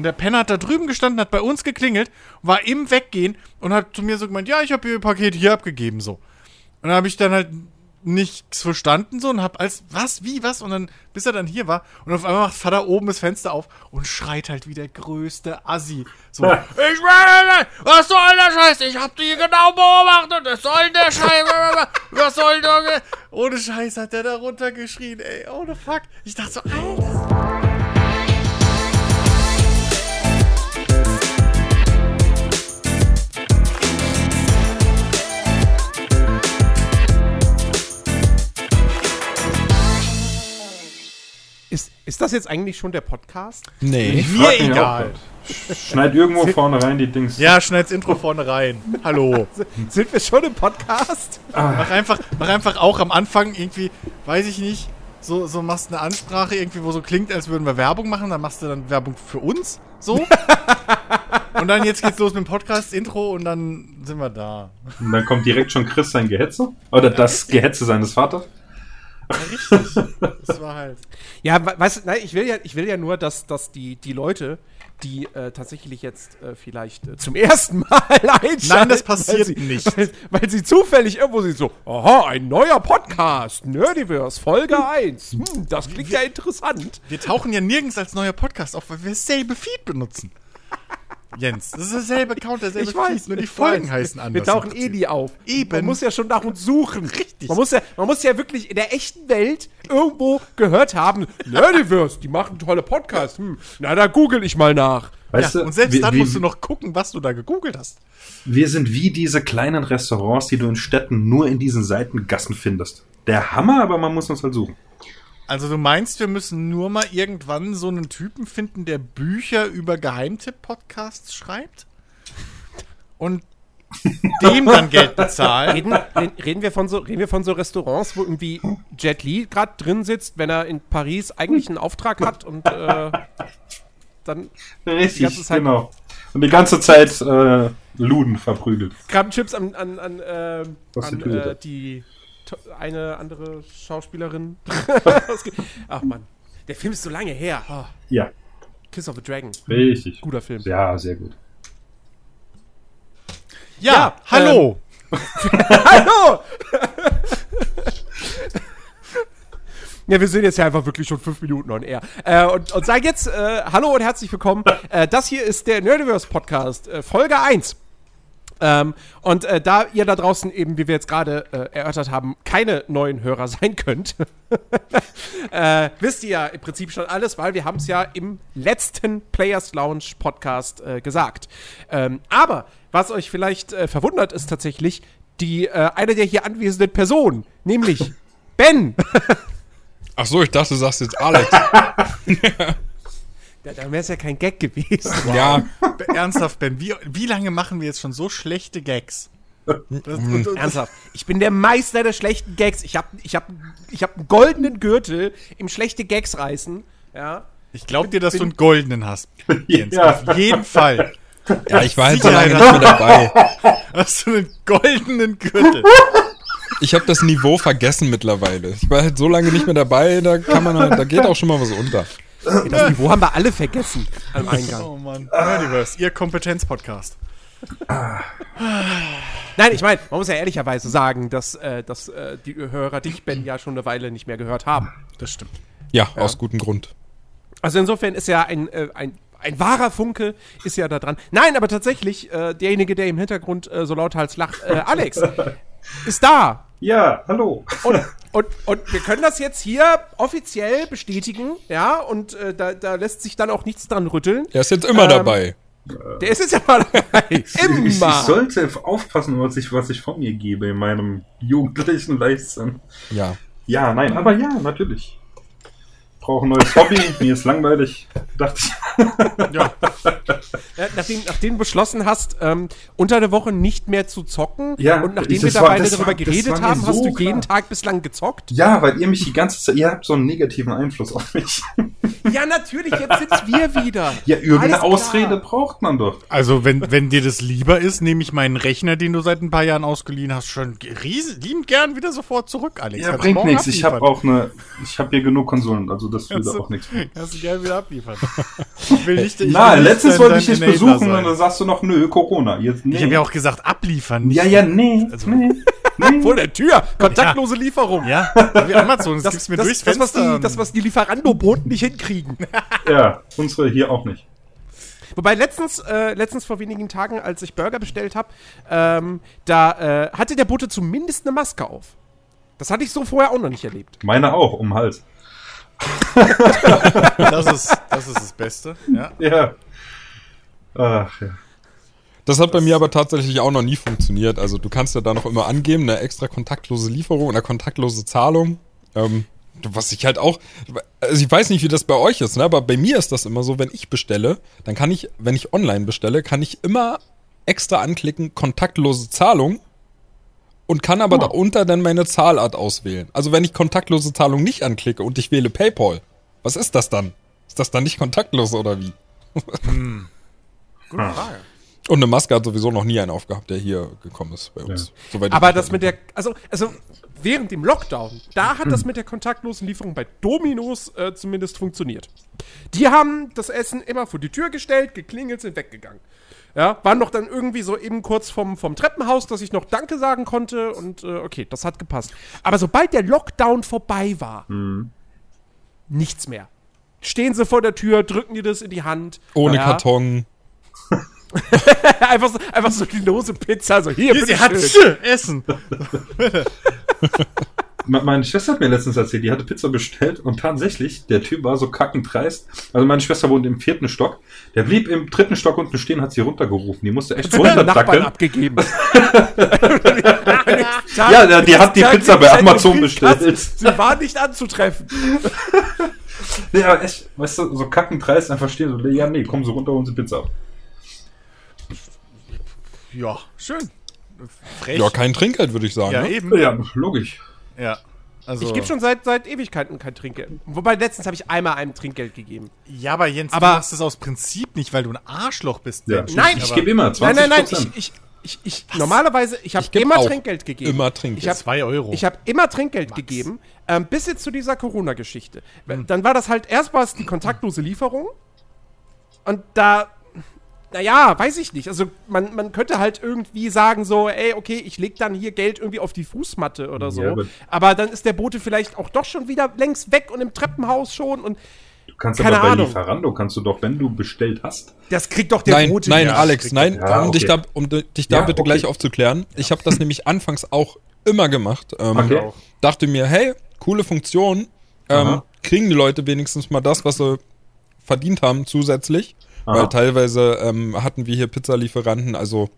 Und der Penner hat da drüben gestanden, hat bei uns geklingelt, war im Weggehen und hat zu mir so gemeint, ja, ich habe Ihr Paket hier abgegeben, so. Und dann habe ich dann halt nichts verstanden so und hab als was wie was? Und dann bis er dann hier war und auf einmal macht Vater oben das Fenster auf und schreit halt wie der größte Assi so. Ich meine was soll der Scheiß? Ich hab die genau beobachtet. Was soll der Scheiß? Was soll der ohne Scheiß hat der da runtergeschrien ey. Ohne fuck. Ich dachte so Alter Ist, ist das jetzt eigentlich schon der Podcast? Nee. mir egal Schneid irgendwo vorne rein die Dings. ja schneid's Intro vorne rein hallo Sind wir schon im Podcast? Mach einfach, mach einfach auch am Anfang irgendwie, weiß ich nicht, so, so machst eine Ansprache irgendwie, wo so klingt, als würden wir Werbung machen, dann machst du dann Werbung für uns, so. und dann jetzt geht's los mit dem Podcast-Intro und dann sind wir da. Und dann kommt direkt schon Chris sein Gehetze. Oder das Gehetze seines Vaters. Ja, richtig. Das war halt. Ja, we- weißt du, nein, ich will ja, ich will ja nur, dass, dass die, die Leute, die äh, tatsächlich jetzt äh, vielleicht äh, zum ersten Mal einschalten. Nein, das passiert weil sie, nicht. Weil, weil sie zufällig irgendwo sind so, aha, ein neuer Podcast, Nerdiverse, Folge 1. Hm, das klingt ja interessant. Wir tauchen ja nirgends als neuer Podcast auf, weil wir dasselbe Feed benutzen. Jens, das ist derselbe Account, derselbe Ich weiß, Feed, nur die Folgen weiß. heißen anders. Wir tauchen eh nie auf. Eben. Man muss ja schon nach uns suchen. Richtig. Man muss ja, man muss ja wirklich in der echten Welt irgendwo gehört haben, Nerdiverse, die machen tolle Podcasts. Hm, na, da google ich mal nach. Weißt Ja, du, und selbst wir, dann wir, musst du noch gucken, was du da gegoogelt hast. wir sind wie diese kleinen Restaurants, die du in Städten nur in diesen Seitengassen findest. Der Hammer, aber man muss uns halt suchen. Also du meinst, wir müssen nur mal irgendwann so einen Typen finden, der Bücher über Geheimtipp-Podcasts schreibt? Und dem dann Geld bezahlen? Reden, reden, wir von so, reden wir von so Restaurants, wo irgendwie Jet Li gerade drin sitzt, wenn er in Paris eigentlich einen Auftrag hat und äh, dann Richtig, ganze Zeit- genau. Und die ganze Zeit äh, Luden verprügelt. Krabbenchips an, an, an, äh, an äh, die eine andere Schauspielerin. Ach man, der Film ist so lange her. Oh, Ja, Kiss of the Dragon, richtig. guter Film. Ja, sehr gut. Ja, Ja, hallo. Hallo! Ja, wir sind jetzt ja einfach wirklich schon fünf Minuten on air. Äh, und, und sagen jetzt äh, Hallo und herzlich willkommen. Äh, das hier ist der Nerdiverse Podcast, äh, Folge 1. Ähm, und äh, da ihr da draußen eben, wie wir jetzt gerade äh, erörtert haben, keine neuen Hörer sein könnt, äh, wisst ihr ja im Prinzip schon alles, weil wir haben es ja im letzten Players Lounge Podcast äh, gesagt. Ähm, aber was euch vielleicht äh, verwundert, ist tatsächlich die äh, eine der hier anwesenden Personen, nämlich Ben. Ach so, ich dachte, du sagst jetzt Alex. Ja, dann wäre es ja kein Gag gewesen. ja, Ernsthaft, Ben, wie, wie lange machen wir jetzt schon so schlechte Gags? Das, und, und, Ernsthaft. Ich bin der Meister der schlechten Gags. Ich habe ich hab, ich hab einen goldenen Gürtel im schlechte Gags reißen. Ja. ich glaube dir, dass du einen goldenen hast. Jens, Ja. auf jeden Fall. ja, ich war halt so lange nicht mehr dabei. Hast du einen goldenen Gürtel? Ich habe das Niveau vergessen mittlerweile. Ich war halt so lange nicht mehr dabei, da kann man halt, da geht auch schon mal was unter. Das Niveau haben wir alle vergessen am Eingang. Oh Mann. Nerdiverse, ihr Kompetenz-Podcast. Nein, ich meine, man muss ja ehrlicherweise sagen, dass, äh, dass äh, die Hörer dich, Ben, ja schon eine Weile nicht mehr gehört haben. Das stimmt. Ja, aus gutem Grund. Also insofern ist ja ein, äh, ein, ein wahrer Funke ist ja da dran. Nein, aber tatsächlich, äh, derjenige, der im Hintergrund äh, so lauthals lacht, äh, Alex, ist da. Ja, hallo. Und, und, und wir können das jetzt hier offiziell bestätigen, ja, und äh, da, da lässt sich dann auch nichts dran rütteln. Er ist jetzt immer Ähm, dabei. Der ist jetzt ja mal dabei. Ich, ich, ich Immer. sollte aufpassen, was ich, was ich von mir gebe in meinem jugendlichen Leichtsinn. Ja. Ja, nein, aber ja, natürlich. Brauche ein neues Hobby, mir ist langweilig. Dachte ich. Ja, Ja, nachdem, nachdem du beschlossen hast, ähm, unter der Woche nicht mehr zu zocken Ja, und nachdem wir war- da beide darüber war- geredet haben, hast so du jeden klar. Tag bislang gezockt? Ja, weil ihr mich die ganze Zeit, ihr habt so einen negativen Einfluss auf mich. Ja, natürlich, jetzt sind's wir wieder. Ja, irgendeine Alles klar. Ausrede braucht man doch. also wenn, wenn dir das lieber ist, nehme ich meinen Rechner, den du seit ein paar Jahren ausgeliehen hast, schon riesen, liebend gern wieder sofort zurück, Alex. Ja, Kannst bringt nichts. Ich habe auch eine, ich habe hier genug Konsolen, also das will Kannst da du- auch nichts. Kannst du gerne wieder abliefern. Ich will nicht, ich Na, will dein- wollte ich dich besuchen sein. und dann sagst du noch, nö, Corona. Jetzt, nee. Ich habe ja auch gesagt, abliefern. nicht- ja, ja, nee, Also- nee, nee. Vor der Tür. Kontaktlose Lieferung. Ja, wie Amazon, das, Das, gibt's mir das, durchs das, was die, das, was die Lieferando-Boten nicht hinkriegen. ja, unsere hier auch nicht. Wobei letztens, äh, letztens vor wenigen Tagen, als ich Burger bestellt habe, ähm, da äh, hatte der Bote zumindest eine Maske auf. Das hatte ich so vorher auch noch nicht erlebt. Meine auch, um den Hals. Das, ist, das ist das Beste. Ja. Ja. Ach, ja. Das hat bei mir aber tatsächlich auch noch nie funktioniert. Also du kannst ja da noch immer angeben, eine extra kontaktlose Lieferung oder kontaktlose Zahlung. Ähm, was ich halt auch, also ich weiß nicht, wie das bei euch ist, ne? aber bei mir ist das immer so, wenn ich bestelle, dann kann ich, wenn ich online bestelle, kann ich immer extra anklicken, kontaktlose Zahlung und kann aber Oh. darunter dann meine Zahlart auswählen. Also wenn ich kontaktlose Zahlung nicht anklicke und ich wähle PayPal, was ist das dann? Ist das dann nicht kontaktlos oder wie? Gute Frage. Und eine Maske hat sowieso noch nie einen aufgehabt, der hier gekommen ist bei uns. Ja. Aber das mit der, also, also während dem Lockdown, da hat das mit der kontaktlosen Lieferung bei Dominos äh, zumindest funktioniert. Die haben das Essen immer vor die Tür gestellt, geklingelt, sind weggegangen. Ja, waren noch dann irgendwie so eben kurz vom, vom Treppenhaus, dass ich noch Danke sagen konnte und äh, okay, das hat gepasst. Aber sobald der Lockdown vorbei war, nichts mehr. Stehen sie vor der Tür, drücken dir das in die Hand. Ohne ja. Karton. einfach, so, einfach so die lose Pizza, so hier, Hier, sie hat bitteschön. Tsch, Essen. Me- Meine Schwester hat mir letztens erzählt, die hatte Pizza bestellt und tatsächlich, der Typ war so kackendreist. Also meine Schwester wohnt im vierten Stock. Der blieb im dritten Stock unten stehen, hat sie runtergerufen. Die musste echt runterdackeln. abgegeben. Ja, der- die hat die Pizza bei Amazon bestellt. Sie war nicht anzutreffen. Nee, aber echt, weißt du, so kackendreist einfach stehen, so, ja, nee, komm so runter und sie Pizza ab. Ja, schön. Frech. Ja, kein Trinkgeld, würde ich sagen. Ja, ne? eben. Ja, logisch. Ja. Also, Ich gebe schon seit, seit Ewigkeiten kein Trinkgeld. Wobei letztens habe ich einmal einem Trinkgeld gegeben. Ja, aber Jens, Aber- du machst es aus Prinzip nicht, weil du ein Arschloch bist. Ja. Nein, ich gebe immer Nein, 20 nein, nein. Ich, ich, ich, ich, normalerweise, ich habe immer Trinkgeld gegeben. immer Trinkgeld. Ich habe Zwei Euro. Ich habe immer Trinkgeld gegeben, ähm, bis jetzt zu dieser Corona-Geschichte. Dann war das halt, erst war es die kontaktlose Lieferung und da, naja, weiß ich nicht. Also man, man könnte halt irgendwie sagen so, ey, okay, ich leg dann hier Geld irgendwie auf die Fußmatte oder so. Ja, aber- aber dann ist der Bote vielleicht auch doch schon wieder längst weg und im Treppenhaus schon und Du kannst Keine aber bei Ahnung. Lieferando, kannst du doch, wenn du bestellt hast, das kriegt doch der Nein, Bote nein, ja. Alex, nein. Ja, um, dich okay. da, um di- dich da Ja, bitte okay. gleich aufzuklären. Ich habe das nämlich anfangs auch immer gemacht. Ähm, Okay. Dachte mir, hey, coole Funktion. Ähm, kriegen die Leute wenigstens mal das, was sie verdient haben zusätzlich. Aha. Weil teilweise ähm, hatten wir hier Pizzalieferanten, also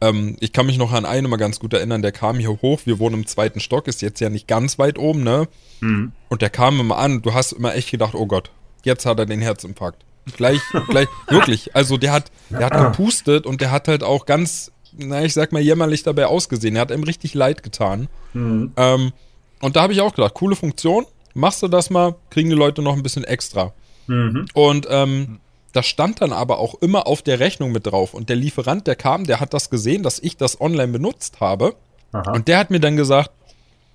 ähm, ich kann mich noch an einen mal ganz gut erinnern, der kam hier hoch, wir wohnen im zweiten Stock, ist jetzt ja nicht ganz weit oben, ne? Mhm. Und der kam immer an, du hast immer echt gedacht, oh Gott, jetzt hat er den Herzinfarkt. Gleich, gleich, wirklich. Also der hat, der hat gepustet und der hat halt auch ganz, na, ich sag mal, jämmerlich dabei ausgesehen. Er hat ihm richtig leid getan. Mhm. Ähm, und da habe ich auch gedacht, coole Funktion, machst du das mal, kriegen die Leute noch ein bisschen extra. Mhm. Und ähm, das stand dann aber auch immer auf der Rechnung mit drauf. Und der Lieferant, der kam, der hat das gesehen, dass ich das online benutzt habe. Aha. Und der hat mir dann gesagt,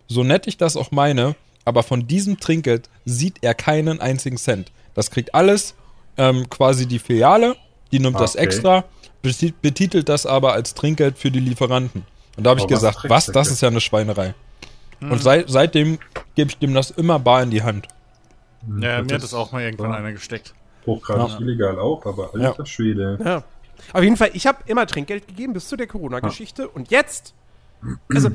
so nett ich das auch meine, aber von diesem Trinkgeld sieht er keinen einzigen Cent. Das kriegt alles ähm, quasi die Filiale, die nimmt das Okay. extra, beti- betitelt das aber als Trinkgeld für die Lieferanten. Und da habe ich Aber gesagt, was, das ist ja eine Schweinerei. Und seit, seitdem gebe ich dem das immer bar in die Hand. ja, Das mir hat ist- das auch mal irgendwann ja. einer gesteckt. Hochgradig illegal auch, aber alter Schwede. Ja. Auf jeden Fall, ich habe immer Trinkgeld gegeben bis zu der Corona-Geschichte. Und jetzt, also,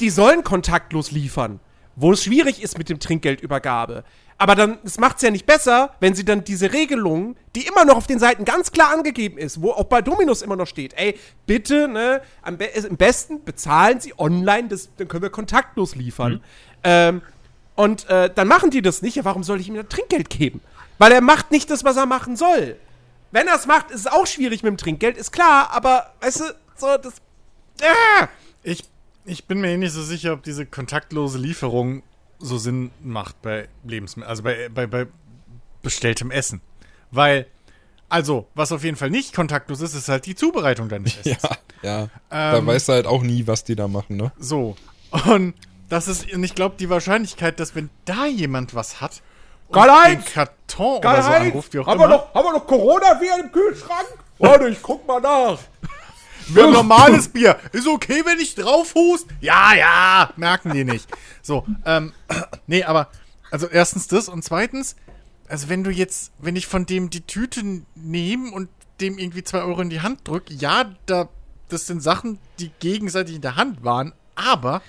die sollen kontaktlos liefern, wo es schwierig ist mit dem Trinkgeldübergabe. Aber dann, es macht es ja nicht besser, wenn sie dann diese Regelung, die immer noch auf den Seiten ganz klar angegeben ist, wo auch bei Dominus immer noch steht, ey, bitte, ne, am, be am besten bezahlen sie online, das, dann können wir kontaktlos liefern. Ähm, und äh, dann machen die das nicht. Ja, warum soll ich ihm dann Trinkgeld geben? Weil er macht nicht das, was er machen soll. Wenn er es macht, ist es auch schwierig mit dem Trinkgeld, ist klar, aber weißt du, so das. Ah! Ich, ich bin mir eh nicht so sicher, ob diese kontaktlose Lieferung so Sinn macht bei Lebensmitteln, also bei, bei, bei bestelltem Essen. Weil, also, was auf jeden Fall nicht kontaktlos ist, ist halt die Zubereitung deines Ja, Essens. ja. da Ähm, weißt du halt auch nie, was die da machen, ne? So. Und das ist, und ich glaube, die Wahrscheinlichkeit, dass wenn da jemand was hat Karl-Heinz! Karton oder so anruft, haben, wir noch, haben wir noch Corona-Bier im Kühlschrank? Warte, ich guck mal nach. Wir haben normales Bier. Ist okay, wenn ich drauf hust? Ja, ja, merken die nicht. So, ähm, nee, aber, also erstens das und zweitens, also wenn du jetzt, wenn ich von dem die Tüte nehme und dem irgendwie zwei Euro in die Hand drücke, ja, da, das sind Sachen, die gegenseitig in der Hand waren, aber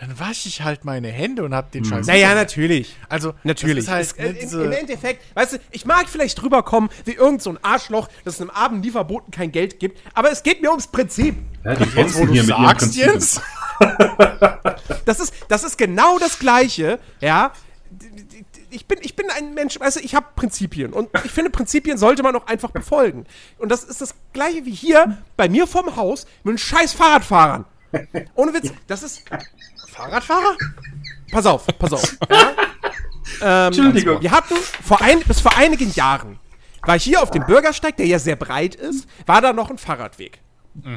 dann wasche ich halt meine Hände und hab den Scheiß. Naja, natürlich. Also, Natürlich. Das ist halt, Es- ne, im, Im Endeffekt, weißt du, ich mag vielleicht rüberkommen wie irgend so ein Arschloch, das einem armen Lieferboten kein Geld gibt, aber es geht mir ums Prinzip. Ja, die jetzt, wo du hier mit sagst, Prinzipien. Jens. Das ist, das ist genau das Gleiche, ja. Ich bin, ich bin ein Mensch, weißt du, ich habe Prinzipien und ich finde, Prinzipien sollte man auch einfach befolgen. Und das ist das Gleiche wie hier bei mir vorm Haus mit den scheiß Fahrradfahrern. Ohne Witz, das ist. Fahrradfahrer? Pass auf, pass auf. Ja? Ähm, Entschuldigung. Wir hatten vor ein, bis vor einigen Jahren, war hier auf dem Bürgersteig, der ja sehr breit ist, war da noch ein Fahrradweg.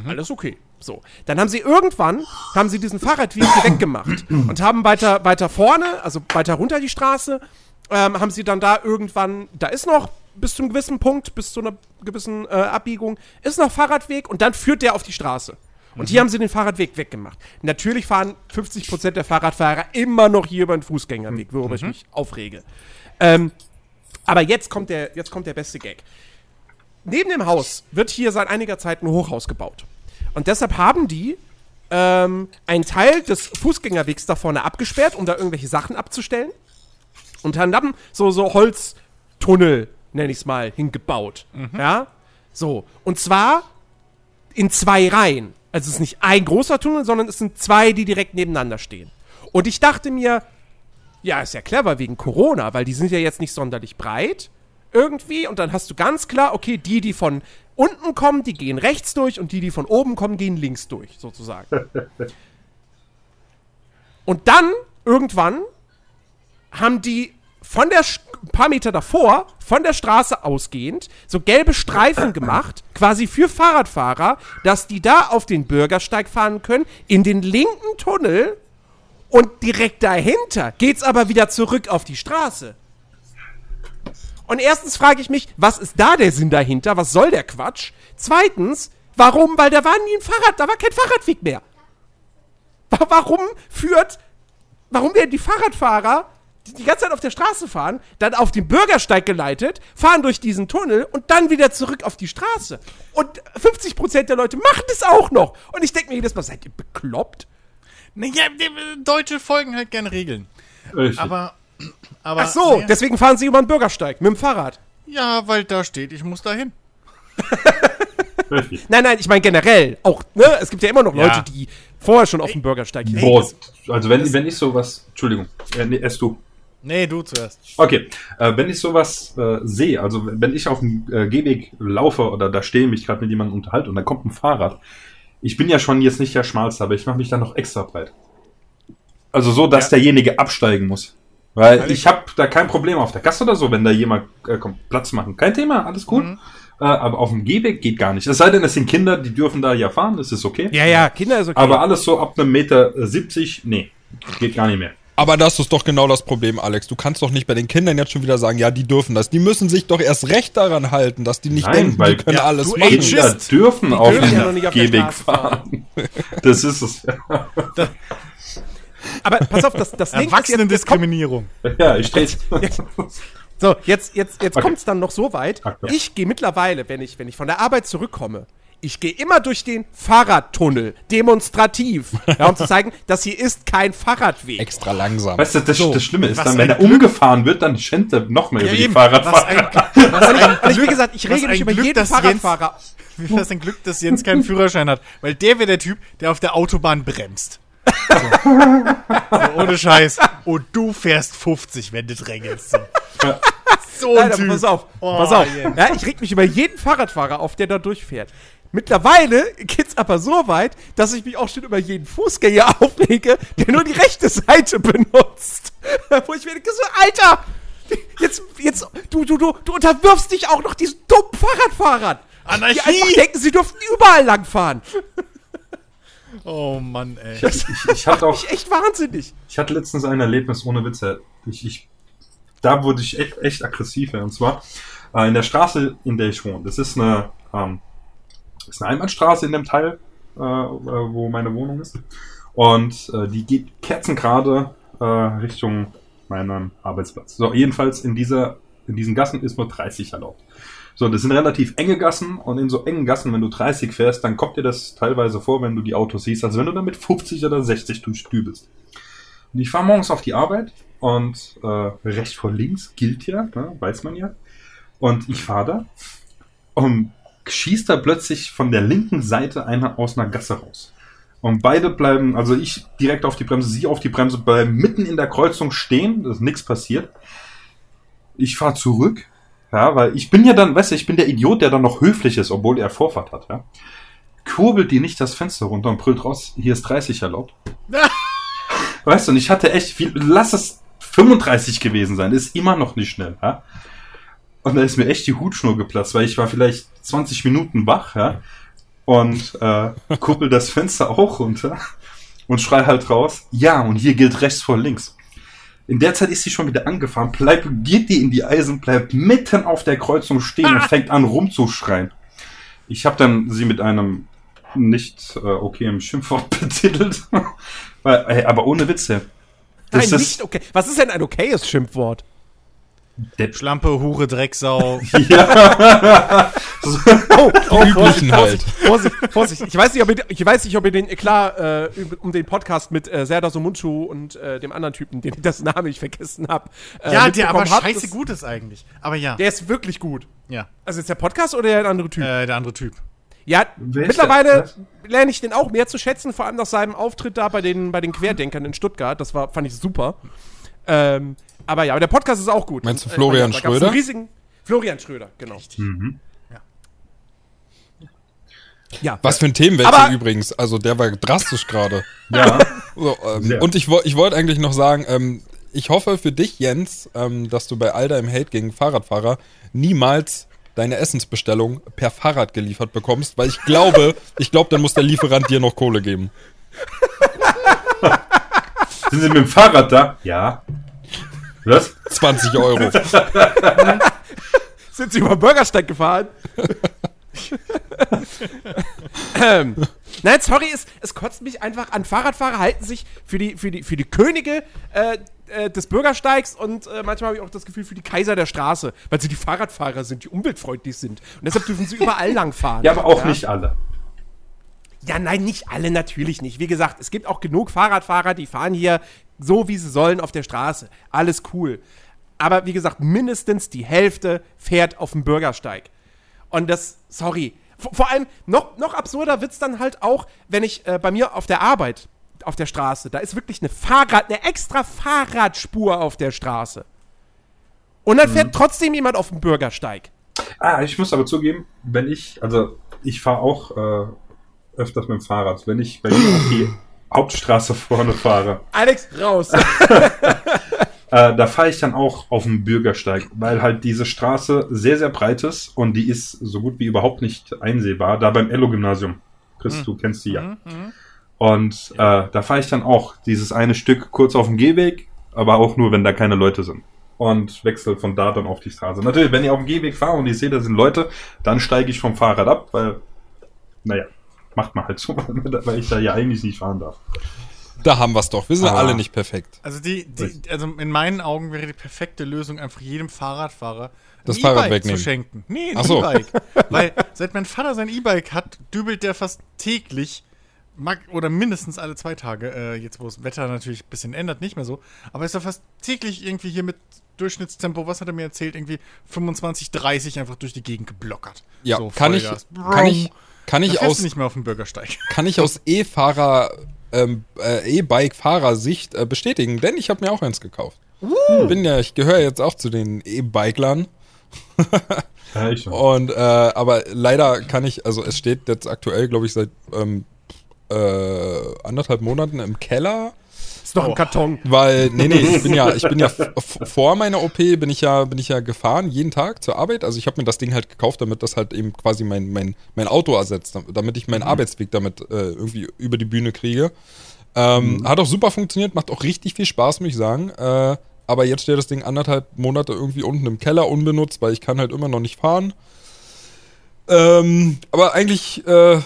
Alles okay. So. Dann haben sie irgendwann, haben sie diesen Fahrradweg hier weggemacht und haben weiter, weiter vorne, also weiter runter die Straße, ähm, haben sie dann da irgendwann, da ist noch bis zu einem gewissen Punkt, bis zu einer gewissen äh, Abbiegung, ist noch Fahrradweg und dann führt der auf die Straße. Und hier haben sie den Fahrradweg weggemacht. Natürlich fahren 50% der Fahrradfahrer immer noch hier über den Fußgängerweg, worüber ich mich aufrege. Ähm, aber jetzt kommt, der, jetzt kommt der beste Gag. Neben dem Haus wird hier seit einiger Zeit ein Hochhaus gebaut. Und deshalb haben die ähm, einen Teil des Fußgängerwegs da vorne abgesperrt, um da irgendwelche Sachen abzustellen. Und haben so, so Holztunnel, nenne ich es mal, hingebaut. Ja? So. Und zwar in zwei Reihen. Also es ist nicht ein großer Tunnel, sondern es sind zwei, die direkt nebeneinander stehen. Und ich dachte mir, ja, ist ja clever wegen Corona, weil die sind ja jetzt nicht sonderlich breit irgendwie. Und dann hast du ganz klar, okay, die, die von unten kommen, die gehen rechts durch und die, die von oben kommen, gehen links durch, sozusagen. und dann, irgendwann, haben die von der, Sch- paar Meter davor, von der Straße ausgehend, so gelbe Streifen gemacht, quasi für Fahrradfahrer, dass die da auf den Bürgersteig fahren können, in den linken Tunnel und direkt dahinter geht's aber wieder zurück auf die Straße. Und erstens frage ich mich, was ist da der Sinn dahinter? Was soll der Quatsch? Zweitens, warum? Weil da war nie ein Fahrrad, da war kein Fahrradweg mehr. Wa- Warum führt, warum werden die Fahrradfahrer, die die ganze Zeit auf der Straße fahren, dann auf den Bürgersteig geleitet, fahren durch diesen Tunnel und dann wieder zurück auf die Straße? Und 50% der Leute machen das auch noch. Und ich denke mir jedes Mal, seid ihr bekloppt? Naja, die- Deutsche folgen halt gern Regeln. Richtig. Aber, aber. Ach so, naja, deswegen fahren sie über den Bürgersteig mit dem Fahrrad. ja, weil da steht, ich muss da hin. Richtig. Nein, nein, ich meine generell. Auch, ne? Es gibt ja immer noch Ja. Leute, die vorher schon auf dem Bürgersteig sind. also wenn, wenn ich sowas, Entschuldigung, äh, nee, erst du. Nee, du zuerst. Okay, äh, wenn ich sowas äh, sehe, also wenn ich auf dem äh, Gehweg laufe oder da stehe, mich gerade mit jemandem unterhalte und dann kommt ein Fahrrad, ich bin ja schon jetzt nicht der Schmalste, aber ich mache mich dann noch extra breit. Also so, dass Ja. derjenige absteigen muss. Weil Kann ich- habe da kein Problem auf der Gasse oder so, wenn da jemand äh, kommt, Platz machen. Kein Thema, alles cool. Mhm. Äh, aber auf dem Gehweg geht gar nicht. Es sei denn, es sind Kinder, die dürfen da ja fahren, das ist okay. Ja, ja, Kinder ist okay. Aber alles so ab einem Meter äh, 70, nee, geht gar nicht mehr. Aber das ist doch genau das Problem, Alex. Du kannst doch nicht bei den Kindern jetzt schon wieder sagen, ja, die dürfen das. Die müssen sich doch erst recht daran halten, dass die nicht Nein, denken, weil- die können Ja, alles du machen. Kinder dürfen auf dürfen dem ja auf Gehweg fahren. Das ist es. Aber pass auf, das, das Ding ist jetzt, jetzt kommt, Erwachsenendiskriminierung. Ja, ich stehe. So, jetzt, jetzt, jetzt Okay. kommt es dann noch so weit. Ich gehe mittlerweile, wenn ich, wenn ich von der Arbeit zurückkomme, ich gehe immer durch den Fahrradtunnel, demonstrativ, ja, um zu zeigen, das hier ist kein Fahrradweg. Extra langsam. Weißt du, das, So. das Schlimme ist dann, wenn er umgefahren wird, dann schenkt er noch mehr über die eben. Was Fahrradfahrer. ein, was ein, Also wie gesagt, ich rege mich über Glück, jeden dass Fahrradfahrer. was ein Glück, dass Jens keinen Führerschein hat. Weil der wäre der Typ, der auf der Autobahn bremst. So. so, ohne Scheiß. Und du fährst 50, wenn du drängelst. So, so ein Nein, pass auf, Oh, pass auf. Jens. Ja, ich reg mich über jeden Fahrradfahrer auf, der da durchfährt. Mittlerweile geht's aber so weit, dass ich mich auch schon über jeden Fußgänger aufrege, der nur die rechte Seite benutzt. Wo ich mir denke, so, Alter, jetzt, jetzt, du, du, du, du unterwirfst dich auch noch diesen dummen Fahrradfahrern. Die Anarchie! einfach denken, sie dürften überall langfahren. Oh Mann, ey. Ich, ich, hatte auch, Ich echt wahnsinnig. ich hatte letztens ein Erlebnis ohne Witze. Ich, ich da wurde ich echt, echt aggressiv. Und zwar äh, in der Straße, in der ich wohne. Das ist eine, ähm, ist eine Einbahnstraße in dem Teil, äh, wo meine Wohnung ist. Und äh, die geht kerzengerade äh, Richtung meinen Arbeitsplatz. So, jedenfalls in dieser, in diesen Gassen ist nur 30 erlaubt. So, das sind relativ enge Gassen und in so engen Gassen, wenn du 30 fährst, dann kommt dir das teilweise vor, wenn du die Autos siehst, als wenn du damit 50 oder 60 durchdübelst. Und ich fahre morgens auf die Arbeit und äh, rechts vor links gilt ja, ne, weiß man ja. Und ich fahre da und schießt da plötzlich von der linken Seite einer aus einer Gasse raus. Und beide bleiben, also ich direkt auf die Bremse, sie auf die Bremse, bleiben mitten in der Kreuzung stehen, ist nichts passiert. Ich fahre zurück, ja, weil ich bin ja dann, weißt du, ich bin der Idiot, der dann noch höflich ist, obwohl er Vorfahrt hat, ja. Kurbelt die nicht das Fenster runter und brüllt raus, hier ist 30 erlaubt. weißt du, und ich hatte echt viel, lass es 35 gewesen sein, ist immer noch nicht schnell, ja. Und da ist mir echt die Hutschnur geplatzt, weil ich war vielleicht 20 Minuten wach, ja und äh, kuppel das Fenster auch runter und schrei halt raus, ja, und hier gilt rechts vor links. In der Zeit ist sie schon wieder angefahren, bleibt, geht die in die Eisen, bleibt mitten auf der Kreuzung stehen und fängt an rumzuschreien. Ich habe dann sie mit einem nicht äh, okay im Schimpfwort betitelt. Aber ohne Witze. Nein, nicht okay. Was ist denn ein okayes Schimpfwort? Depp. Schlampe, Hure, Drecksau. ja. Oh, oh üblichen Vorsicht, halt. Vorsicht, Vorsicht, Vorsicht. Ich weiß nicht, ob ihr, ich weiß nicht, ob ihr den Eklat äh, um den Podcast mit äh, Serdar Somunchu und äh, dem anderen Typen, den ich das Name ich vergessen habe. Äh, ja, der aber scheiße Das- gut ist eigentlich. Aber ja. Der ist wirklich gut. ja. Also ist der Podcast oder der andere Typ? Äh, der andere Typ. ja, ist mittlerweile der? lerne ich den auch mehr zu schätzen, vor allem nach seinem Auftritt da bei den, bei den Querdenkern in Stuttgart. Das war, fand ich super. Ähm, aber ja, aber der Podcast ist auch gut. Meinst du Und, Florian einen Schröder? Riesigen, Florian Schröder, genau. Ja. Was für ein Themenwechsel Aber- übrigens. Also der war drastisch gerade. Ja. So, ähm, und ich, ich wollte eigentlich noch sagen, ähm, ich hoffe für dich, Jens, ähm, dass du bei all deinem Hate gegen Fahrradfahrer niemals deine Essensbestellung per Fahrrad geliefert bekommst, weil ich glaube, ich glaube, dann muss der Lieferant dir noch Kohle geben. Sind Sie mit dem Fahrrad da? Ja. Was? 20 Euro. Sind Sie über den Bürgersteig gefahren? ähm, nein, sorry, es, es kotzt mich einfach an. Fahrradfahrer halten sich für die, für die, für die Könige äh, äh, des Bürgersteigs und äh, manchmal habe ich auch das Gefühl für die Kaiser der Straße, weil sie die Fahrradfahrer sind, die umweltfreundlich sind. Und deshalb dürfen sie überall lang fahren. Ja, aber auch nicht alle. Ja, nein, nicht alle, natürlich nicht. Wie gesagt, es gibt auch genug Fahrradfahrer, die fahren hier so, wie sie sollen auf der Straße. Alles cool. Aber wie gesagt, mindestens die Hälfte fährt auf dem Bürgersteig. Und das, sorry. Vor, vor allem, noch, noch absurder wird's dann halt auch, wenn ich äh, bei mir auf der Arbeit, auf der Straße, da ist wirklich eine Fahrrad, eine extra Fahrradspur auf der Straße. Und dann fährt trotzdem jemand auf dem Bürgersteig. Ah, ich muss aber zugeben, wenn ich, also ich fahre auch äh, öfters mit dem Fahrrad, wenn ich bei mir auf die Hauptstraße vorne fahre, Alex, raus. äh, da fahre ich dann auch auf dem Bürgersteig, weil halt diese Straße sehr, sehr breit ist und die ist so gut wie überhaupt nicht einsehbar, da beim Ello-Gymnasium. Chris, du kennst die ja. Und äh, da fahre ich dann auch dieses eine Stück kurz auf dem Gehweg, aber auch nur, wenn da keine Leute sind. Und wechsle von da dann auf die Straße. Natürlich, wenn ich auf dem Gehweg fahre und ich sehe, da sind Leute, dann steige ich vom Fahrrad ab, weil, naja, macht man halt so, weil ich da ja eigentlich nicht fahren darf. Da haben wir's doch. Wir sind Ah. alle nicht perfekt. Also die, die, also in meinen Augen wäre die perfekte Lösung einfach jedem Fahrradfahrer Das ein Fahrrad E-Bike wegnehmen. zu schenken. Nee, ein so. E-Bike. Weil seit mein Vater sein E-Bike hat, dübelt der fast täglich mag, oder mindestens alle zwei Tage, äh, jetzt wo das Wetter natürlich ein bisschen ändert, nicht mehr so, aber ist er fast täglich irgendwie hier mit Durchschnittstempo, was hat er mir erzählt, irgendwie 25, 30 einfach durch die Gegend geblockert. Ja, So, kann, ich, Vollgas. kann ich, kann ich aus, nicht mehr auf dem Bürgersteig. kann ich aus E-Fahrer, ähm, äh, E-Bike-Fahrersicht äh, bestätigen, denn ich habe mir auch eins gekauft. Bin ja, ich gehöre jetzt auch zu den E-Biklern. Ja, ich schon. Und äh, aber leider kann ich, also es steht jetzt aktuell, glaube ich, seit ähm, äh, anderthalb Monaten im Keller. Ist doch ein Karton. Weil, nee, nee, ich bin ja, ich bin ja vor meiner OP bin ich ja, bin ich ja gefahren, jeden Tag zur Arbeit. Also ich habe mir das Ding halt gekauft, damit das halt eben quasi mein, mein, mein Auto ersetzt, damit ich meinen Arbeitsweg damit äh, irgendwie über die Bühne kriege. Ähm, Hat auch super funktioniert, macht auch richtig viel Spaß, muss ich sagen. Äh, aber jetzt steht das Ding anderthalb Monate irgendwie unten im Keller unbenutzt, weil ich kann halt immer noch nicht fahren. Ähm, aber eigentlich äh,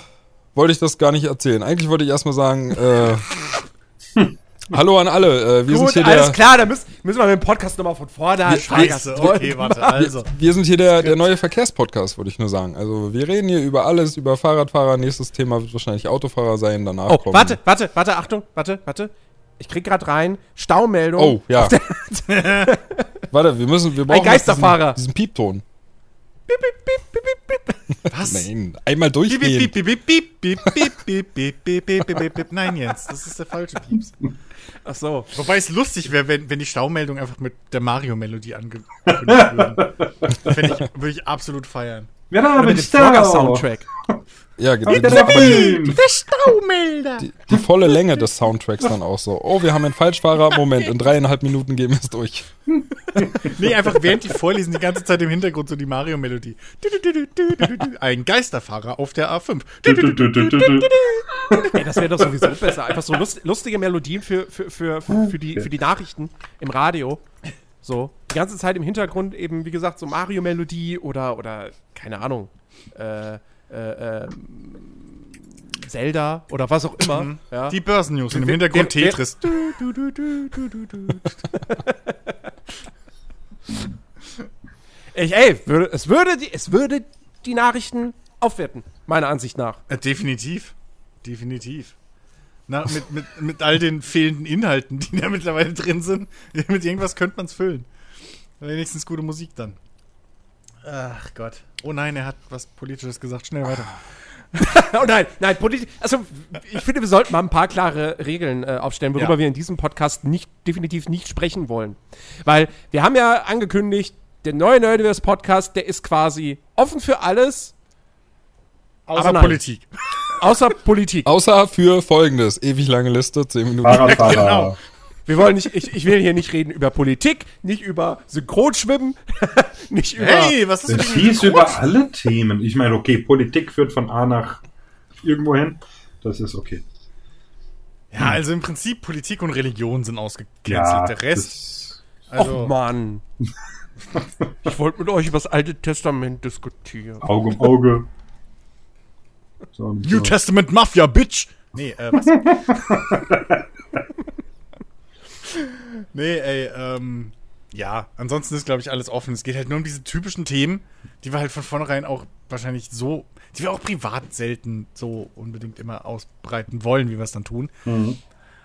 wollte ich das gar nicht erzählen. Eigentlich wollte ich erstmal sagen, äh, hallo an alle. Äh, wir Gut, sind hier alles der, klar, dann müssen, müssen wir mit dem Podcast nochmal von vorne anfangen. Scheiße, okay, warte, also. wir sind hier der, der neue Verkehrspodcast, wollte ich nur sagen. Also wir reden hier über alles, über Fahrradfahrer. Nächstes Thema wird wahrscheinlich Autofahrer sein. Danach Oh, kommen. warte, warte, warte, Achtung, warte, warte. Ich krieg gerade rein, Staumeldung. Oh, ja. Warte, wir müssen, wir brauchen noch Geisterfahrer. Diesen, diesen Piepton. Bip, bip, bip. Was? Nein, einmal durchgehen. Nein, Jens, das ist der falsche Pieps. Ach so. Wobei es lustig wäre, wenn, wenn die Staumeldung einfach mit der Mario-Melodie angekündigt würde. Würde ich absolut feiern. Wir Oder haben mit dem Frogger-Soundtrack. Ja, die, der Beam. Der Staumelder! die, die volle Länge des Soundtracks dann auch so. Oh, wir haben einen Falschfahrer. Moment, in dreieinhalb Minuten gehen wir es durch. Nee, einfach während die vorlesen, die ganze Zeit im Hintergrund so die Mario-Melodie. Ein Geisterfahrer auf der A5. Du, du, du, du, du, du. Ey, das wäre doch sowieso besser. Einfach so lust, lustige Melodien für, für, für, für, die, für die Nachrichten im Radio. So. Die ganze Zeit im Hintergrund eben, wie gesagt, so Mario-Melodie oder, oder, keine Ahnung, äh, äh, ähm, Zelda oder was auch immer. Ja. Die Börsennews und im Hintergrund wer- wer- Tetris. Du, du, du, du, du, du, du. Ich, ey, würde, es, würde die, es würde die Nachrichten aufwerten, meiner Ansicht nach. Äh, definitiv. Definitiv. Na, mit, mit, mit all den fehlenden Inhalten, die da mittlerweile drin sind. Mit irgendwas könnte man es füllen. Wenigstens gute Musik dann. Ach Gott. Oh nein, er hat was Politisches gesagt. Schnell weiter. Oh nein, nein, Politik. Also, ich finde, wir sollten mal ein paar klare Regeln äh, aufstellen, worüber Ja. wir in diesem Podcast nicht, definitiv nicht sprechen wollen. Weil wir haben ja angekündigt, der neue Nerdiverse Podcast, der ist quasi offen für alles, Außer. Politik. Außer Politik. Außer für folgendes. Ewig lange Liste, 10 Minuten. Fahrradfahrer. Genau. Wir wollen nicht, ich, ich will hier nicht reden über Politik, nicht über Synchronschwimmen, nicht über. Hey, was ist das schießt über alle Themen. Ich meine, okay, Politik führt von A nach irgendwo hin. Das ist okay. Ja, also im Prinzip Politik und Religion sind ausgecancelt. Ja, Der Rest, also, Och Mann. Ich wollte mit euch über das Alte Testament diskutieren. Auge um Auge. So, New so. Testament Mafia, Bitch! Nee, äh, was? nee, ey, ähm, ja, ansonsten ist, glaube ich, alles offen. Es geht halt nur um diese typischen Themen, die wir halt von vornherein auch wahrscheinlich so, die wir auch privat selten so unbedingt immer ausbreiten wollen, wie wir es dann tun. Mhm.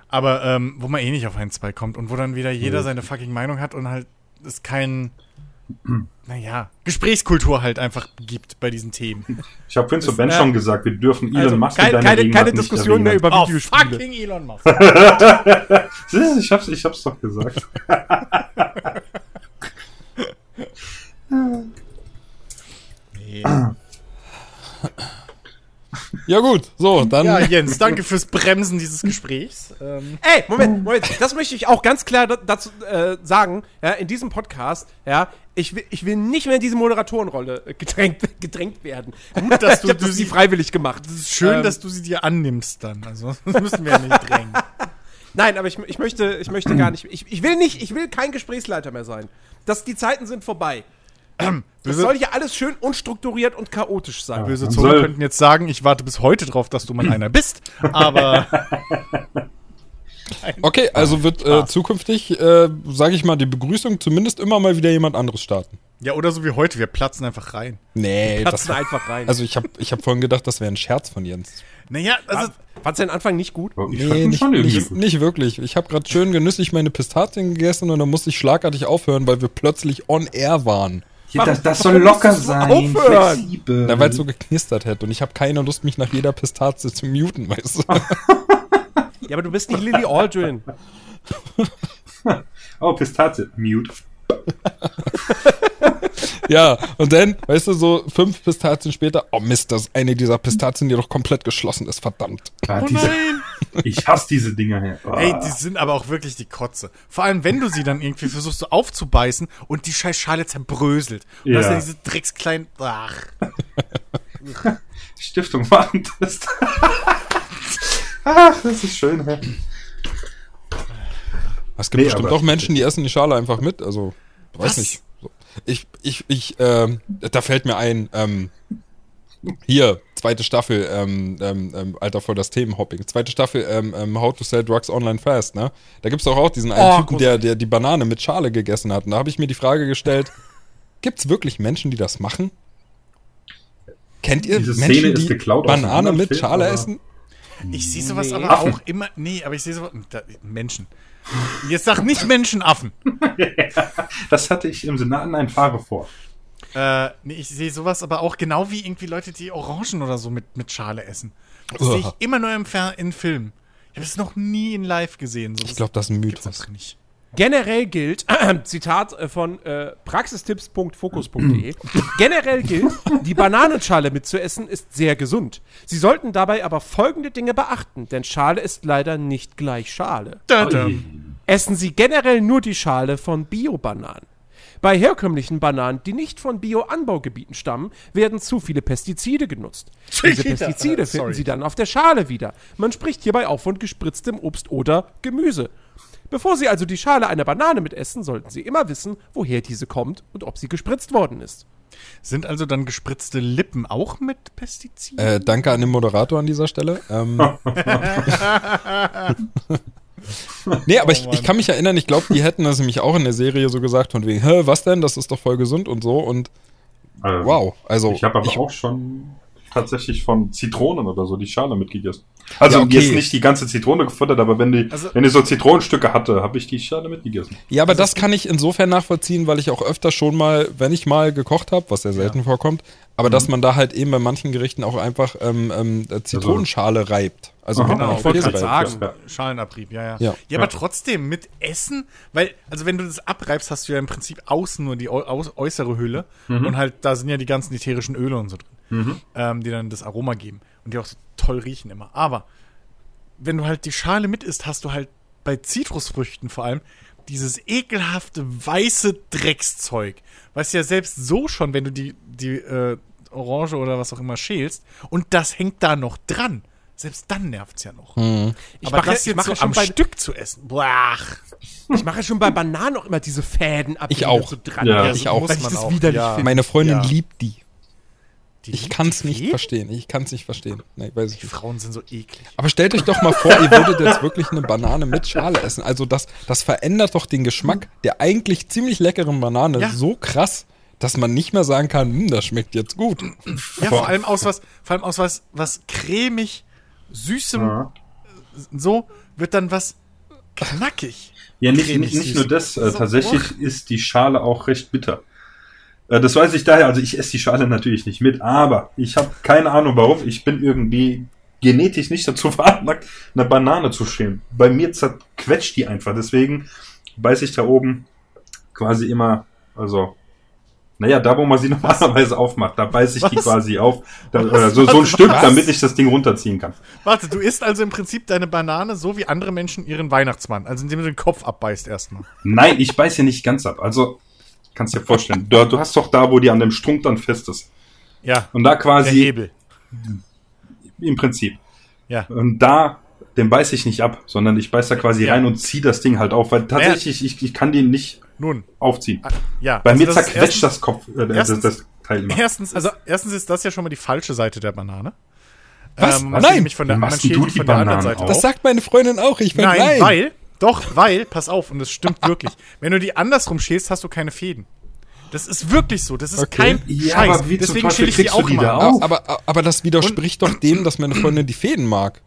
Aber ähm, wo man eh nicht auf einen zwei kommt und wo dann wieder jeder seine fucking Meinung hat und halt es kein, naja, Gesprächskultur halt einfach gibt bei diesen Themen. Ich habe vorhin zu Ben äh, schon gesagt, wir dürfen Elon also, Musk in Keine, deiner keine, keine nicht Diskussion mehr über Oh, Videospiele. fucking Elon Musk. Ich hab's, ich hab's doch gesagt. Nee. Ja gut, so, dann Ja, Jens, danke fürs Bremsen dieses Gesprächs. Ähm, Ey, Moment, Moment, das möchte ich auch ganz klar da- dazu äh, sagen, ja, in diesem Podcast, ja, ich will, ich will nicht mehr in diese Moderatorenrolle äh, gedrängt, gedrängt werden. Gut, dass du- ich hab du das sie- freiwillig gemacht. es ist schön, Ähm, dass du sie dir annimmst dann. Also, das müssen wir ja nicht drängen. Nein, aber ich, ich möchte, ich möchte gar nicht, ich, ich will nicht, ich will kein Gesprächsleiter mehr sein. Das, die Zeiten sind vorbei. Das Böse, soll hier alles schön unstrukturiert und chaotisch sein. böse Man Zungen könnten jetzt sagen, ich warte bis heute drauf, dass du mal einer bist. Aber Okay, also wird äh, zukünftig, äh, sage ich mal, die Begrüßung zumindest immer mal wieder jemand anderes starten. ja, oder so wie heute, wir platzen einfach rein. Nee, das, Platzen einfach rein. also ich habe ich hab vorhin gedacht, das wäre ein Scherz von Jens. Naja, also, Fandst du den Anfang nicht gut? Ich Nee, nicht, nicht, nicht wirklich. Ich habe gerade schön genüsslich meine Pistazien gegessen und dann musste ich schlagartig aufhören, weil wir plötzlich on air waren. Ja, das, das soll locker sein. aufhören? Flexibel. Na, weil es so geknistert hätte und ich habe keine Lust, mich nach jeder Pistazie zu muten, weißt du? Ja, aber du bist nicht Lily Aldrin. Oh, Pistazie. Mute. ja, und dann, weißt du, so fünf Pistazien später, oh Mist, das ist eine dieser Pistazien, die doch komplett geschlossen ist, verdammt. Ah, oh nein. Ich hasse diese Dinger hier. Oh. Ey, die sind aber auch wirklich die Kotze. Vor allem, wenn du sie dann irgendwie versuchst so aufzubeißen und die scheiß Schale zerbröselt. Und Ja. das sind diese dreckskleinen, ach. Stiftung Warentest. Ach, das ist schön. hä? Es gibt Nee, bestimmt auch Menschen, die essen die Schale einfach mit. Also, weiß Was? nicht. Ich, ich, ich, ähm, da fällt mir ein, ähm, hier, zweite Staffel, ähm, ähm, ähm, Alter, voll das Themenhopping. Zweite Staffel, ähm, ähm, How to Sell Drugs Online Fast, ne? Da gibt's doch auch diesen einen Oh, Typen, der, der die Banane mit Schale gegessen hat. Und da habe ich mir die Frage gestellt, gibt's wirklich Menschen, die das machen? Kennt ihr Diese Szene Menschen, ist die geklaut Banane mit Film, Schale aber- essen? Ich sehe sowas Nee. aber Affen. auch immer. Nee, aber ich sehe sowas. Da, Menschen. Jetzt sag nicht Menschenaffen. Das hatte ich im Senat in ein Fahre vor. Äh, nee, ich sehe sowas aber auch genau wie irgendwie Leute, die Orangen oder so mit, mit Schale essen. Das sehe ich immer nur im Fer in Filmen. Ich habe es noch nie in live gesehen. So, Ich glaube, das ist ein Mythos. nicht. Generell gilt, Zitat äh, von äh, praxistipps.fokus.de, generell gilt, die Bananenschale mitzuessen ist sehr gesund. Sie sollten dabei aber folgende Dinge beachten, denn Schale ist leider nicht gleich Schale. Da, da. Essen Sie generell nur die Schale von Bio-Bananen. Bei herkömmlichen Bananen, die nicht von Bio-Anbaugebieten stammen, werden zu viele Pestizide genutzt. Diese Pestizide finden Sie dann auf der Schale wieder. Man spricht hierbei auch von gespritztem Obst oder Gemüse. Bevor Sie also die Schale einer Banane mitessen, sollten Sie immer wissen, woher diese kommt und ob sie gespritzt worden ist. Sind also dann gespritzte Lippen auch mit Pestiziden? Äh, danke an den Moderator an dieser Stelle. Ähm, nee, aber ich, ich kann mich erinnern, ich glaube, die hätten das nämlich auch in der Serie so gesagt, von wegen, hä, was denn? Das ist doch voll gesund und so. Und Ähm, wow, also. Ich habe aber auch schon tatsächlich von Zitronen oder so die Schale mitgegessen. Also Ja, okay. jetzt nicht die ganze Zitrone gefuttert, aber wenn die, Also- wenn ich so Zitronenstücke hatte, habe ich die Schale mitgegessen. Ja, aber das kann ich insofern nachvollziehen, weil ich auch öfter schon mal, wenn ich mal gekocht habe, was sehr selten vorkommt, aber Mhm. dass man da halt eben bei manchen Gerichten auch einfach ähm, ähm, äh, Zitronenschale reibt. Also Aha. Genau, ich wollte gerade sagen, ja. Schalenabrieb, ja, ja, Ja. ja. aber trotzdem, mit Essen, weil, also wenn du das abreibst, hast du ja im Prinzip außen nur die äußere Hülle und halt, da sind ja die ganzen ätherischen Öle und so drin, ähm, die dann das Aroma geben und die auch so toll riechen immer. Aber wenn du halt die Schale mit isst, hast du halt bei Zitrusfrüchten vor allem dieses ekelhafte weiße Dreckszeug, was ja selbst so schon, wenn du die, die äh, Orange oder was auch immer schälst und das hängt da noch dran. Selbst dann nervt's ja noch. Ich Aber mache, das ich jetzt mache so schon am bei, Stück zu essen. Boah. ich mache schon bei Bananen auch immer diese Fäden ab, Ich die auch. so dran Ja, werden, ich auch. Weil Muss ich man das auch, widerlich ja. finde. Meine Freundin Ja. liebt die. Die Ich kann's die nicht verstehen. Ich kann's nicht verstehen. Nee, weiß ich Die nicht. Frauen sind so eklig. Aber stellt euch doch mal vor, ihr würdet jetzt wirklich eine Banane mit Schale essen. Also das, das verändert doch den Geschmack der eigentlich ziemlich leckeren Banane Ja. so krass, dass man nicht mehr sagen kann, hm, das schmeckt jetzt gut. Ja, vor allem aus was, vor allem aus was, was cremig, süßem, Ja. so wird dann was knackig. Ja, nicht, nicht, nicht nur das, äh, So, tatsächlich ist die Schale auch recht bitter. Äh, das weiß ich daher, also ich esse die Schale natürlich nicht mit, aber ich habe keine Ahnung warum. Ich bin irgendwie genetisch nicht dazu veranlagt, eine Banane zu schälen. Bei mir zerquetscht die einfach, deswegen beiß ich da oben quasi immer, also, naja, da wo man sie normalerweise aufmacht, da beiß ich die Was? quasi auf, da, oder so, so ein? Stück, Was? damit ich das Ding runterziehen kann. Warte, du isst also im Prinzip deine Banane so wie andere Menschen ihren Weihnachtsmann. Also indem du den Kopf abbeißt erstmal. Nein, ich beiß ja nicht ganz ab. Also, kannst dir vorstellen, du, du hast doch da, wo die an dem Strunk dann fest ist. Ja, Und da der quasi Hebel. im Prinzip. Ja. Und da, den beiß ich nicht ab, sondern ich beiß da quasi Ja. rein und zieh das Ding halt auf, weil tatsächlich, ich, ich kann den nicht Nun, aufziehen. ja. Bei also mir zerquetscht erstens- das Kopf, äh, das, erstens- das Teil immer. Erstens, also erstens ist das ja schon mal die falsche Seite der Banane. Was? man Nein. nämlich von der, man schält du die die von der anderen Seite auf? Das sagt meine Freundin auch. Ich Nein, nein. weil, doch, weil, pass auf, und das stimmt wirklich. Wenn du die andersrum schälst, hast du keine Fäden. Das ist wirklich so. Das ist Okay. kein Ja, Scheiß. aber wie Deswegen schäle ich die auch die immer auf? Aber, aber, aber das widerspricht doch dem, dass meine Freundin die Fäden mag.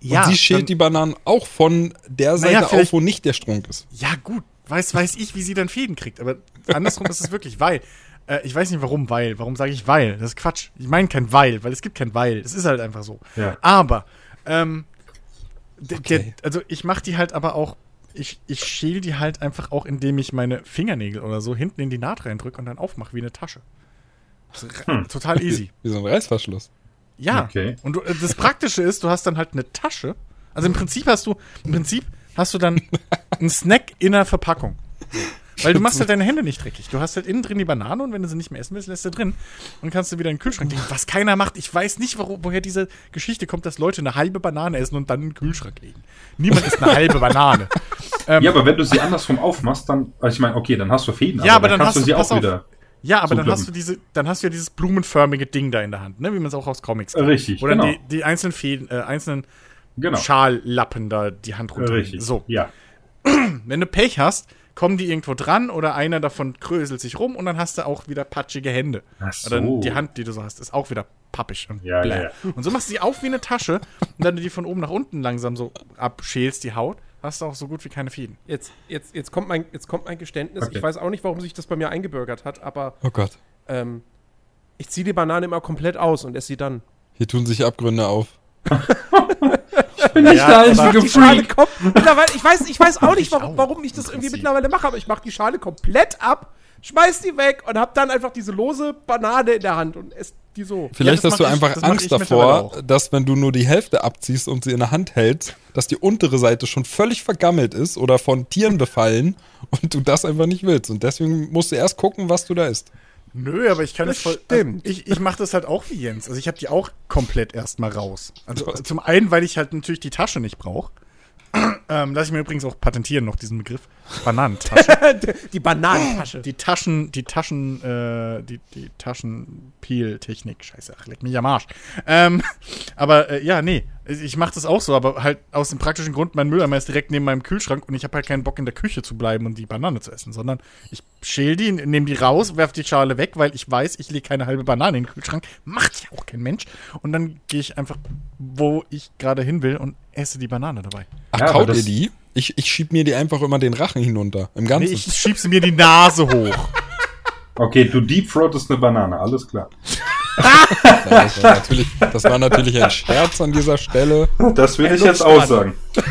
Ja, Und sie schält dann- die Bananen auch von der Seite auf, vielleicht- wo nicht der Strunk ist. Ja, gut. Weiß, weiß ich, wie sie dann Fäden kriegt. Aber andersrum ist es wirklich, weil. Äh, ich weiß nicht, warum, weil. Warum sage ich weil? Das ist Quatsch. Ich meine kein weil, weil es gibt kein weil. Es ist halt einfach so. Ja. Aber, ähm, Okay. der, also ich mache die halt aber auch, ich, ich schäl die halt einfach auch, indem ich meine Fingernägel oder so hinten in die Naht reindrücke und dann aufmache wie eine Tasche. Hm. Total easy. Wie so ein Reißverschluss. Ja. Okay. Und du, das Praktische ist, du hast dann halt eine Tasche. Also im Prinzip hast du, im Prinzip hast du dann einen Snack in einer Verpackung. Weil du machst halt deine Hände nicht dreckig. Du hast halt innen drin die Banane und wenn du sie nicht mehr essen willst, lässt du drin und kannst du wieder in den Kühlschrank legen. Was keiner macht. Ich weiß nicht, warum, woher diese Geschichte kommt, dass Leute eine halbe Banane essen und dann in den Kühlschrank legen. Niemand isst eine halbe Banane. Ähm, Ja, aber wenn du sie andersrum aufmachst, dann, also ich meine, okay, dann hast du Fäden, Ja, aber dann kannst hast du sie auch auf. wieder. Ja, aber dann hast du diese, dann hast du ja dieses blumenförmige Ding da in der Hand, ne? Wie man es auch aus Comics kennt. Richtig, Wo dann genau. die, die einzelnen Fäden, äh, einzelnen Genau. Schallappen da die Hand runter. Richtig. So. Ja. Wenn du Pech hast, kommen die irgendwo dran oder einer davon kröselt sich rum und dann hast du auch wieder patschige Hände. Ach so. Oder dann die Hand, die du so hast, ist auch wieder pappig und Ja, ja, ja. Und so machst du die auf wie eine Tasche und dann du die von oben nach unten langsam so abschälst, die Haut, hast du auch so gut wie keine Fäden. Jetzt, jetzt, jetzt, kommt mein, jetzt kommt mein Geständnis. Okay. Ich weiß auch nicht, warum sich das bei mir eingebürgert hat, aber Oh Gott. ähm, ich ziehe die Banane immer komplett aus und esse sie dann. Hier tun sich Abgründe auf. Bin ich Ja, der einzige Die Schale Freak? kommt. Mittlerweile, ich, weiß, ich weiß auch nicht, warum, auch, warum ich das irgendwie mittlerweile mache, aber ich mache die Schale komplett ab, schmeiß die weg und hab dann einfach diese lose Banane in der Hand und esse die so. Vielleicht das hast du ich- einfach Angst ich davor, dass wenn du nur die Hälfte abziehst und sie in der Hand hältst, dass die untere Seite schon völlig vergammelt ist oder von Tieren befallen und du das einfach nicht willst. Und deswegen musst du erst gucken, was du da isst. Nö, aber ich kann Das es voll. stimmt. Also ich ich mache das halt auch wie Jens. Also ich habe die auch komplett erstmal raus. Also zum einen, weil ich halt natürlich die Tasche nicht brauche. Ähm, lass ich mir übrigens auch patentieren noch diesen Begriff. Bananentasche. Die Bananentasche. die Taschen, die Taschen, äh, die, die Taschenpeel-Technik. Scheiße, ach, leck mich am Arsch. Ähm, aber äh, ja, nee, ich mache das auch so, aber halt aus dem praktischen Grund, mein Mülleimer ist direkt neben meinem Kühlschrank und ich habe halt keinen Bock in der Küche zu bleiben und die Banane zu essen, sondern ich schäl die, nehme die raus, werf die Schale weg, weil ich weiß, ich lege keine halbe Banane in den Kühlschrank. Macht ja auch kein Mensch. Und dann gehe ich einfach, wo ich gerade hin will und esse die Banane dabei. Ach, Ja, kaut ihr die? Ich, ich schieb mir die einfach immer den Rachen hinunter. Im Nee, Ganzen. ich schieb sie mir die Nase hoch. Okay, du deepthroatest eine Banane, alles klar. Das, war natürlich, das war natürlich ein Scherz an dieser Stelle. Das will ich jetzt aussagen.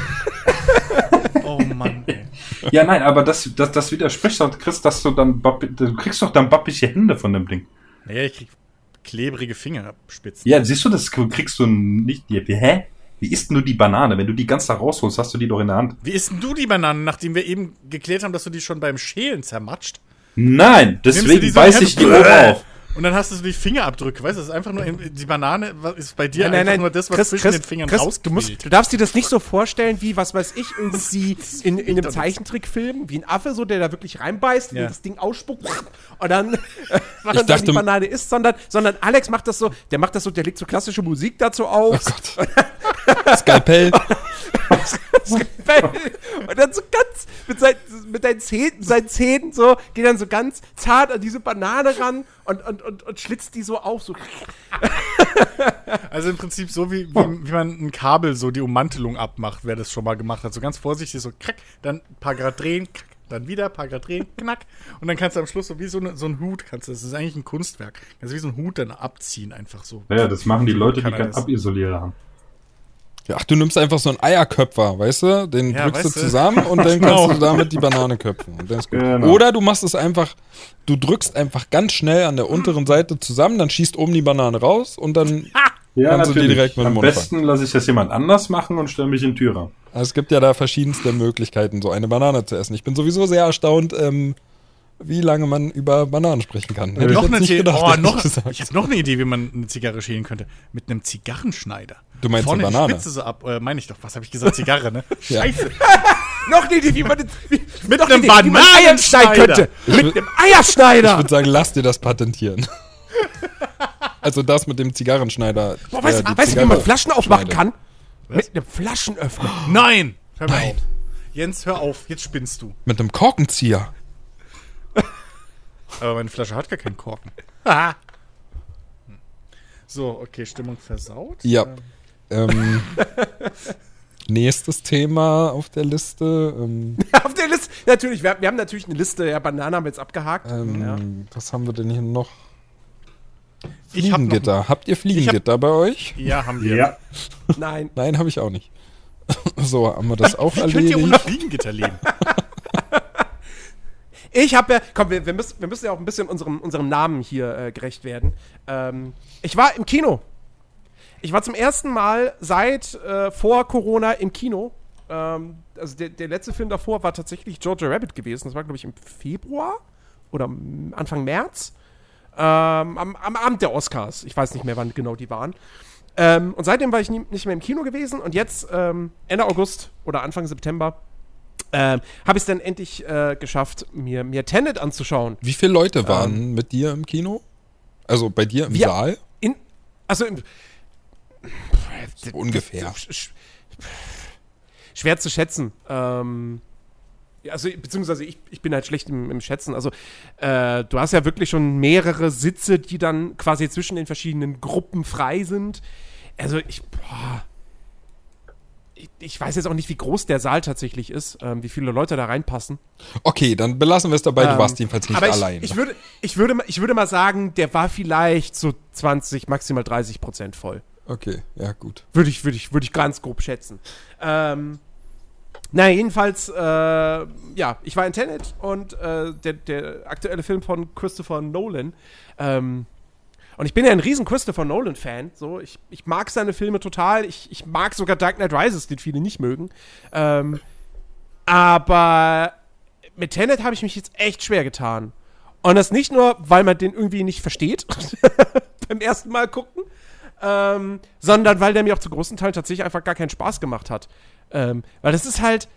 Oh Mann, ey. Ja, nein, aber das, das, das widerspricht doch, Chris, dass du dann, du kriegst doch dann bappige Hände von dem Ding. Naja, ich krieg klebrige Fingerspitzen. Ja, siehst du, das kriegst du nicht. Wie, hä? Wie isst denn du die Banane? Wenn du die ganz da rausholst, hast du die doch in der Hand. Wie isst denn du die Bananen, nachdem wir eben geklärt haben, dass du die schon beim Schälen zermatscht? Nein, deswegen beiß ich die oben auf. Und dann hast du so die Fingerabdrücke, weißt du? Das ist einfach nur, die Banane ist bei dir Nein, nein, einfach nein. nur das, was Chris, zwischen Chris, den Fingern Chris, rausquillt. du, musst, du darfst dir das nicht so vorstellen, wie, was weiß ich, irgendwie in, in einem Zeichentrickfilm, wie ein Affe, so, der da wirklich reinbeißt Ja. und das Ding ausspuckt und dann, äh, Ich dann dachte- die Banane isst, sondern, sondern Alex macht das so, der macht das so, der legt so klassische Musik dazu auf. Oh Gott. Skalpell. und dann so ganz mit, sein, mit seinen Zähnen, seinen Zähnen so, geht dann so ganz zart an diese Banane ran und, und, und, und schlitzt die so auf, so. Also im Prinzip so, wie, wie, wie man ein Kabel so die Ummantelung abmacht, wer das schon mal gemacht hat. So ganz vorsichtig, so krack, dann ein paar Grad drehen, krack, dann wieder ein paar Grad drehen, knack. Und dann kannst du am Schluss so wie so, ne, so ein Hut, kannst du, das ist eigentlich ein Kunstwerk. Kannst du wie so ein Hut dann abziehen, einfach so. Ja, das machen die Leute, die keinen. Abisolierer haben. Ja, Ach, du nimmst einfach so einen Eierköpfer, weißt du? Den Ja, drückst du weißt du. zusammen und dann Genau. kannst du damit die Banane köpfen. Und dann ist gut. Genau. Oder du machst es einfach, du drückst einfach ganz schnell an der unteren Seite zusammen, dann schießt oben die Banane raus und dann. Ja, Kannst du die direkt mit dem Am Mund besten lasse ich das jemand anders machen und stelle mich in den Türrahmen. Also es gibt ja da verschiedenste Möglichkeiten, so eine Banane zu essen. Ich bin sowieso sehr erstaunt, ähm, wie lange man über Bananen sprechen kann. Hätte ich noch eine nicht gedacht, oh, ehrlich noch, gesagt. ich habe noch eine Idee, wie man eine Zigarre schälen könnte. Mit einem Zigarrenschneider. Du meinst Vorne eine die Banane? Spitze so ab, äh, meine ich doch, was habe ich gesagt, Zigarre, ne? Ja. Scheiße. Noch eine Idee, wie man, wie, Mit einem eine Idee, wie man Eier schneiden Bananenschneider. könnte. Ich Mit einem Eierschneider. Ich würde sagen, lass dir das patentieren. Also das mit dem Zigarrenschneider. Boah, weißt, die du, weißt du, wie man Flaschen aufmachen kann? Mit einem Flaschenöffner. Nein! Hör mal Nein. auf. Jens, hör auf, jetzt spinnst du. Mit einem Korkenzieher. Aber meine Flasche hat gar keinen Korken. So, okay, Stimmung versaut. Ja. Ähm, nächstes Thema auf der Liste. Ähm, Auf der Liste, natürlich, wir, wir haben natürlich eine Liste, ja, Bananen haben wir jetzt abgehakt. ähm, ja. Was haben wir denn hier noch? Ich hab noch- Fliegengitter. Habt ihr Fliegengitter bei euch? Ja, haben wir. Ja. Nein. Nein, habe ich auch nicht. So, haben wir das auch Wie könnt ihr ohne erledigt? Fliegengitter leben? Ich habe ja, komm, wir, wir, müssen, wir müssen ja auch ein bisschen unserem, unserem Namen hier äh, gerecht werden. Ähm, ich war im Kino. Ich war zum ersten Mal seit äh, vor Corona im Kino. Ähm, also der, der letzte Film davor war tatsächlich Georgia Rabbit gewesen. Das war, glaube ich, im Februar oder Anfang März. Ähm, am, am Abend der Oscars. Ich weiß nicht mehr, wann genau die waren. Ähm, und seitdem war ich nie, nicht mehr im Kino gewesen. Und jetzt, ähm, Ende August oder Anfang September, ähm, habe ich es dann endlich äh, geschafft, mir, mir Tenet anzuschauen. Wie viele Leute waren mit dir im Kino? Also bei dir im Wir- Saal? In, also im, So ungefähr. Sch- sch- Schwer zu schätzen. Ähm, also, beziehungsweise ich, ich bin halt schlecht im, im Schätzen. Also, äh, du hast ja wirklich schon mehrere Sitze, die dann quasi zwischen den verschiedenen Gruppen frei sind. Also, ich, boah, ich, ich weiß jetzt auch nicht, wie groß der Saal tatsächlich ist, ähm, wie viele Leute da reinpassen. Okay, dann belassen wir es dabei. Du Ähm, warst jedenfalls nicht aber allein. Ich, ich, würde, ich, würde, ich würde mal sagen, der war vielleicht so 20, maximal 30 Prozent voll. Okay, ja, gut. Würde ich, würde ich, würde ich ganz grob schätzen. Ähm, naja, jedenfalls, äh, ja, ich war in Tenet und äh, der, der aktuelle Film von Christopher Nolan. Ähm, und ich bin ja ein riesen Christopher Nolan-Fan. So, ich, ich mag seine Filme total. Ich, ich mag sogar Dark Knight Rises, den viele nicht mögen. Ähm, aber mit Tenet habe ich mich jetzt echt schwer getan. Und das nicht nur, weil man den irgendwie nicht versteht beim ersten Mal gucken, ähm, sondern weil der mir auch zu großen Teilen tatsächlich einfach gar keinen Spaß gemacht hat. Ähm, weil das ist halt,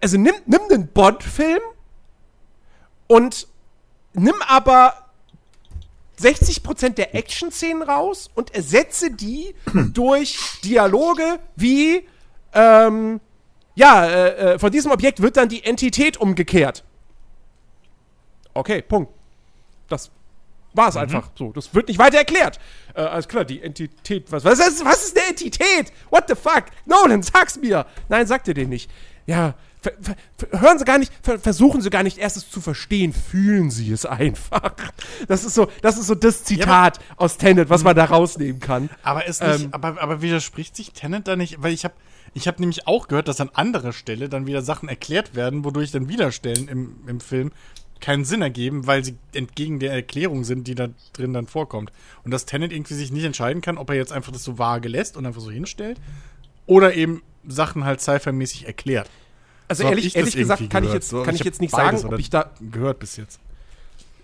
also nimm, nimm den Bond-Film und nimm aber 60% der Action-Szenen raus und ersetze die durch Dialoge wie, ähm, ja, äh, äh, von diesem Objekt wird dann die Entität umgekehrt. Okay, Punkt. Das war es einfach so. Das wird nicht weiter erklärt. Äh, alles klar, die Entität. Was, was, ist, was ist eine Entität? What the fuck? Nolan, sag's mir. Nein, sagt ihr den nicht. Ja, ver, ver, hören Sie gar nicht, ver, versuchen Sie gar nicht erst es zu verstehen, fühlen Sie es einfach. Das ist so, das ist so das Zitat aus Tenet, was man da rausnehmen kann. Aber ist nicht, Ähm, aber, aber widerspricht sich Tenet da nicht? Weil ich habe ich hab nämlich auch gehört, dass an anderer Stelle dann wieder Sachen erklärt werden, wodurch dann Widerstellen im, im Film keinen Sinn ergeben, weil sie entgegen der Erklärung sind, die da drin dann vorkommt. Und dass Tenet irgendwie sich nicht entscheiden kann, ob er jetzt einfach das so vage lässt und einfach so hinstellt oder eben Sachen halt sci-fi-mäßig erklärt. Also So ehrlich, ehrlich gesagt kann ich jetzt, kann ich jetzt nicht sagen, ob ich da, gehört bis jetzt.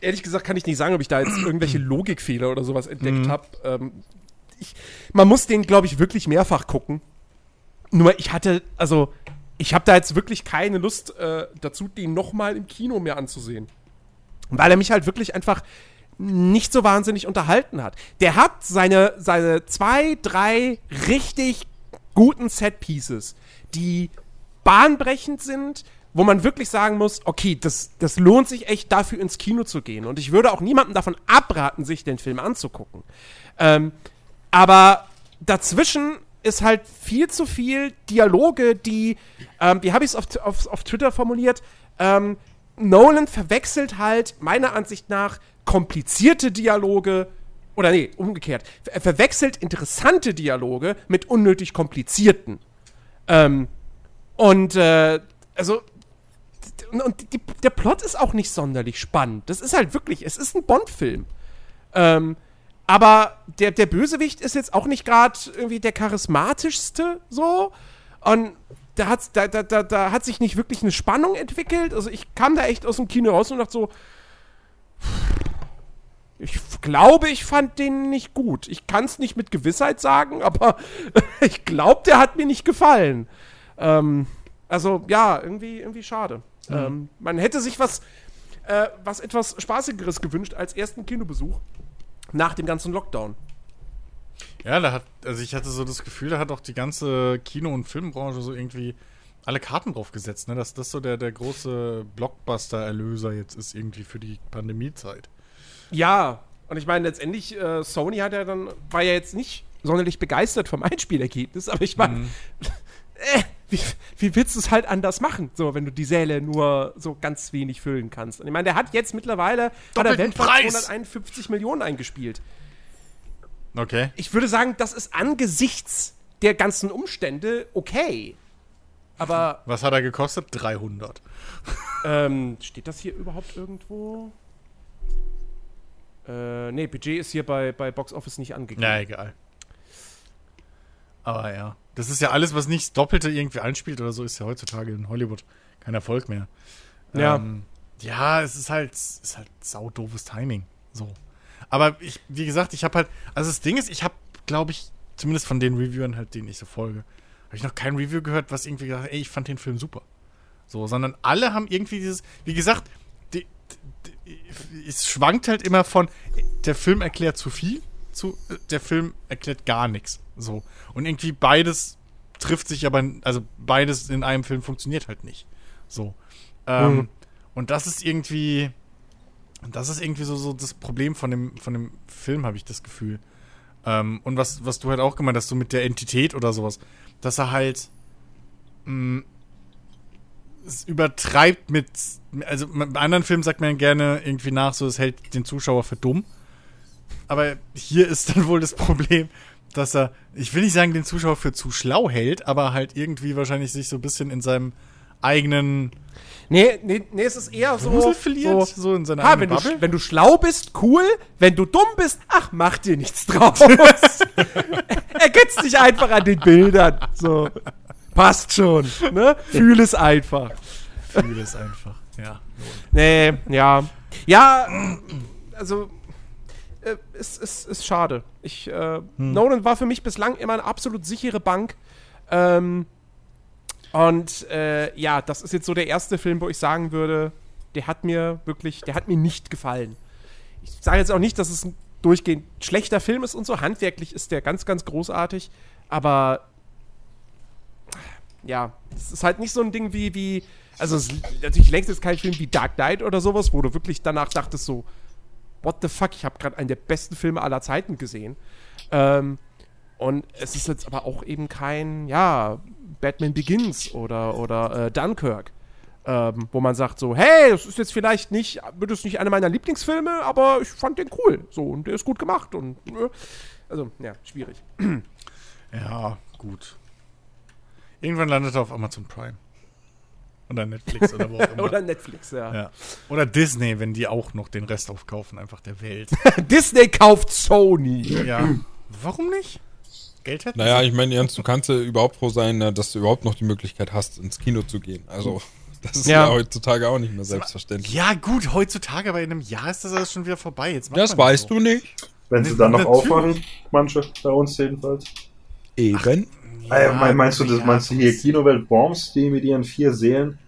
ehrlich gesagt kann ich nicht sagen, ob ich da jetzt irgendwelche Logikfehler oder sowas entdeckt Mhm. habe. Ähm, man muss den, glaube ich, wirklich mehrfach gucken. Nur ich hatte, also ich habe da jetzt wirklich keine Lust äh, dazu, den nochmal im Kino mir anzusehen. Weil er mich halt wirklich einfach nicht so wahnsinnig unterhalten hat. Der hat seine, seine zwei, drei richtig guten Set-Pieces, die bahnbrechend sind, wo man wirklich sagen muss, okay, das, das lohnt sich echt dafür ins Kino zu gehen. Und ich würde auch niemandem davon abraten, sich den Film anzugucken. Ähm, aber dazwischen ist halt viel zu viel Dialoge, die, ähm, wie habe ich es auf, auf, auf Twitter formuliert, ähm, Nolan verwechselt halt meiner Ansicht nach komplizierte Dialoge oder nee, umgekehrt. Er verwechselt interessante Dialoge mit unnötig komplizierten. Ähm, und äh, also und, die, der Plot ist auch nicht sonderlich spannend. Das ist halt wirklich, es ist ein Bond-Film. Ähm, aber der, der Bösewicht ist jetzt auch nicht gerade irgendwie der charismatischste so. Und da hat, da, da, da, da hat sich nicht wirklich eine Spannung entwickelt. Also ich kam da echt aus dem Kino raus und dachte so, ich glaube, ich fand den nicht gut. Ich kann es nicht mit Gewissheit sagen, aber ich glaube, der hat mir nicht gefallen. Ähm, also ja, irgendwie, irgendwie schade. Ähm, man hätte sich was, äh, was etwas Spaßigeres gewünscht als ersten Kinobesuch nach dem ganzen Lockdown. Ja, da hat, also ich hatte so das Gefühl, da hat auch die ganze Kino- und Filmbranche so irgendwie alle Karten drauf gesetzt, ne? Dass das so der, der große Blockbuster-Erlöser jetzt ist, irgendwie für die Pandemiezeit. Ja, und ich meine, letztendlich, äh, Sony hat ja dann, war ja jetzt nicht sonderlich begeistert vom Einspielergebnis, aber ich meine, äh, wie, wie willst du es halt anders machen, so, wenn du die Säle nur so ganz wenig füllen kannst? Und ich meine, der hat jetzt mittlerweile hat er Doppelten weltweit Preis! 251 Millionen eingespielt. Okay. Ich würde sagen, das ist angesichts der ganzen Umstände okay. Aber Was hat er gekostet? 300. Ähm, steht das hier überhaupt irgendwo? Äh, nee, Budget ist hier bei, bei Box Office nicht angegeben. Na, egal. Aber ja. Das ist ja alles, was nicht das Doppelte irgendwie einspielt oder so, ist ja heutzutage in Hollywood kein Erfolg mehr. Ja. Ähm, ja, es ist halt, es ist halt saudoofes Timing. So. Aber ich, wie gesagt, ich habe halt, also das Ding ist, ich habe, glaube ich, zumindest von den Reviewern halt, denen ich so folge, habe ich noch kein Review gehört, was irgendwie gesagt hat, ey, ich fand den Film super. So, sondern alle haben irgendwie dieses, wie gesagt, die, die, es schwankt halt immer von, der Film erklärt zu viel, zu, der Film erklärt gar nichts. So. Und irgendwie beides trifft sich aber, also beides in einem Film funktioniert halt nicht. So. Ähm, Mhm. Und das ist irgendwie, das ist irgendwie so, so das Problem von dem, von dem Film, habe ich das Gefühl. Ähm, und was, was du halt auch gemeint hast, so mit der Entität oder sowas, dass er halt mh, es übertreibt mit, also bei anderen Filmen sagt man gerne irgendwie nach, so es hält den Zuschauer für dumm. Aber hier ist dann wohl das Problem, dass er, ich will nicht sagen, den Zuschauer für zu schlau hält, aber halt irgendwie wahrscheinlich sich so ein bisschen in seinem eigenen Nee, nee, nee, es ist eher so. Verliert, so so in seiner Ha, wenn du, wenn du schlau bist, cool. Wenn du dumm bist, ach, mach dir nichts draus. Ergänzt dich einfach an den Bildern. So. Passt schon. Ne? Fühl es einfach. Fühle es einfach. Ja. Nee, ja. Ja, also, äh, es ist, ist schade. Ich, äh, Nolan war für mich bislang immer eine absolut sichere Bank. Ähm, und äh, ja, das ist jetzt so der erste Film, wo ich sagen würde, der hat mir wirklich, der hat mir nicht gefallen. Ich sage jetzt auch nicht, dass es ein durchgehend schlechter Film ist und so. Handwerklich ist der ganz, ganz großartig. Aber ja, es ist halt nicht so ein Ding wie, wie also es ist natürlich längst jetzt kein Film wie Dark Knight oder sowas, wo du wirklich danach dachtest so, what the fuck, ich habe gerade einen der besten Filme aller Zeiten gesehen. Ähm, und es ist jetzt aber auch eben kein, ja, Batman Begins oder, oder äh, Dunkirk, ähm, wo man sagt so, hey, das ist jetzt vielleicht nicht, wird es nicht einer meiner Lieblingsfilme, aber ich fand den cool, so, und der ist gut gemacht und, äh, also, ja, schwierig. Ja, gut. Irgendwann landet er auf Amazon Prime. Oder Netflix oder wo auch immer. Oder Netflix, ja. ja. Oder Disney, wenn die auch noch den Rest aufkaufen, einfach der Welt. Disney kauft Sony. ja. Warum nicht? Geld hätten Naja, ich meine, Jens, du kannst ja überhaupt froh sein, dass du überhaupt noch die Möglichkeit hast, ins Kino zu gehen. Also, das ist Ja. ja, heutzutage auch nicht mehr selbstverständlich. Ja, gut, heutzutage, aber in einem Jahr ist das alles schon wieder vorbei. Jetzt das weißt so. du nicht. Wenn sie Ne- dann noch aufwachen, manche, bei uns jedenfalls. Eben. Äh, mein- meinst du, das ja, meinst du hier Kinowelt Worms, die mit ihren vier Seelen?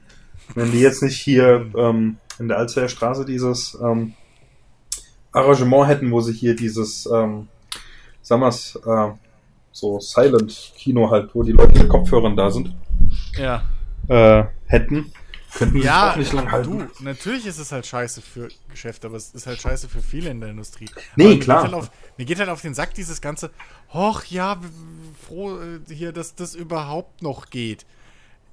Wenn die jetzt nicht hier ähm, in der Alzheimer Straße dieses ähm, Arrangement hätten, wo sie hier dieses, ähm, sagen wir's, äh, so Silent-Kino halt, wo die Leute mit Kopfhörern da sind, Ja. äh, hätten, könnten Ja, auch nicht lang halten. du, natürlich ist es halt scheiße für Geschäfte, aber es ist halt scheiße für viele in der Industrie. Nee, aber klar. Geht halt auf, mir geht halt auf den Sack dieses ganze, hoch, ja, froh äh, hier, dass das überhaupt noch geht.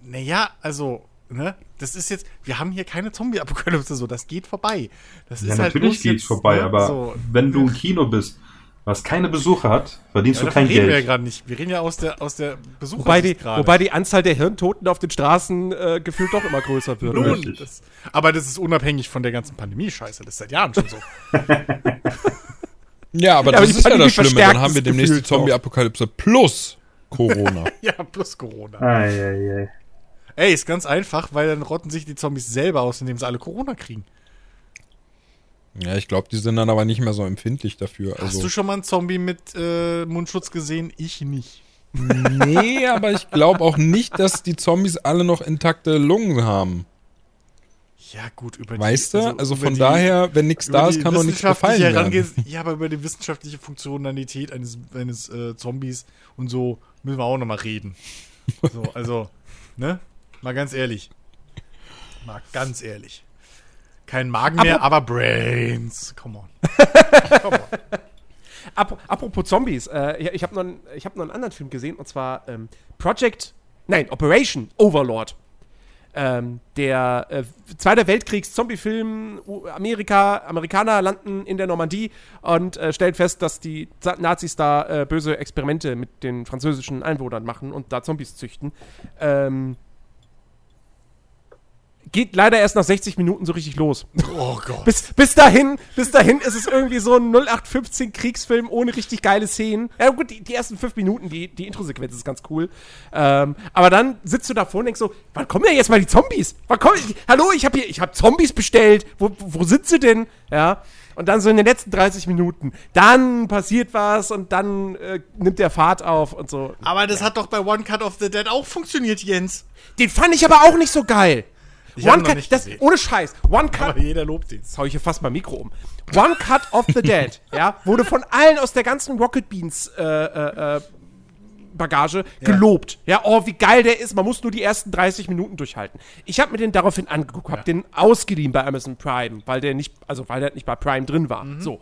Naja, also, ne, das ist jetzt, wir haben hier keine Zombie-Apokalypse, so, das geht vorbei. Das Ja, ist halt natürlich bloß geht's jetzt, vorbei, ne, aber so. wenn du im Kino bist, was keine Besucher hat, verdienst Ja, du kein reden wir ja Geld. gerade nicht. Wir reden ja aus der, aus der Besucher Wobei die, wobei die Anzahl der Hirntoten auf den Straßen äh, gefühlt doch immer größer wird. Nun, das, aber das ist unabhängig von der ganzen Pandemie-Scheiße. Das ist seit Jahren schon so. Ja, aber Ja, aber das die ist ja Pandemie das Schlimme. Dann haben wir demnächst die. Zombie-Apokalypse plus Corona. ja, plus Corona. Eieiei. Ey, ist ganz einfach, weil dann rotten sich die Zombies selber aus, indem sie alle Corona kriegen. Ja, ich glaube, die sind dann aber nicht mehr so empfindlich dafür. Hast Also, du schon mal einen Zombie mit äh, Mundschutz gesehen? Ich nicht. nee, aber ich glaube auch nicht, dass die Zombies alle noch intakte Lungen haben. Ja, gut, über Weißt du? Also, über von die- daher, wenn nichts da die ist, kann doch nichts gefallen werden. Ja, aber über die wissenschaftliche Funktionalität eines, eines äh, Zombies und so müssen wir auch noch mal reden. So, also, ne? Mal ganz ehrlich. Mal ganz ehrlich. Kein Magen mehr, aber Brains. Come on. Come on. Ap apropos Zombies, äh, ich, ich habe noch, einen- ich hab noch einen anderen Film gesehen und zwar ähm, Project, nein, Operation Overlord. Ähm, der äh, Zweiter Weltkriegs-Zombie-Film, Amerika, Amerikaner landen in der Normandie und äh, stellen fest, dass die Nazis da äh, böse Experimente mit den französischen Einwohnern machen und da Zombies züchten. Ähm, geht leider erst nach 60 Minuten so richtig los. Oh Gott. Bis, bis dahin, bis dahin ist es irgendwie so ein 0815 Kriegsfilm ohne richtig geile Szenen. Ja gut, die, die ersten fünf Minuten, die, die Intro-Sequenz ist ganz cool. Ähm, aber dann sitzt du davor und denkst so, wann kommen denn jetzt mal die Zombies? Wann kommen, hallo, ich habe hier, ich habe Zombies bestellt. Wo, wo, sind sie denn? Ja. Und dann so in den letzten 30 Minuten, dann passiert was und dann äh, nimmt der Fahrt auf und so. Aber das hat doch bei One Cut of the Dead auch funktioniert, Jens. Den fand ich aber auch nicht so geil. Ich One Cut, das, gesehen. ohne Scheiß. One Cut, Aber jeder lobt ihn. Jetzt hau ich hier fast mein Mikro um. One Cut of the Dead, ja, wurde von allen aus der ganzen Rocket Beans äh, äh, äh, Bagage gelobt. Ja, oh, wie geil der ist. Man muss nur die ersten 30 Minuten durchhalten. Ich habe mir den daraufhin angeguckt, habe den ausgeliehen bei Amazon Prime, weil der nicht, also weil der nicht bei Prime drin war. So.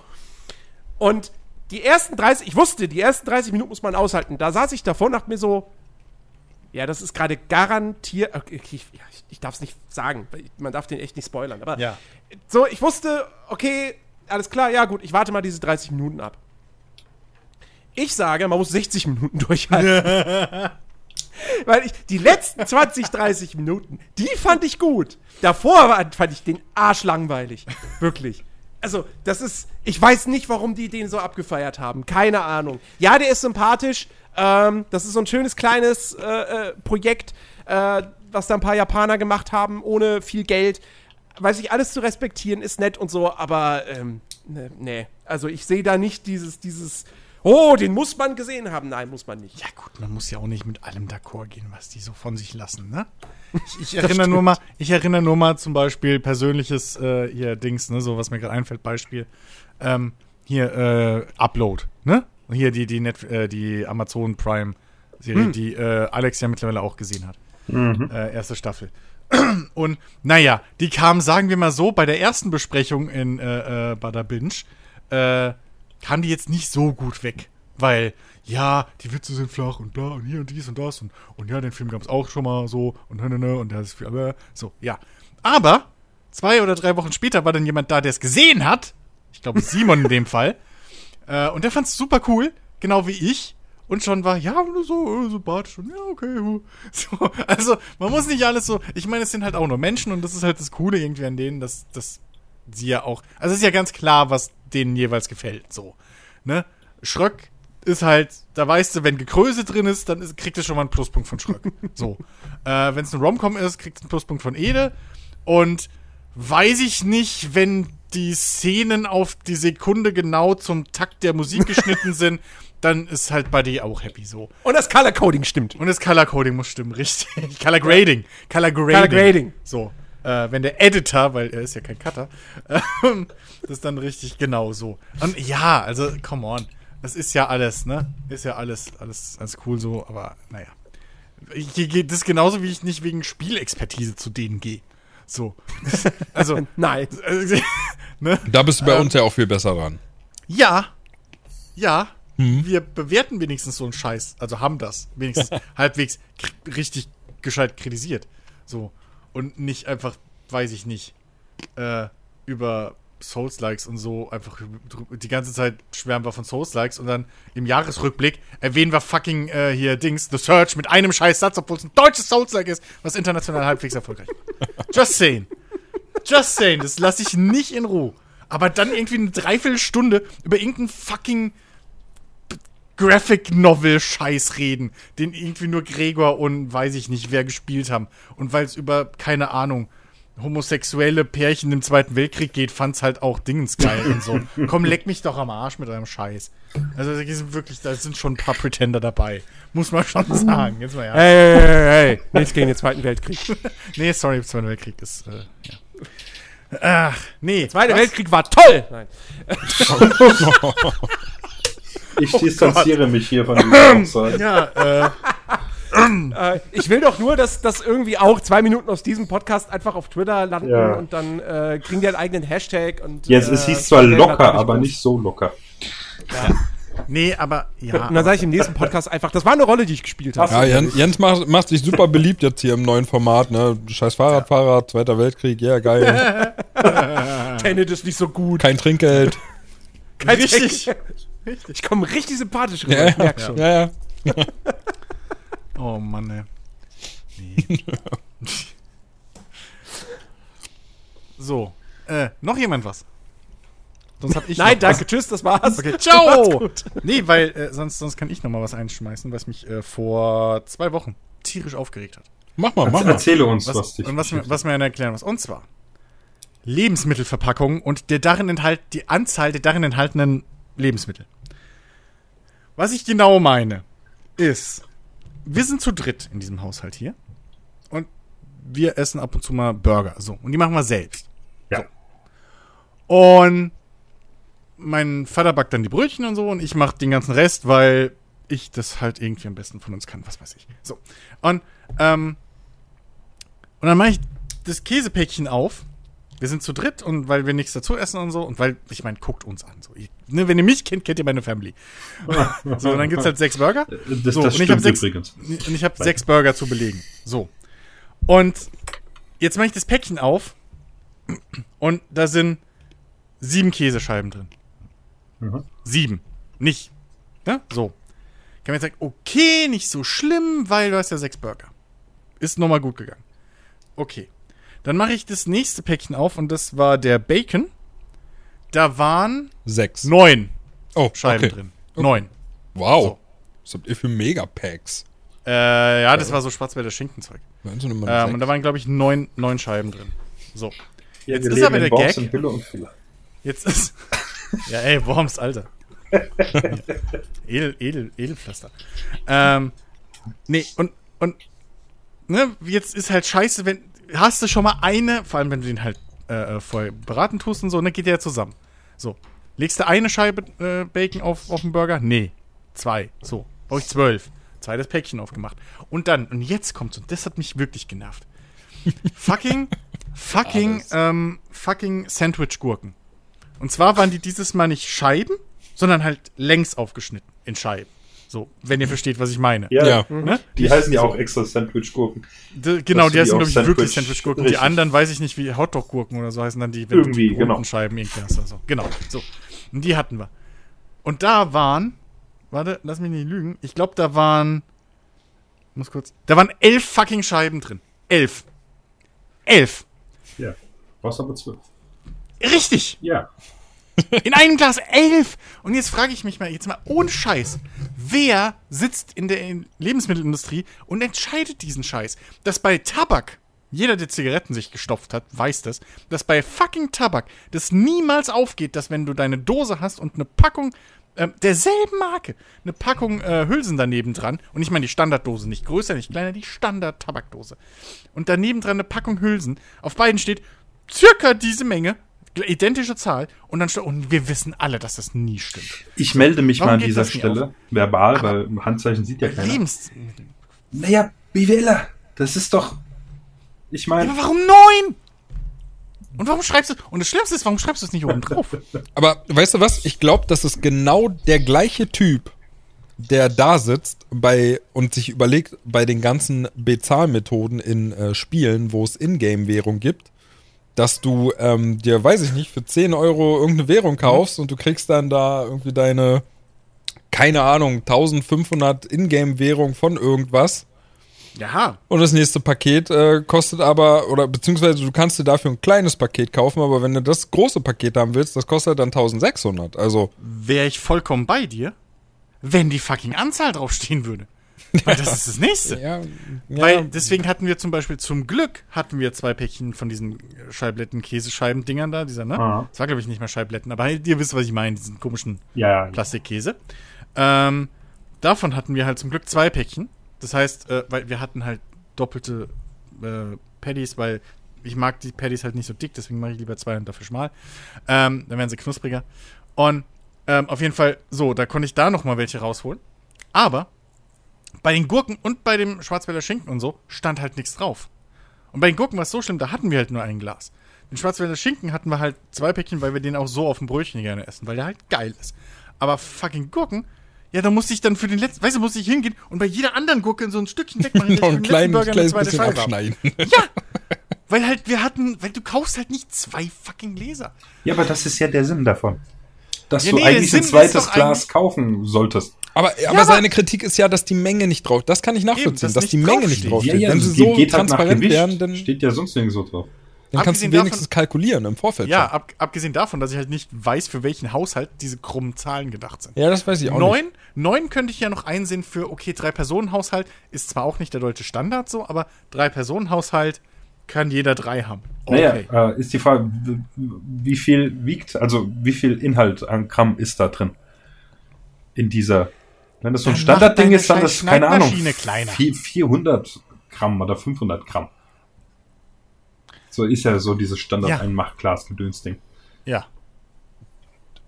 Und die ersten 30, ich wusste, die ersten 30 Minuten muss man aushalten. Da saß ich davor und dachte mir so, ja, das ist gerade garantiert. Okay, ich, ich, ich darf es nicht sagen, man darf den echt nicht spoilern. Aber Ja. so, ich wusste, okay, alles klar, ja gut, ich warte mal diese 30 Minuten ab. Ich sage, man muss 60 Minuten durchhalten. Weil ich, die letzten 20, 30 Minuten, die fand ich gut. Davor fand ich den Arsch langweilig. Wirklich. Also, das ist, ich weiß nicht, warum die den so abgefeiert haben. Keine Ahnung. Ja, der ist sympathisch. Ähm, das ist so ein schönes kleines äh, äh, Projekt, äh, was da ein paar Japaner gemacht haben, ohne viel Geld. Weiß ich, alles zu respektieren, ist nett und so, aber ähm, ne, nee. Also ich sehe da nicht dieses, dieses, oh, den muss man gesehen haben. Nein, muss man nicht. Ja gut, man muss ja auch nicht mit allem d'accord gehen, was die so von sich lassen, ne? Ich, ich erinnere nur mal, ich erinnere nur mal zum Beispiel persönliches äh, hier Dings, ne, so was mir gerade einfällt, Beispiel. Ähm, hier äh, Upload, ne? Hier die die Net, äh, die Amazon Prime Serie, die äh, Alex ja mittlerweile auch gesehen hat. Äh, erste Staffel. Und naja, die kam, sagen wir mal so, bei der ersten Besprechung in äh, äh, Bada Binge, äh, kam die jetzt nicht so gut weg. Weil, ja, die Witze sind flach und bla und hier und dies und das und, und ja, den Film gab es auch schon mal so und ne, ne, ne, und der ist viel, aber so, ja. Aber zwei oder drei Wochen später war dann jemand da, der es gesehen hat. Ich glaube, Simon in dem Fall. Äh, und der fand es super cool, genau wie ich. Und schon war, ja, so äh, sympathisch und ja, okay. So, also, man muss nicht alles so. Ich meine, es sind halt auch nur Menschen und das ist halt das Coole irgendwie an denen, dass, dass sie ja auch. Also, es ist ja ganz klar, was denen jeweils gefällt, so. Ne? Schröck ist halt, da weißt du, wenn Gekröse drin ist, dann ist, kriegt es schon mal einen Pluspunkt von Schröck. so. Äh, wenn es ein Romcom ist, kriegt es einen Pluspunkt von Ede. Und weiß ich nicht, wenn die Szenen auf die Sekunde genau zum Takt der Musik geschnitten sind, dann ist halt bei dir auch happy so. Und das Color Coding stimmt. Und das Color Coding muss stimmen, richtig. Color Grading. Color Grading. Color Grading. So. Äh, wenn der Editor, weil er ist ja kein Cutter, ähm, das dann richtig genau so. Und ja, also, come on. Das ist ja alles, ne? Ist ja alles, alles, alles cool so, aber naja. Ich, ich, das ist genauso, wie ich nicht wegen Spielexpertise zu denen gehe. So. Also, Nein. ne? Da bist du bei uns ja auch viel besser dran. Ja. Ja. Wir bewerten wenigstens so einen Scheiß. Also haben das wenigstens halbwegs richtig gescheit kritisiert. So. Und nicht einfach, weiß ich nicht, äh, über Souls-Likes und so einfach die ganze Zeit schwärmen wir von Souls-Likes und dann im Jahresrückblick erwähnen wir fucking äh, hier Dings, The Search mit einem scheiß Satz, obwohl es ein deutsches Souls-Like ist, was international halbwegs erfolgreich war. Just saying. Just saying, das lasse ich nicht in Ruhe. Aber dann irgendwie eine Dreiviertelstunde über irgendeinen fucking Graphic Novel Scheiß reden, den irgendwie nur Gregor und weiß ich nicht wer gespielt haben. Und weil es über, keine Ahnung, homosexuelle Pärchen im Zweiten Weltkrieg geht, fand's halt auch Dingens geil und so. Komm, leck mich doch am Arsch mit eurem Scheiß. Also da sind wirklich, da sind schon ein paar Pretender dabei. Muss man schon sagen. Jetzt mal ja. Hey, hey, hey, hey. Nichts gegen den Zweiten Weltkrieg. Nee, sorry, Zweiter Weltkrieg ist, äh, ja. Ach, nee. Zweiter Weltkrieg war toll! Nein. Ich distanziere mich hier von dieser Aussage. Ja, äh, Äh, ich will doch nur, dass, dass irgendwie auch zwei Minuten aus diesem Podcast einfach auf Twitter landen Ja. und dann äh, kriegen die einen eigenen Hashtag und. Jetzt, es äh, hieß zwar locker, aber nicht so locker. nee, aber, ja. Und dann sage ich im nächsten Podcast einfach, das war eine Rolle, die ich gespielt habe. Ja, Jens, Jens macht, macht sich super beliebt jetzt hier im neuen Format, ne? Scheiß Fahrradfahrer, Zweiter Weltkrieg, ja, geil. Tenet ist nicht so gut. Kein Trinkgeld. Kein Richtig. Trick. Ich komme richtig sympathisch rüber, Ja, ich merk schon. ja, ja. Oh Mann, ey. Nee. so. Äh, noch jemand was? Sonst hab ich Nein, danke, tschüss, das war's. Was. Okay, ciao! Nee, weil äh, sonst, sonst kann ich noch mal was einschmeißen, was mich äh, vor zwei Wochen tierisch aufgeregt hat. Mach mal, mach mal. Erzähle uns, Was, was, dich und was mir, was mir erklären muss. Und zwar Lebensmittelverpackungen und der darin enthalt, die Anzahl der darin enthaltenen Lebensmittel. Was ich genau meine, ist, wir sind zu dritt in diesem Haushalt hier. Und wir essen ab und zu mal Burger. So. Und die machen wir selbst. Ja. Und mein Vater backt dann die Brötchen und so und ich mache den ganzen Rest, weil ich das halt irgendwie am besten von uns kann, was weiß ich. So. Und, ähm, und dann mache ich das Käsepäckchen auf. Wir sind zu dritt und weil wir nichts dazu essen und so und weil, ich meine, guckt uns an. So. Ich, ne, wenn ihr mich kennt, kennt ihr meine Family. So, und dann gibt's halt sechs Burger. Das, So, das und ich hab stimmt sechs- übrigens. Und ich habe sechs Burger zu belegen. So. Und jetzt mache ich das Päckchen auf und da sind sieben Käsescheiben drin. Mhm. Sieben. Nicht. Ne? So. Kann man jetzt sagen, okay, nicht so schlimm, weil du hast ja sechs Burger. Ist nochmal gut gegangen. Okay. Dann mache ich das nächste Päckchen auf und das war der Bacon. Da waren Sechs. neun Oh, Scheiben okay. drin. Neun. Wow. So. Was habt ihr für Megapacks? Äh, ja, das war so Schwarzwälder Schinkenzeug. Ähm, und da waren, glaube ich, neun, neun Scheiben drin. So. Ja, Jetzt ist aber der Gag. Jetzt ist. ja, ey, Worms, Alter. Edel, Edel, Edelpflaster. Ähm, nee, und, und, ne, jetzt ist halt scheiße, wenn, hast du schon mal eine, vor allem wenn du den halt äh, vorher beraten tust und so, ne, geht der ja zusammen. So. Legst du eine Scheibe äh, Bacon auf, auf den Burger? Nee. Zwei. So. Brauche ich zwölf. Zweites Päckchen aufgemacht. Und dann, und jetzt kommt's, und das hat mich wirklich genervt. fucking, fucking, ähm, fucking Sandwich-Gurken. Und zwar waren die dieses Mal nicht Scheiben, sondern halt längs aufgeschnitten in Scheiben. So, wenn ihr versteht, was ich meine. Ja, Ja. Ne? die heißen ja auch extra Sandwich-Gurken. Genau, die heißen, glaube ich, wirklich Sandwich- Sandwich-Gurken. Die anderen weiß ich nicht, wie Hotdog-Gurken oder so heißen dann die, wenn Irgendwie, du die genau. Scheiben irgendwie hast. Also. Genau, so. Und die hatten wir. Und da waren, warte, lass mich nicht lügen, ich glaube, da waren, muss kurz, da waren elf fucking Scheiben drin. Elf. Elf. Ja. Brauchst aber zwölf. Richtig. Ja. In einem Glas elf. Und jetzt frage ich mich mal, jetzt mal ohne Scheiß, wer sitzt in der Lebensmittelindustrie und entscheidet diesen Scheiß? Dass bei Tabak, jeder, der Zigaretten sich gestopft hat, weiß das, dass bei fucking Tabak das niemals aufgeht, dass wenn du deine Dose hast und eine Packung ähm, derselben Marke, eine Packung äh, Hülsen daneben dran, und ich meine die Standarddose, nicht größer, nicht kleiner, die Standard-Tabakdose. Und daneben dran eine Packung Hülsen, auf beiden steht circa diese Menge, identische Zahl, und dann steht, und wir wissen alle, dass das nie stimmt. Ich melde mich Warum mal an dieser Stelle, verbal, weil Handzeichen sieht ja keiner. Lebensmittel. Naja, BWLer, das ist doch. Ich meine, aber warum neun? Und warum schreibst du, und das Schlimmste ist, warum schreibst du es nicht oben drauf? Aber weißt du was? Ich glaube, das ist genau der gleiche Typ, der da sitzt bei und sich überlegt, bei den ganzen Bezahlmethoden in äh, Spielen, wo es Ingame-Währung gibt, dass du ähm, dir, weiß ich nicht, für 10 Euro irgendeine Währung kaufst und du kriegst dann da irgendwie deine, keine Ahnung, 1500 Ingame-Währung von irgendwas. Ja, Und das nächste Paket äh, kostet aber, oder beziehungsweise du kannst dir dafür ein kleines Paket kaufen, aber wenn du das große Paket haben willst, das kostet dann 1600. Also, wäre ich vollkommen bei dir, wenn die fucking Anzahl draufstehen würde. Weil das ist das nächste. ja, ja Weil deswegen hatten wir zum Beispiel zum Glück hatten wir zwei Päckchen von diesen Scheibletten Käsescheiben-Dingern da, dieser, ne? Ah. Das war, glaube ich, nicht mehr Scheibletten, aber ihr wisst, was ich meine, diesen komischen ja, ja. Plastikkäse. Ähm, davon hatten wir halt zum Glück zwei Päckchen. Das heißt, äh, weil wir hatten halt doppelte äh, Patties, weil ich mag die Patties halt nicht so dick, deswegen mache ich lieber zwei und dafür schmal. Ähm, dann werden sie knuspriger. Und ähm, auf jeden Fall, so, da konnte ich da noch mal welche rausholen. Aber bei den Gurken und bei dem Schwarzwälder Schinken und so stand halt nichts drauf. Und bei den Gurken war es so schlimm, da hatten wir halt nur ein Glas. Den Schwarzwälder Schinken hatten wir halt zwei Päckchen, weil wir den auch so auf dem Brötchen gerne essen, weil der halt geil ist. Aber fucking Gurken, ja, da musste ich dann für den letzten, weißt du, musste ich hingehen und bei jeder anderen Gurke so ein Stückchen wegmachen. noch ein dass ich für den letzten kleines, Burger eine zweite abschneiden. Ja, weil halt wir hatten, weil du kaufst halt nicht zwei fucking Gläser. Ja, aber das ist ja der Sinn davon. Dass Ja, du nee, eigentlich ein zweites Glas kaufen solltest. Aber, aber aber- seine Kritik ist ja, dass die Menge nicht drauf. Das kann ich nachvollziehen, dass dass nicht die Menge nicht draufsteht. ja, Wenn sie geht- so geht halt nach transparent Gewicht. wären, dann, Steht ja sonst nirgendwo drauf. dann kannst du Abgesehen wenigstens davon- kalkulieren im Vorfeld. Ja, ab, abgesehen davon, dass ich halt nicht weiß, für welchen Haushalt diese krummen Zahlen gedacht sind. ja, das weiß ich auch neun, nicht. neun könnte ich ja noch einsehen für, okay, Drei-Personen-Haushalt ist zwar auch nicht der deutsche Standard so, aber Drei-Personen-Haushalt kann jeder drei haben. Okay. Naja, äh, ist die Frage, wie viel wiegt, also wie viel Inhalt an Gramm ist da drin? In dieser. Wenn das so ein Standardding ist, dann das, keine Ahnung, kleiner. vier- 400 Gramm oder 500 Gramm. So ist ja so dieses Ja. Standard-Einmach-Glas-Gedöns-Ding. Ja.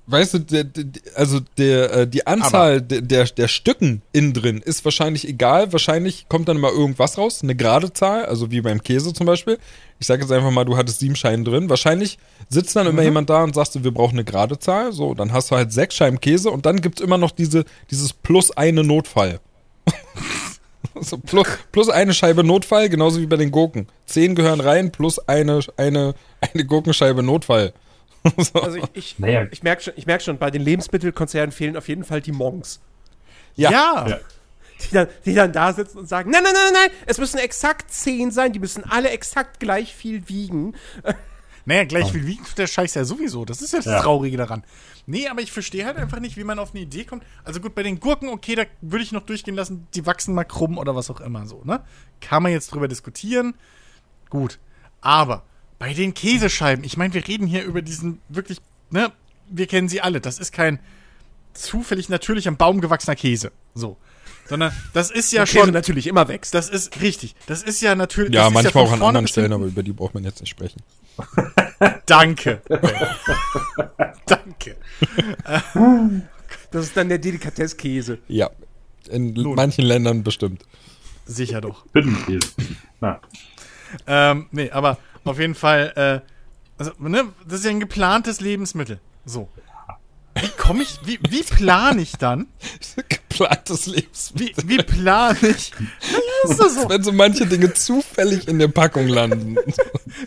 Weißt du, der, der, also der, äh, die Anzahl der, der, der Stücken innen drin ist wahrscheinlich egal. Wahrscheinlich kommt dann mal irgendwas raus, eine gerade Zahl, also wie beim Käse zum Beispiel. Ich sage jetzt einfach mal, du hattest sieben Scheiben drin. Wahrscheinlich sitzt dann immer jemand da und sagst du, wir brauchen eine gerade Zahl. So, dann hast du halt sechs Scheiben Käse und dann gibt's immer noch diese, dieses plus eine Notfall. so, plus, plus eine Scheibe Notfall, genauso wie bei den Gurken. Zehn gehören rein, plus eine, eine, eine Gurkenscheibe Notfall. so. Also ich, ich, Naja. ich merke schon, ich merk schon, bei den Lebensmittelkonzernen fehlen auf jeden Fall die Monks. Ja. Ja. Ja. Die dann, die dann da sitzen und sagen, nein, nein, nein, nein, es müssen exakt zehn sein, die müssen alle exakt gleich viel wiegen. Naja, gleich viel wiegt der Scheiß ja sowieso. Das ist ja das Ja. Traurige daran. Nee, aber ich verstehe halt einfach nicht, wie man auf eine Idee kommt. Also gut, bei den Gurken, okay, da würde ich noch durchgehen lassen, die wachsen mal krumm oder was auch immer so, ne? Kann man jetzt drüber diskutieren. Gut. Aber bei den Käsescheiben, ich meine, wir reden hier über diesen wirklich, ne? Wir kennen sie alle. Das ist kein zufällig natürlich am Baum gewachsener Käse. So. Sondern das ist ja Der Käse schon. natürlich immer wächst. Das ist richtig. Das ist ja natürlich. Ja, manchmal von auch an anderen Stellen, aber über die braucht man jetzt nicht sprechen. Danke. Danke. Das ist dann der Delikatesskäse. Ja, in Nun. manchen Ländern bestimmt. Sicher doch. Hüttenkäse. Na, Ähm, nee, aber auf jeden Fall, äh, also, ne, das ist ja ein geplantes Lebensmittel. So. Wie komme ich, wie, wie plane ich dann? Geplantes Lebensmittel. Wie, wie plane ich? Naja, ist das so. Wenn so manche Dinge zufällig in der Packung landen.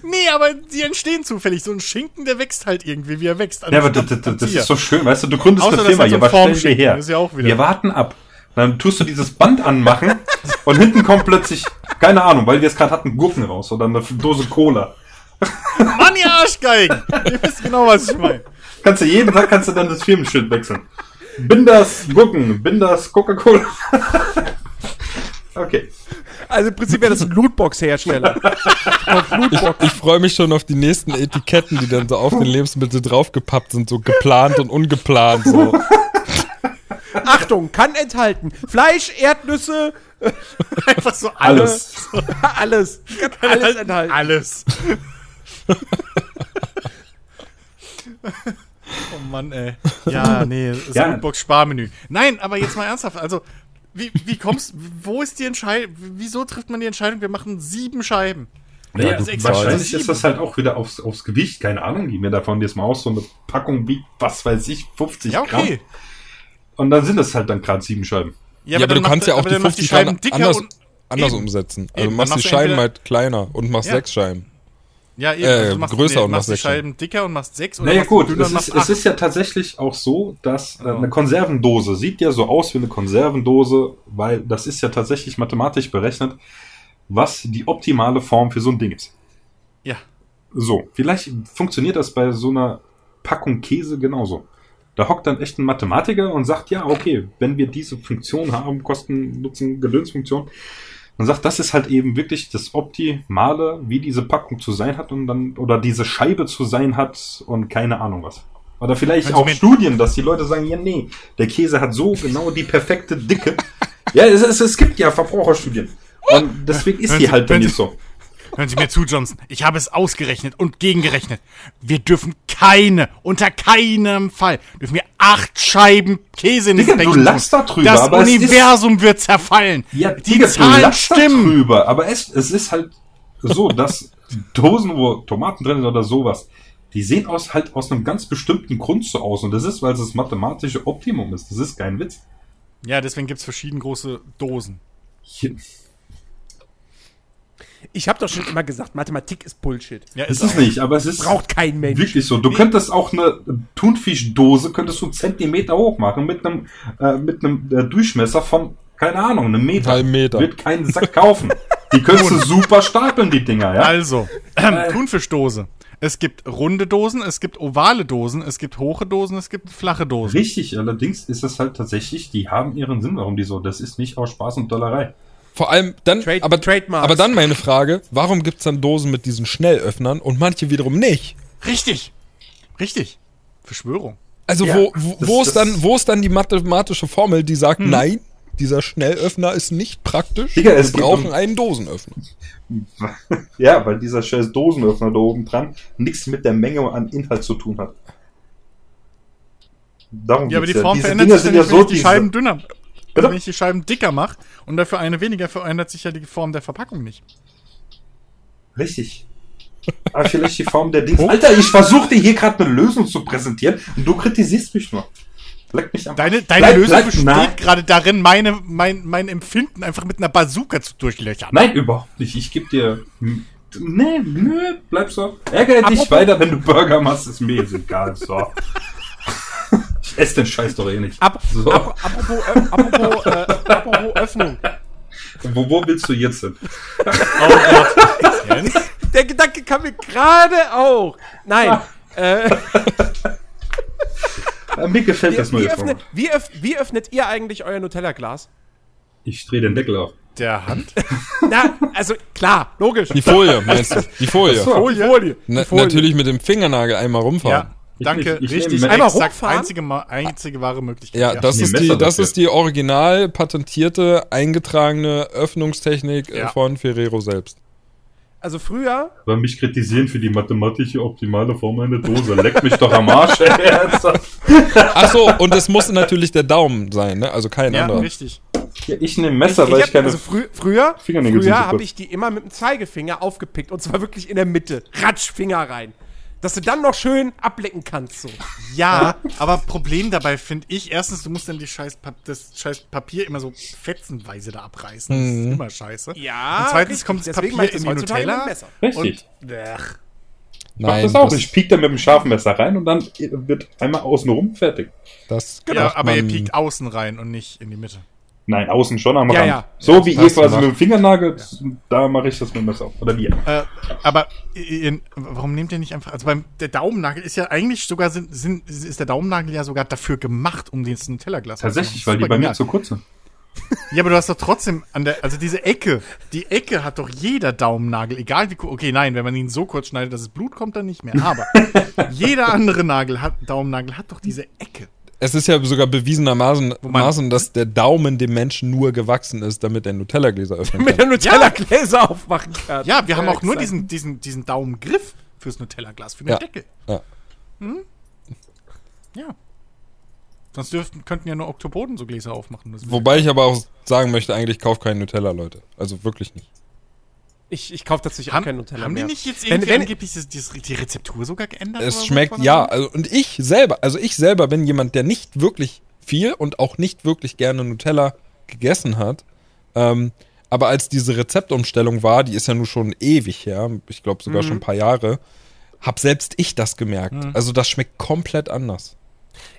Nee, aber die entstehen zufällig. So ein Schinken, der wächst halt irgendwie, wie er wächst. Ja, aber das, das, das ist so schön, weißt du, du gründest Außer, eine Firma, halt so ja, ein was stellen wir Formschild her? ist ja auch wieder- Wir warten ab. Dann tust du dieses Band anmachen und hinten kommt plötzlich, keine Ahnung, weil wir es gerade hatten, Gurken raus oder eine Dose Cola. Mann, ihr Arschgeigen! Ihr wisst genau, was ich meine. Kannst du jeden Tag kannst du dann das Firmenschild wechseln. Binders Gurken, Binders Coca-Cola. okay. Also im Prinzip wäre das ein Lootbox-Hersteller. Ich, ich freue mich schon auf die nächsten Etiketten, die dann so auf den Lebensmittel draufgepappt sind, so geplant und ungeplant. So. Achtung, kann enthalten Fleisch, Erdnüsse, Einfach so alles. Alles. alles. Kann alles enthalten. Alles. oh Mann, ey. Ja, nee, Ja. ein Lootbox-Sparmenü. Nein, aber jetzt mal ernsthaft. Also, wie, wie kommst Wo ist die Entscheidung? Wieso trifft man die Entscheidung, wir machen sieben Scheiben? Ja, das ist exakt wahrscheinlich ist das halt auch wieder aufs, aufs Gewicht, keine Ahnung, geh mir davon jetzt mal aus, so eine Packung wiegt, was weiß ich, 50 Ja, Gramm. Und dann sind es halt dann gerade sieben Scheiben. Ja, aber, du kannst ja auch die dann macht 50 Scheiben Scheiben dicker anders, und. anders Eben. umsetzen. Also Eben, du machst die Scheiben halt kleiner und machst Ja. sechs Scheiben. Ja, eben. Äh, also du machst, größer und machst machst die sechs Scheiben. Dicker und machst sechs oder Naja gut, es ist, es ist ja tatsächlich auch so, dass äh, Ja. eine Konservendose sieht ja so aus wie eine Konservendose, weil das ist ja tatsächlich mathematisch berechnet, was die optimale Form für so ein Ding ist. Ja. So, vielleicht funktioniert das bei so einer Packung Käse genauso. Da hockt dann echt ein Mathematiker und sagt, ja, okay, wenn wir diese Funktion haben, Kosten, Nutzen, Gedönsfunktion, und sagt, das ist halt eben wirklich das Optimale, wie diese Packung zu sein hat und dann, oder diese Scheibe zu sein hat und keine Ahnung was. Oder vielleicht Sie auch Studien, dass die Leute sagen, ja, nee, der Käse hat so genau die perfekte Dicke. ja, es, es, es gibt ja Verbraucherstudien. Und deswegen ist Hören die Sie- halt dann nicht so. Hören Sie mir zu, Johnson. Ich habe es ausgerechnet und gegengerechnet. Wir dürfen keine, unter keinem Fall, dürfen wir acht Scheiben Käse in Digga, das du lachst tun. da drüber, Das aber es ist- Universum wird zerfallen. Ja, Die Digga, du Zahlen lachst da stimmen. drüber, aber es, es ist halt so, dass Dosen, wo Tomaten drin sind oder sowas, die sehen aus halt aus einem ganz bestimmten Grund so aus. Und das ist, weil es das mathematische Optimum ist. Das ist kein Witz. Ja, deswegen gibt es verschieden große Dosen. Hier, Ich habe doch schon immer gesagt, Mathematik ist Bullshit. Ja, ist es nicht, aber es ist Braucht kein Mensch. wirklich so. Du könntest auch eine Thunfischdose könntest du einen Zentimeter hoch machen mit einem, äh, mit einem äh, Durchmesser von, keine Ahnung, einem Meter. Halben Meter. Wird keinen Sack kaufen. Die könntest du super stapeln, die Dinger, ja? Also, ähm, Thunfischdose. Es gibt runde Dosen, es gibt ovale Dosen, es gibt hohe Dosen, es gibt flache Dosen. Richtig, allerdings ist es halt tatsächlich, die haben ihren Sinn, warum die so. Das ist nicht aus Spaß und Dollerei. Vor allem dann, Trade- aber, Trademarks. aber dann meine Frage, warum gibt's dann Dosen mit diesen Schnellöffnern und manche wiederum nicht? Richtig. Richtig. Verschwörung. Also Ja, wo, wo, das- wo, ist dann, wo ist dann die mathematische Formel, die sagt, nein, dieser Schnellöffner ist nicht praktisch. Digga, es Wir brauchen um- einen Dosenöffner. Ja, weil dieser scheiß Dosenöffner da oben dran nichts mit der Menge an Inhalt zu tun hat. Darum Ja, aber die Form Diese verändert sich ja sind ja so ich die diese- Scheiben dünner. Also wenn ich die Scheiben dicker mache und dafür eine weniger, verändert sich ja die Form der Verpackung nicht. Richtig. Aber vielleicht die Form der Dings. Alter, ich versuche dir hier gerade eine Lösung zu präsentieren und du kritisierst mich nur. Leck mich am Deine, deine Bleib- Lösung bleib- besteht gerade darin, meine, mein, mein Empfinden einfach mit einer Bazooka zu durchlöchern. Nein, überhaupt nicht. Ich gebe dir. Nee, nö, bleib so. Ärgere dich weiter, wenn du Burger machst, ist mir jetzt egal. So. Esse den Scheiß doch eh nicht. Ab, So. ab, apropos, äh, apropos, äh, apropos Öffnung. Wo, wo willst du jetzt hin? Oh Gott. Jens? Der Gedanke kam mir gerade auch. Nein. Äh, Äh, Mir gefällt wie, das wie, neue öffnet, Format. wie, öff, wie öffnet ihr eigentlich euer Nutella-Glas? Ich drehe den Deckel auf. Der Hand? Na, also klar, logisch. Die Folie, meinst du? Die Folie. So. Folie. Folie. Na, Folie. natürlich mit dem Fingernagel einmal rumfahren. Ja. Danke, Ich- ich richtig. nehme- Einmal exakt, rumfahren? einzige, einzige wahre Möglichkeit. Ja, das, Nee, ist die, das ist die original patentierte, eingetragene Öffnungstechnik äh, Ja. von Ferrero selbst. Also früher, Aber mich kritisieren für die mathematische optimale Form einer Dose. Leck mich doch am Arsch. ey. Ach so, und es muss natürlich der Daumen sein, ne? Also kein Ja, anderer. richtig. Ja, ich nehme Messer, ich weil hab, ich keine. also frü früher, früher habe ich die immer mit dem Zeigefinger aufgepickt und zwar wirklich in der Mitte. Ratsch, Finger rein. Dass du dann noch schön ablecken kannst. So. Ja, aber Problem dabei finde ich, erstens, du musst dann die scheiß Pa- das scheiß Papier immer so fetzenweise da abreißen. Das ist immer scheiße. Ja, Und zweitens richtig. kommt das Deswegen Papier ich in die Nutella. mit dem Messer. Richtig. Und, ach, Mach Nein, das auch. das, ich piek da mit dem scharfen Messer rein und dann wird einmal außen rum fertig. das ja, macht aber ihr piekt außen rein und nicht in die Mitte. Nein, außen schon am Ja, Rand. ja. So Ja, wie ihr quasi mit dem Fingernagel, da mache ich das mit dem Messer. Oder wir. Äh, aber ihr, warum nehmt ihr nicht einfach, also beim, der Daumennagel ist ja eigentlich sogar, sind, sind, ist der Daumennagel ja sogar dafür gemacht, um den Nutella-Glas Tatsächlich, weil die bei mir genial. zu kurz sind. Ja, aber du hast doch trotzdem an der, also diese Ecke, die Ecke hat doch jeder Daumennagel, egal wie, okay, nein, wenn man ihn so kurz schneidet, dass es Blut kommt, dann nicht mehr, aber jeder andere Nagel hat, Daumennagel hat doch diese Ecke. Es ist ja sogar bewiesenermaßen, Maßen, dass der Daumen dem Menschen nur gewachsen ist, damit er Nutella-Gläser öffnen Mit kann. der Nutella-Gläser aufmachen kann. Ja, wir haben Ja, auch nur exakt. diesen, diesen, diesen Daumengriff fürs Nutella-Glas, für den Ja. Deckel. Ja. Ja. Sonst dürften, könnten ja nur Oktopoden so Gläser aufmachen. Wobei ich aber auch sagen möchte, eigentlich kauft keinen Nutella, Leute. Also wirklich nicht. Ich, ich kaufe tatsächlich auch haben, kein Nutella haben die mehr. nicht jetzt Wenn- irgendwie wenn- angeblich das, das, die Rezeptur sogar geändert? Es so schmeckt, ja, also, und ich selber, also ich selber bin jemand, der nicht wirklich viel und auch nicht wirklich gerne Nutella gegessen hat. Ähm, aber als diese Rezeptumstellung war, die ist ja nun schon ewig her, ich glaube sogar schon ein paar Jahre, hab selbst ich das gemerkt. Also das schmeckt komplett anders.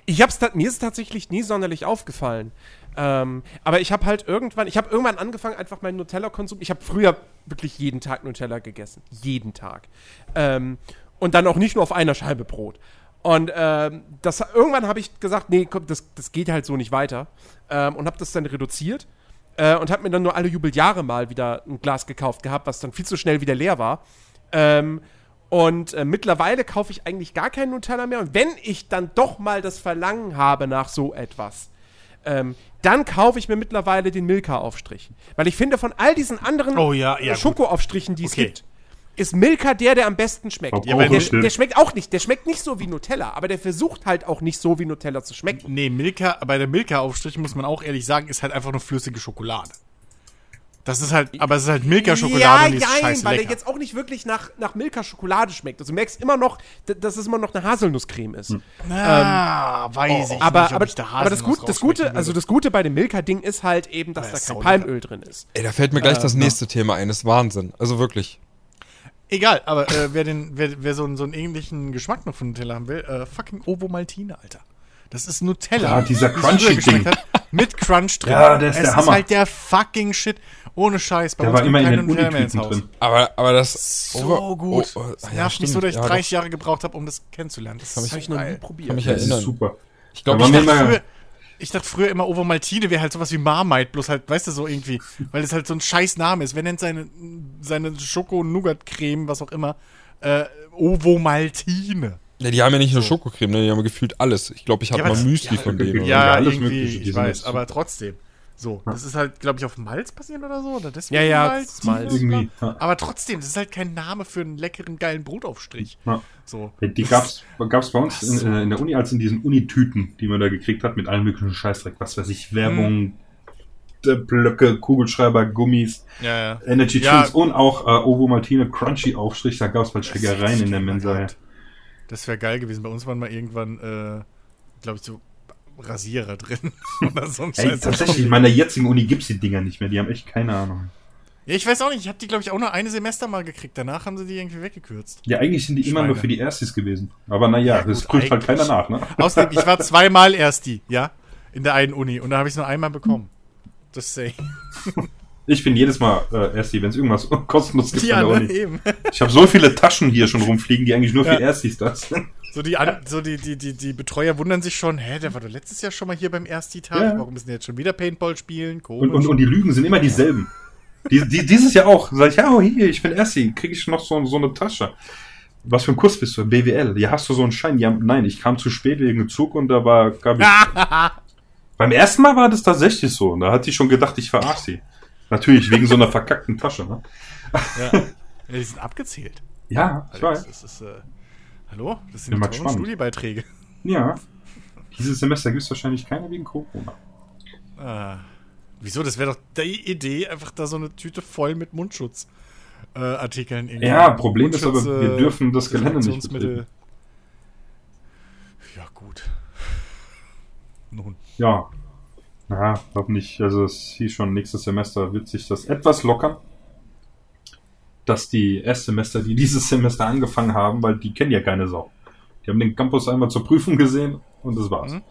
Ich hab's, mir ist es tatsächlich nie sonderlich aufgefallen. Ähm, aber ich habe halt irgendwann, ich habe irgendwann angefangen, einfach meinen Nutella-Konsum. Ich habe früher wirklich jeden Tag Nutella gegessen. Jeden Tag. Ähm, und dann auch nicht nur auf einer Scheibe Brot. Und ähm, das, irgendwann habe ich gesagt, nee, komm, das, das geht halt so nicht weiter. Ähm, und habe das dann reduziert. Äh, und habe mir dann nur alle Jubeljahre mal wieder ein Glas gekauft gehabt, was dann viel zu schnell wieder leer war. Ähm, und äh, mittlerweile kaufe ich eigentlich gar keinen Nutella mehr. Und wenn ich dann doch mal das Verlangen habe nach so etwas, ähm, dann kaufe ich mir mittlerweile den Milka-Aufstrich. Weil ich finde, von all diesen anderen Oh ja, ja, Schokoaufstrichen, die es Okay. gibt, ist Milka der, der am besten schmeckt. Ja, der, der schmeckt auch nicht, der schmeckt nicht so wie Nutella, aber der versucht halt auch nicht so wie Nutella zu schmecken. Nee, Milka, bei der Milka-Aufstrich muss man auch ehrlich sagen, ist halt einfach nur flüssige Schokolade. Das ist halt, aber es ist halt Milka-Schokolade ja, und die ist jein, scheiße weil lecker. der jetzt auch nicht wirklich nach, nach Milka-Schokolade schmeckt. Also du merkst immer noch, dass es immer noch eine Haselnusscreme ist. ah, weiß ich Ähm, Aber, nicht, ob aber, ich da aber das, Gut, das Gute, also das Gute bei dem Milka-Ding ist halt eben, dass Ja, da kein. Palmöl drin ist. Ey, da fällt mir gleich das nächste Thema ein. Das ist Wahnsinn. Also wirklich. Egal, aber äh, wer, den, wer, wer so, einen- so einen ähnlichen Geschmack noch von Nutella haben will, äh, fucking Ovo Maltine, Alter. Das ist Nutella. Ja, dieser wie es früher Crunchy geschmeckt Ding. Hat, mit Crunch drin. Ja, der ist es der ist Hammer. halt der fucking Shit. Ohne Scheiß. Bei Der uns war immer in keine den Nutella mehr ins Unitüten Haus. drin. Aber, aber das. So Over- gut. oh, oh, das ja, nervt mich so, dass ich Ja, 30 doch. Jahre gebraucht habe, um das kennenzulernen. Das, Hab ist ich so noch nie probiert. Mich Das ist super. Ich glaube, ich Ich dachte, ich dachte früher immer, Ovo Maltine wäre halt sowas wie Marmite, bloß halt, weißt du, so irgendwie, weil es halt so ein scheiß Name ist. Wer nennt seine, seine Schoko-Nougat-Creme, was auch immer, äh, Ovo Maltine? Ja, die haben ja nicht nur Schokocreme, ne? die haben gefühlt alles. Ich glaube, ich hatte Ja, mal Müsli ja, von denen. Ja, alles irgendwie, ich weiß, aber trotzdem. So, das ist halt, glaube ich, auf Malz passiert oder so. Oder deswegen Ja, ja, Malz, das Malz. Irgendwie, ja. Aber trotzdem, das ist halt kein Name für einen leckeren, geilen Brotaufstrich. Ja. So. Die gab's, gab's bei uns in, äh, in der Uni als in diesen Unitüten, die man da gekriegt hat, mit allen möglichen Scheißdreck, was weiß ich, Werbung, äh, Blöcke, Kugelschreiber, Gummis, Ja, ja. Energy Ja. Drinks und auch äh, Ovo Maltine Crunchy Aufstrich, da gab's bald Schlägereien in der Mensa. Ja. Das wäre geil gewesen. Bei uns waren mal irgendwann, äh, glaube ich, so Rasierer drin. oder so ein Ey, tatsächlich, in meiner jetzigen Uni gibt's die Dinger nicht mehr, die haben echt keine Ahnung. Ja, ich weiß auch nicht. Ich habe die, glaube ich, auch nur eine Semester mal gekriegt. Danach haben sie die irgendwie weggekürzt. Ja, eigentlich sind die immer nur Schweine. für die Erstis gewesen. Aber naja, Ja, das prüft halt keiner nach, ne? Außerdem, ich war zweimal erst die, ja, in der einen Uni. Und da habe ich es nur einmal bekommen. Das say. Ich bin jedes Mal äh, Ersti, wenn es irgendwas kostenlos gibt Ja, ne, eben. Ich habe so viele Taschen hier schon rumfliegen, die eigentlich nur für Ja. Erstis da sind. So, die, an, so die, die, die, die Betreuer wundern sich schon, hä, der war doch letztes Jahr schon mal hier beim Ersti-Tag. Ja. Warum ist denn jetzt schon wieder Paintball spielen? Und, und, und die Lügen sind immer dieselben. Die, die, dieses Jahr auch. Sag ich, ja, oh, hier, ich bin Ersti, kriege ich noch so, so eine Tasche. Was für ein Kurs bist du? BWL. Ja, hast du so einen Schein? Ja, nein, ich kam zu spät wegen Zug und da war, gab ich. Beim ersten Mal war das tatsächlich so. Und da hat sie schon gedacht, ich verarsche sie. Natürlich, wegen so einer verkackten Tasche, ne? ja. ja, die sind abgezählt. Ja, ich Alter, weiß. das ist, äh, hallo? Das sind die. Studiebeiträge. Ja. Dieses Semester gibt es wahrscheinlich keine wegen Corona. Ah. Wieso? Das wäre doch die Idee, einfach da so eine Tüte voll mit Mundschutz. Äh. Ja, Problem ist aber, Mundschutz, wir äh, dürfen das Gelände nicht Desinfektionsmittel. Ja, gut. Nun. Ja. Na, hoffentlich, also es hieß schon, nächstes Semester wird sich das etwas lockern. Dass die Erstsemester, die dieses Semester angefangen haben, weil die kennen ja keine Sau. Die haben den Campus einmal zur Prüfung gesehen und das war's. Mhm.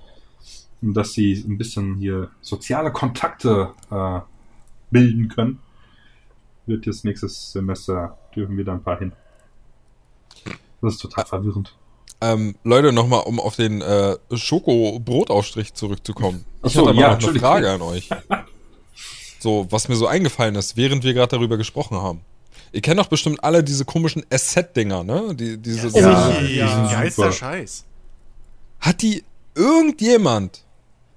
Und dass sie ein bisschen hier soziale Kontakte äh, bilden können, wird jetzt nächstes Semester, dürfen wir da ein paar hin. Das ist total verwirrend. Ähm, Leute, nochmal, um auf den äh, Schoko-Brotaufstrich zurückzukommen. Ich so, hatte aber ja, noch eine. Frage an euch. So, was mir so eingefallen ist, während wir gerade darüber gesprochen haben. Ihr kennt doch bestimmt alle diese komischen Asset-Dinger, ne? Die, diese, Ja, ja, sind ja, ist super. der Scheiß. Hat die irgendjemand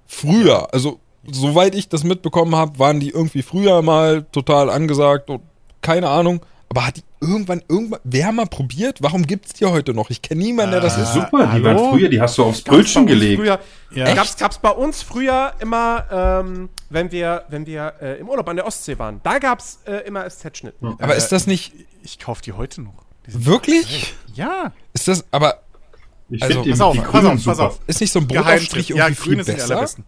früher, also soweit ich das mitbekommen habe, waren die irgendwie früher mal total angesagt und keine Ahnung, aber hat die irgendwann irgendwann wer mal probiert? Warum gibt's die heute noch? Ich kenne niemanden, der das Ah, ist. Super, die hallo? waren früher, die hast du aufs Brötchen gelegt. Früher, Ja. Gab's, gab's bei uns früher immer, ähm, wenn wir, wenn wir äh, im Urlaub an der Ostsee waren, da gab's äh, immer SZ-Schnitt. Aber ist das nicht Ich kaufe die heute noch. Die wirklich? Ja. Ist das aber Ich Also, Pass auf, die pass auf, pass auf. ist nicht so ein. Brotaufstrich Ja, irgendwie viel grüne sind die besser? allerbesten.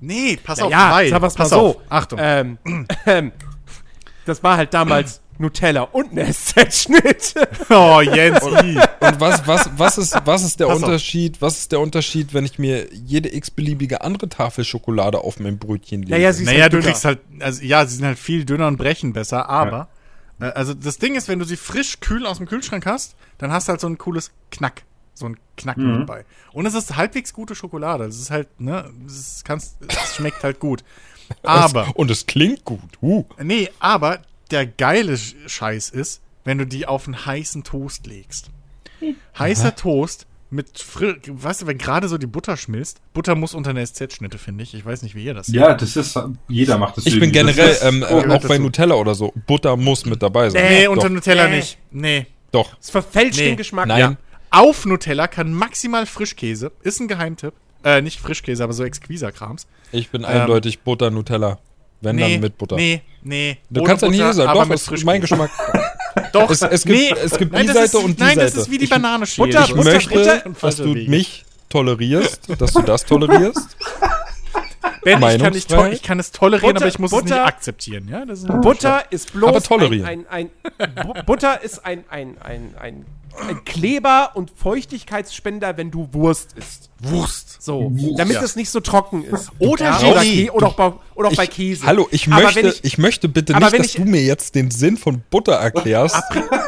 Nee, pass Ja, auf, ja mal pass so. auf, Achtung. Ähm, ähm, das war halt damals Nutella und ein SZ-Schnitt. oh, Jens, i. Und was, was, was, ist, was ist der Pass auf. Unterschied? Was ist der Unterschied, wenn ich mir jede x-beliebige andere Tafel Schokolade auf mein Brötchen lege? Naja, sie ist Naja, halt du dünner. kriegst halt, also ja, sie sind halt viel dünner und brechen besser, aber, äh, also das Ding ist, wenn du sie frisch kühl aus dem Kühlschrank hast, dann hast du halt so ein cooles Knack, so ein Knacken Mhm. dabei. Und es ist halbwegs gute Schokolade, es ist halt, ne, es, kannst, es schmeckt halt gut. Aber, Und es klingt gut. Uh. nee, aber der geile Sch- Scheiß ist, wenn du die auf einen heißen Toast legst. Heißer Toast mit fri weißt du, wenn gerade so die Butter schmilzt, Butter muss unter eine SZ-Schnitte, finde ich. Ich weiß nicht, wie ihr das Ja, das ist, jeder macht das. Ich bin irgendwie. Generell, ist- ähm, oh, auch bei. Nutella oder so, Butter muss mit dabei sein. Nee, doch, unter Nutella Nee. nicht. Nee. doch. Es verfälscht Nee. den Geschmack. Nein. Ja. Auf Nutella kann maximal Frischkäse, ist ein Geheimtipp. Äh, nicht Frischkäse, aber so Exquisa-Krams. Ich bin eindeutig Butter Nutella. Wenn dann mit Butter. Nee, nee. Du kannst ja nicht Butter, sagen, aber doch, das ist mein. Geschmack. Doch, Es- es gibt- es gibt die das Seite ist, und die Nein, das Seite. ist wie die Ich- Banane Butter- Ich Butter- möchte, Butter- dass du mich tolerierst, dass du das tolerierst. Ben, ich, kann nicht ich kann es tolerieren, Butter- aber ich muss es Butter- nicht akzeptieren. Ja, das ist Butter ist bloß Aber tolerieren. ein, ein, ein Bu- Butter ist ein, ein, ein, ein, ein Kleber und Feuchtigkeitsspender, wenn du Wurst isst. Wurst. So, Wurst. damit Ja. es nicht so trocken ist. Oder ja, Gelee. oder, Kä oder auch, bei, oder auch bei Ich- Käse. Hallo, ich Aber möchte, ich, ich- möchte bitte aber nicht, wenn dass ich- du mir jetzt den Sinn von Butter erklärst.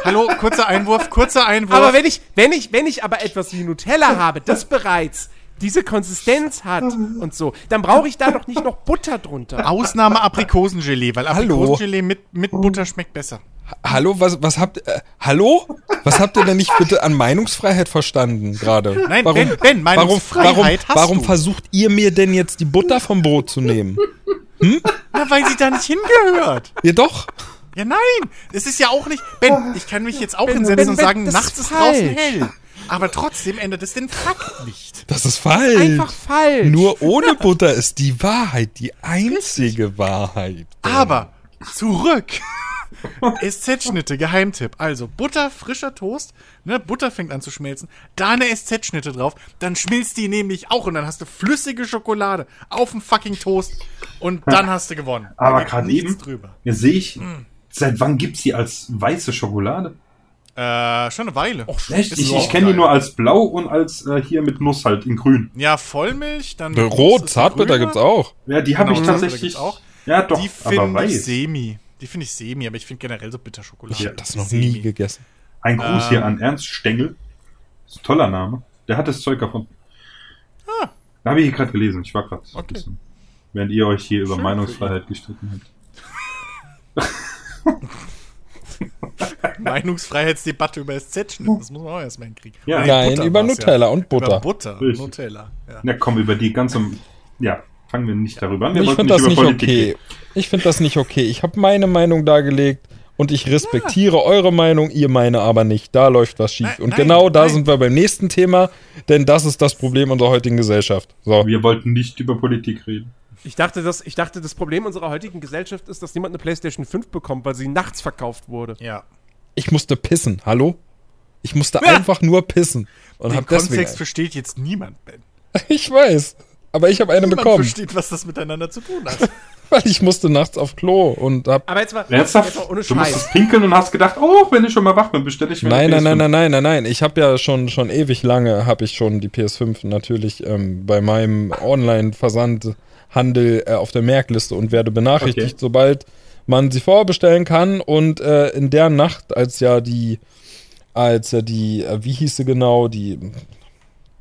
Hallo, kurzer Einwurf, kurzer Einwurf. Aber wenn ich, wenn ich, wenn ich aber etwas wie Nutella habe, das bereits diese Konsistenz hat und so, dann brauche ich da doch nicht noch Butter drunter. Ausnahme Aprikosengelee, weil? Aprikosengelee mit, mit Butter schmeckt besser. Hallo, was, was habt äh, Hallo? Was habt ihr denn nicht bitte an Meinungsfreiheit verstanden gerade? Nein, warum, Ben, Ben, warum, Meinungsfreiheit warum, hast warum du. versucht ihr mir denn jetzt die Butter vom Brot zu nehmen? Na, weil sie da nicht hingehört. Ja, doch. Ja, nein. Es ist ja auch nicht. Ben, ich kann mich jetzt auch Ben, hinsetzen Ben, und Ben, sagen, das nachts ist ist draußen hell. Aber trotzdem ändert es den Fakt nicht. Das ist falsch. Einfach falsch. Nur ohne Butter ist die Wahrheit die einzige Wahrheit. Aber zurück. SZ-Schnitte, Geheimtipp. Also Butter, frischer Toast, ne, Butter fängt an zu schmelzen, da eine SZ-Schnitte drauf, dann schmilzt die nämlich auch und dann hast du flüssige Schokolade auf dem fucking Toast und dann hast du gewonnen. Aber gerade eben, drüber. jetzt sehe ich, Hm. seit wann gibt's die als weiße Schokolade? Äh, schon eine Weile. Echt? ist Ich, ich kenne die nur als blau und als äh, hier mit Nuss halt in grün. Ja, Vollmilch, dann Rot, Zartbitter grüne. gibt's auch. Ja, die habe Genau, ich tatsächlich. auch. Ja, doch, Die aber finde ich weiß. semi. Die finde ich semi, aber ich finde generell so Bitterschokolade. Ich habe das noch semi. nie gegessen. Ein Gruß Ähm. hier an Ernst Stengel. Ist ein toller Name. Der hat das Zeug davon. Ah. Da habe ich hier gerade gelesen. Ich war gerade Okay. ein bisschen. Während ihr euch hier über Schön Meinungsfreiheit gestritten habt. Meinungsfreiheitsdebatte über SZ-Schnitt. Das muss man auch erstmal hinkriegen. Ja. Nein, Butter über Nutella und Über Butter. Butter. Richtig. Nutella. Ja. Na komm, über die ganze. Ja, fangen wir nicht darüber an. Wir Ich finde das nicht Politik okay. reden. Ich finde das nicht okay. Ich habe meine Meinung dargelegt und ich respektiere eure Meinung, ihr meine aber nicht. Da läuft was schief. Nein, und nein, genau da nein. sind wir beim nächsten Thema, denn das ist das Problem unserer heutigen Gesellschaft. So. Wir wollten nicht über Politik reden. Ich dachte, das, ich dachte, das Problem unserer heutigen Gesellschaft ist, dass niemand eine PlayStation 5 bekommt, weil sie nachts verkauft wurde. ja. Ich musste pissen. Hallo? Ich musste einfach nur pissen. Und Den hab deswegen. Kontext versteht jetzt niemand, Ben. Ich weiß. Aber ich habe eine Niemand bekommen. versteht, was das miteinander zu tun hat. Weil ich musste nachts auf Klo und hab. Aber jetzt mal, Ernsthaft? jetzt mal ohne Du Scheiß. musstest pinkeln und hast gedacht, oh, wenn ich schon mal wach bin, bestelle ich mir Nein, nein, nein, PS5. nein, nein, nein, nein. Ich habe ja schon, schon ewig lange, habe ich schon die PS5 natürlich ähm, bei meinem Online-Versandhandel äh, auf der Merkliste und werde benachrichtigt, Okay. sobald man sie vorbestellen kann. Und äh, in der Nacht, als ja die, als ja die, äh, wie hieß sie genau, die,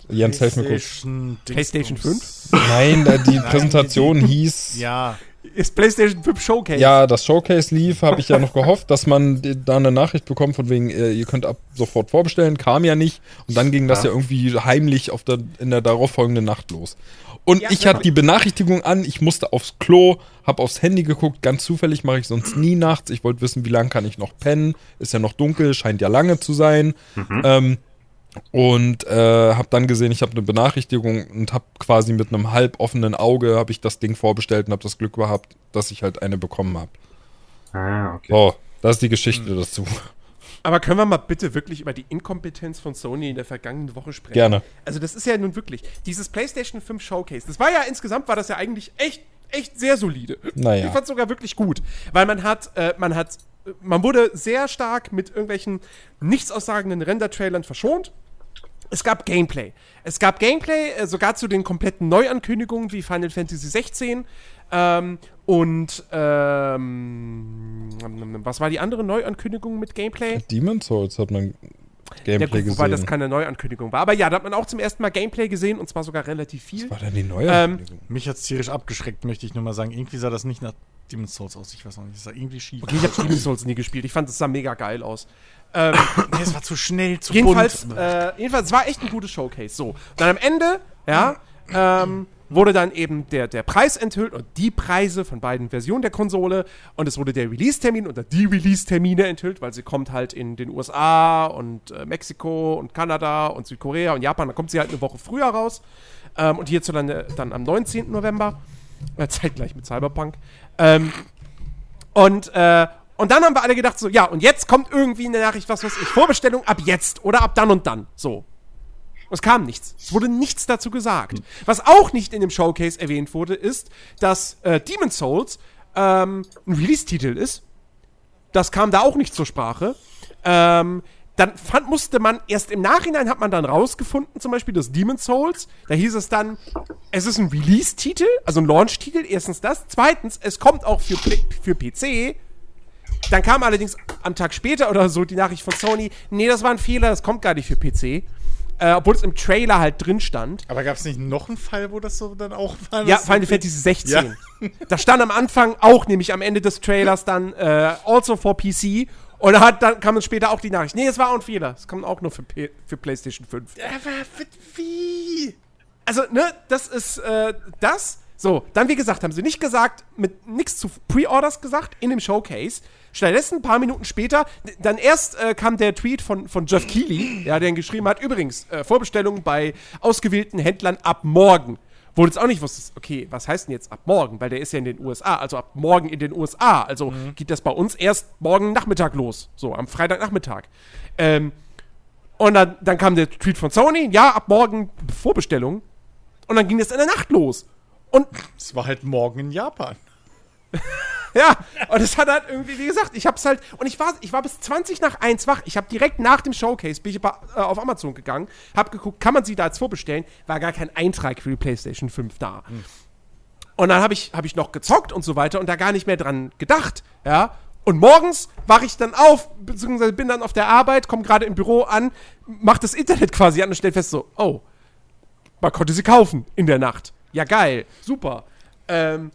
Jens, helf mir kurz. PlayStation, PlayStation Dingsbums. Nein, äh, die Präsentation hieß, Ja. Ist PlayStation 5 Showcase. Ja, das Showcase lief, habe ich ja noch gehofft, dass man da eine Nachricht bekommt von wegen, äh, ihr könnt ab sofort vorbestellen, kam ja nicht und dann ging das ja, Ja. irgendwie heimlich auf der, in der darauffolgenden Nacht los. Und Ja, ich ja. hatte die Benachrichtigung an, ich musste aufs Klo, habe aufs Handy geguckt, ganz zufällig mache ich sonst nie nachts. Ich wollte wissen, wie lange kann ich noch pennen, ist ja noch dunkel, scheint ja lange zu sein. Ähm, und äh, habe dann gesehen, ich habe eine Benachrichtigung und habe quasi mit einem halb offenen Auge habe ich das Ding vorbestellt und habe das Glück gehabt, dass ich halt eine bekommen habe. Ah, okay. So, das ist die Geschichte dazu. Aber können wir mal bitte wirklich über die Inkompetenz von Sony in der vergangenen Woche sprechen? Gerne. Also das ist ja nun wirklich, dieses PlayStation 5 Showcase, das war ja insgesamt, war das ja eigentlich echt, echt sehr solide. Naja. Ich fand sogar wirklich gut, weil man hat, äh, man hat, man wurde sehr stark mit irgendwelchen nichtaussagenden Render-Trailern verschont. Es gab Gameplay. Es gab Gameplay äh, sogar zu den kompletten Neuankündigungen wie Final Fantasy 16 ähm, und ähm, was war die andere Neuankündigung mit Gameplay? Demon's Souls hat man Ja, Gameplay gut, wobei das gesehen. keine Neuankündigung war. Aber ja, da hat man auch zum ersten Mal Gameplay gesehen und zwar sogar relativ viel. Was war denn die neue Ähm? Mich hat's tierisch abgeschreckt, möchte ich nur mal sagen. Irgendwie sah das nicht nach Demon's Souls aus. Ich weiß noch nicht. Das sah irgendwie schief. Okay, ich habe Demon's Souls nie gespielt. Ich fand, es sah mega geil aus. Ähm, Nee, es war zu schnell, zu jedenfalls, bunt. äh, jedenfalls, es war echt ein gutes Showcase. So, dann am Ende, ja, ähm, wurde dann eben der, der Preis enthüllt und die Preise von beiden Versionen der Konsole und es wurde der Release-Termin oder die Release-Termine enthüllt, weil sie kommt halt in den USA und äh, Mexiko und Kanada und Südkorea und Japan, dann kommt sie halt eine Woche früher raus ähm, und hierzulande dann am 19. November, äh, zeitgleich mit Cyberpunk. Ähm, und, äh, und dann haben wir alle gedacht, so, ja, und jetzt kommt irgendwie eine Nachricht, was weiß ich, Vorbestellung ab jetzt oder ab dann und dann. So. Und es kam nichts. Es wurde nichts dazu gesagt. Was auch nicht in dem Showcase erwähnt wurde, ist, dass äh, Demon's Souls ähm, ein Release-Titel ist. Das kam da auch nicht zur Sprache. Ähm, dann fand, musste man erst im Nachhinein hat man dann rausgefunden, zum Beispiel das Demon's Souls. Da hieß es dann, es ist ein Release-Titel, also ein Launch-Titel. Erstens das. Zweitens, es kommt auch für, für PC. Dann kam allerdings am Tag später oder so die Nachricht von Sony, nee, das war ein Fehler, das kommt gar nicht für PC. Äh, obwohl es im Trailer halt drin stand. Aber gab es nicht noch einen Fall, wo das so dann auch war? Ja, Final Fantasy 16. Da stand am Anfang auch nämlich am Ende des Trailers dann äh, also for PC. Und da hat, dann kam dann später auch die Nachricht, nee, es war auch ein Fehler. Es kommt auch nur für, P für PlayStation 5. Aber wie? Also, ne, das ist äh, das. So, dann wie gesagt, haben sie nicht gesagt, mit nichts zu Pre-Orders gesagt in dem Showcase. Stattdessen ein paar Minuten später, dann erst äh, kam der Tweet von, von Jeff Keighley, ja, der geschrieben hat, übrigens, äh, Vorbestellungen bei ausgewählten Händlern ab morgen. Wo du jetzt auch nicht wusstest, okay, was heißt denn jetzt ab morgen? Weil der ist ja in den USA, also ab morgen in den USA. Also geht das bei uns erst morgen Nachmittag los. So, am Freitagnachmittag. Ähm, und dann, dann kam der Tweet von Sony, ja, ab morgen Vorbestellung. Und dann ging das in der Nacht los. Und Es war halt morgen in Japan. ja, und es hat halt irgendwie, wie gesagt, ich hab's halt, und ich war, ich war bis 20 nach 1 wach. Ich habe direkt nach dem Showcase, bin ich äh, auf Amazon gegangen, hab geguckt, kann man sie da jetzt vorbestellen? War gar kein Eintrag für die PlayStation 5 da. Und dann habe ich, hab ich noch gezockt und so weiter und da gar nicht mehr dran gedacht, ja. Und morgens wache ich dann auf, beziehungsweise bin dann auf der Arbeit, komme gerade im Büro an, mach das Internet quasi an und stell fest so, oh, man konnte sie kaufen in der Nacht. Ja, geil, super. Ähm,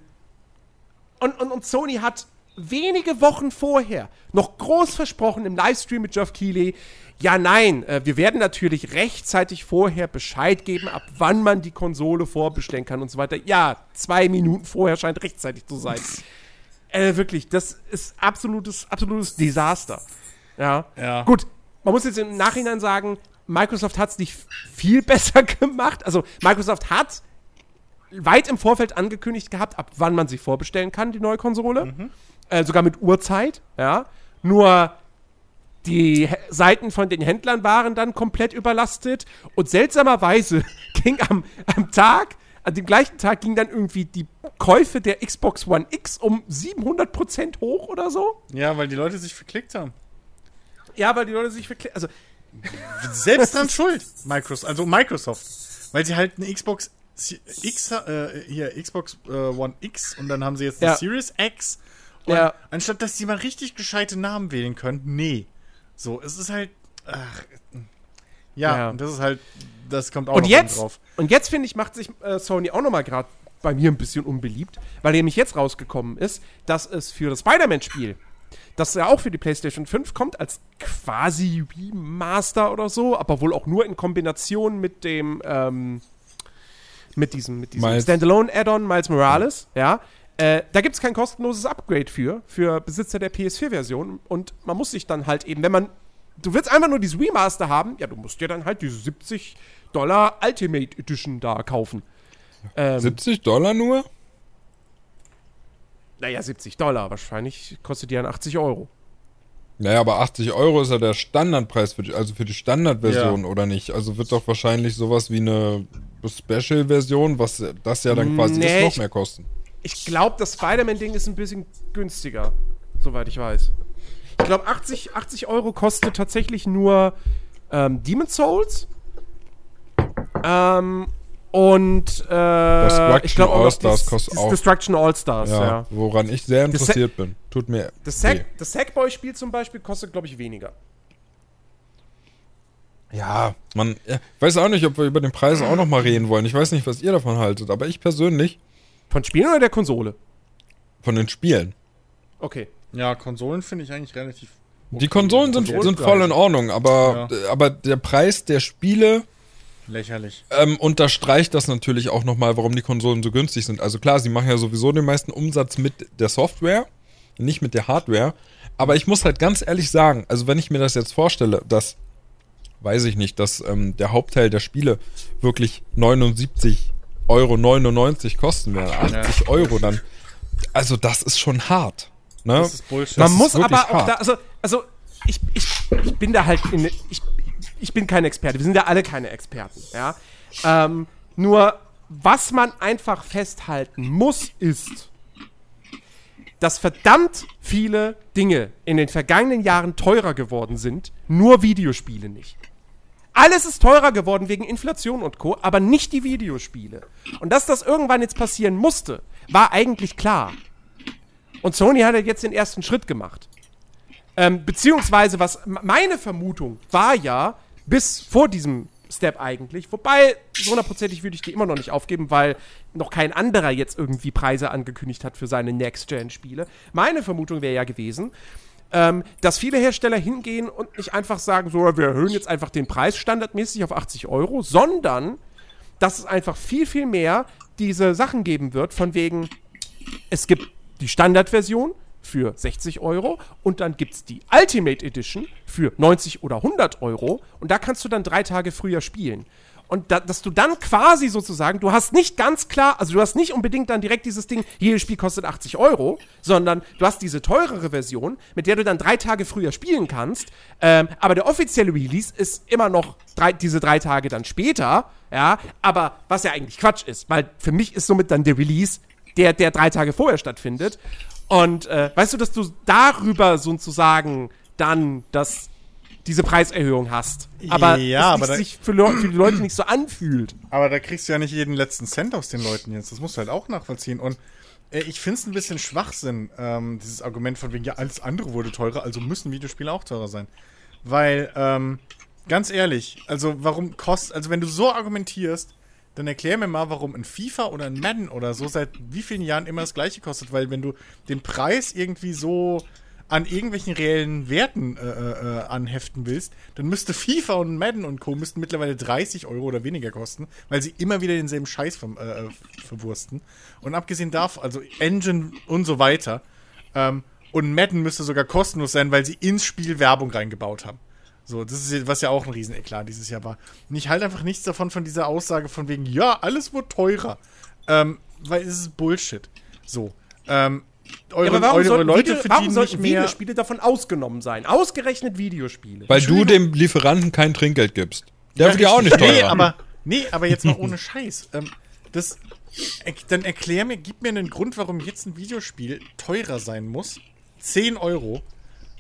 und, und, und Sony hat wenige Wochen vorher noch groß versprochen im Livestream mit Geoff Keighley, ja, nein, äh, wir werden natürlich rechtzeitig vorher Bescheid geben, ab wann man die Konsole vorbestellen kann und so weiter. Ja, zwei Minuten vorher scheint rechtzeitig zu sein. Äh, wirklich, das ist absolutes, absolutes Desaster. Ja. Ja. Gut, man muss jetzt im Nachhinein sagen, Microsoft hat es nicht viel besser gemacht. Also, Microsoft hat weit im Vorfeld angekündigt gehabt, ab wann man sie vorbestellen kann, die neue Konsole. Äh, sogar mit Uhrzeit, ja. Nur die H Seiten von den Händlern waren dann komplett überlastet und seltsamerweise ging am, am Tag, an dem gleichen Tag ging dann irgendwie die Käufe der Xbox One X um 700% hoch oder so. Ja, weil die Leute sich verklickt haben. Ja, weil die Leute sich verklicken. Also, Selbst dann schuld, Microsoft, also Microsoft. Weil sie halt eine Xbox X, äh, hier, Xbox äh, One X und dann haben sie jetzt eine Ja. Series X. Und Ja. anstatt dass die mal richtig gescheite Namen wählen können, nee. So, es ist halt. Ach, ja, Ja. und das ist halt. Das kommt auch und noch jetzt, drauf. und jetzt finde ich, macht sich äh, Sony auch nochmal gerade bei mir ein bisschen unbeliebt, weil nämlich jetzt rausgekommen ist, dass es für das Spider-Man-Spiel, das ja auch für die PlayStation 5 kommt, als quasi Remaster oder so, aber wohl auch nur in Kombination mit dem, ähm, mit diesem, mit diesem Standalone-Add-on Miles Morales, ja. Äh, da gibt es kein kostenloses Upgrade für, für Besitzer der PS4-Version. Und man muss sich dann halt eben, wenn man. Du willst einfach nur dieses Remaster haben, ja, du musst dir dann halt diese 70 Dollar Ultimate Edition da kaufen. Ähm, 70 Dollar nur? naja, 70 Dollar. Wahrscheinlich kostet die dann 80 Euro. Naja, aber 80 Euro ist ja der Standardpreis, für die, also für die Standardversion, oder nicht? Also wird doch wahrscheinlich sowas wie eine Special-Version, was das ja dann quasi Nee, ist, noch mehr kosten. Ich glaube, das Spider-Man-Ding ist ein bisschen günstiger, soweit ich weiß. Ich glaube, 80, 80 Euro kostet tatsächlich nur ähm, Demon's Souls. Ähm, und äh, Destruction ich glaube auch noch All-Stars das- kostet auch. Destruction All-Stars, Ja, ja. woran ich sehr interessiert bin. Tut mir Das, weh. Sack, das Sackboy-Spiel zum Beispiel kostet, glaube ich, weniger. Ja, man, ja, ich weiß auch nicht, ob wir über den Preis auch noch mal reden wollen. Ich weiß nicht, was ihr davon haltet, aber ich persönlich Von Spielen oder der Konsole? von den Spielen. Okay. Ja, Konsolen finde ich eigentlich relativ. Die Konsolen sind, Konsolen sind voll in Ordnung, aber, Ja. aber der Preis der Spiele Lächerlich. ähm, unterstreicht das natürlich auch nochmal, warum die Konsolen so günstig sind. Also klar, sie machen ja sowieso den meisten Umsatz mit der Software, nicht mit der Hardware. Aber ich muss halt ganz ehrlich sagen, also wenn ich mir das jetzt vorstelle, dass, weiß ich nicht, dass ähm, der Hauptteil der Spiele wirklich 79 Euro 99 kosten werden, 80 Euro dann. Also das ist schon hart. Ne? Das ist Bullshit. Man ist muss aber auch hart. da, also, also ich, ich, ich bin da halt in, ich, ich bin kein Experte, wir sind ja alle keine Experten, ja. Ähm, nur, was man einfach festhalten muss, ist, dass verdammt viele Dinge in den vergangenen Jahren teurer geworden sind, nur Videospiele nicht. Alles ist teurer geworden wegen Inflation und Co., aber nicht die Videospiele. Und dass das irgendwann jetzt passieren musste, war eigentlich klar. Und Sony hat jetzt den ersten Schritt gemacht. Ähm, beziehungsweise, was meine Vermutung war ja, bis vor diesem Step eigentlich, wobei so hundertprozentig würde ich die immer noch nicht aufgeben, weil noch kein anderer jetzt irgendwie Preise angekündigt hat für seine Next-Gen-Spiele. Meine Vermutung wäre ja gewesen, ähm, dass viele Hersteller hingehen und nicht einfach sagen, so, wir erhöhen jetzt einfach den Preis standardmäßig auf 80 Euro, sondern dass es einfach viel, viel mehr diese Sachen geben wird, von wegen, es gibt die Standardversion für 60 Euro und dann gibt es die Ultimate Edition für 90 oder 100 Euro und da kannst du dann drei Tage früher spielen. Und da, dass du dann quasi sozusagen, du hast nicht ganz klar, also du hast nicht unbedingt dann direkt dieses Ding, jedes Spiel kostet 80 Euro, sondern du hast diese teurere Version, mit der du dann drei Tage früher spielen kannst. Ähm, aber der offizielle Release ist immer noch drei, diese drei Tage dann später, ja. Aber was ja eigentlich Quatsch ist, weil für mich ist somit dann der Release, der, der drei Tage vorher stattfindet. Und äh, weißt du, dass du darüber sozusagen dann das diese Preiserhöhung hast. Aber Ja, es sich für, Leu- für die Leute nicht so anfühlt. Aber da kriegst du ja nicht jeden letzten Cent aus den Leuten jetzt. Das musst du halt auch nachvollziehen. Und äh, ich finde es ein bisschen Schwachsinn, ähm, dieses Argument von wegen, ja, alles andere wurde teurer, also müssen Videospiele auch teurer sein. Weil, ähm, ganz ehrlich, also warum kostet, also wenn du so argumentierst, dann erklär mir mal, warum ein FIFA oder ein Madden oder so seit wie vielen Jahren immer das gleiche kostet. Weil wenn du den Preis irgendwie so an irgendwelchen reellen Werten äh, äh, anheften willst, dann müsste FIFA und Madden und Co. müssten mittlerweile 30 Euro oder weniger kosten, weil sie immer wieder denselben Scheiß ver äh, verwursten. Und abgesehen davon, also Engine und so weiter. Ähm, und Madden müsste sogar kostenlos sein, weil sie ins Spiel Werbung reingebaut haben. So, das ist ja- was ja auch ein Rieseneklat dieses Jahr war. Und ich halte einfach nichts davon von dieser Aussage von wegen, ja, alles wird teurer. Ähm, weil es ist Bullshit. So. Ähm, eure, Ja, aber warum eure sollten, Leute Video, warum verdienen sollten nicht mehr. Videospiele davon ausgenommen sein? Ausgerechnet Videospiele. Weil du dem Lieferanten kein Trinkgeld gibst. Der wird ja auch nicht teurer. Nee, aber, nee, aber jetzt mal ohne Scheiß. Ähm, das, dann erklär mir, gib mir einen Grund, warum jetzt ein Videospiel teurer sein muss. 10 Euro.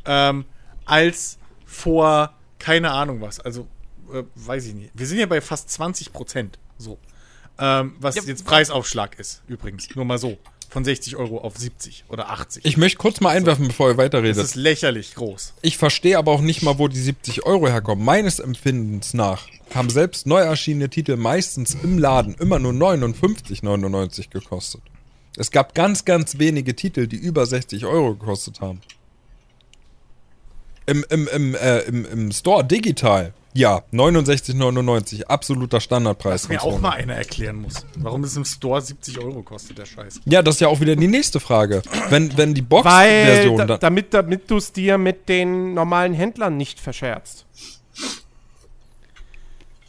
Ähm, als vor, keine Ahnung was. Also, äh, weiß ich nicht. Wir sind ja bei fast 20 Prozent. So. Ähm, was Ja, jetzt Preisaufschlag ist, übrigens. Nur mal so. Von 60 Euro auf 70 oder 80. ich möchte kurz mal einwerfen, bevor ihr das weiterredet. ist lächerlich groß. Ich verstehe aber auch nicht mal, wo die 70 Euro herkommen. Meines Empfindens nach haben selbst neu erschienene Titel meistens im Laden immer nur 59,99 gekostet. Es gab ganz, ganz wenige Titel, die über 60 Euro gekostet haben. Im, im, im, äh, im, im Store digital, ja, 69,99, absoluter Standardpreis. Was mir auch mal einer erklären muss. Warum es im Store 70 Euro kostet, der Scheiß. Ja, das ist ja auch wieder die nächste Frage. Wenn, wenn die Box-Version da, dann. damit, damit du es dir mit den normalen Händlern nicht verscherzt.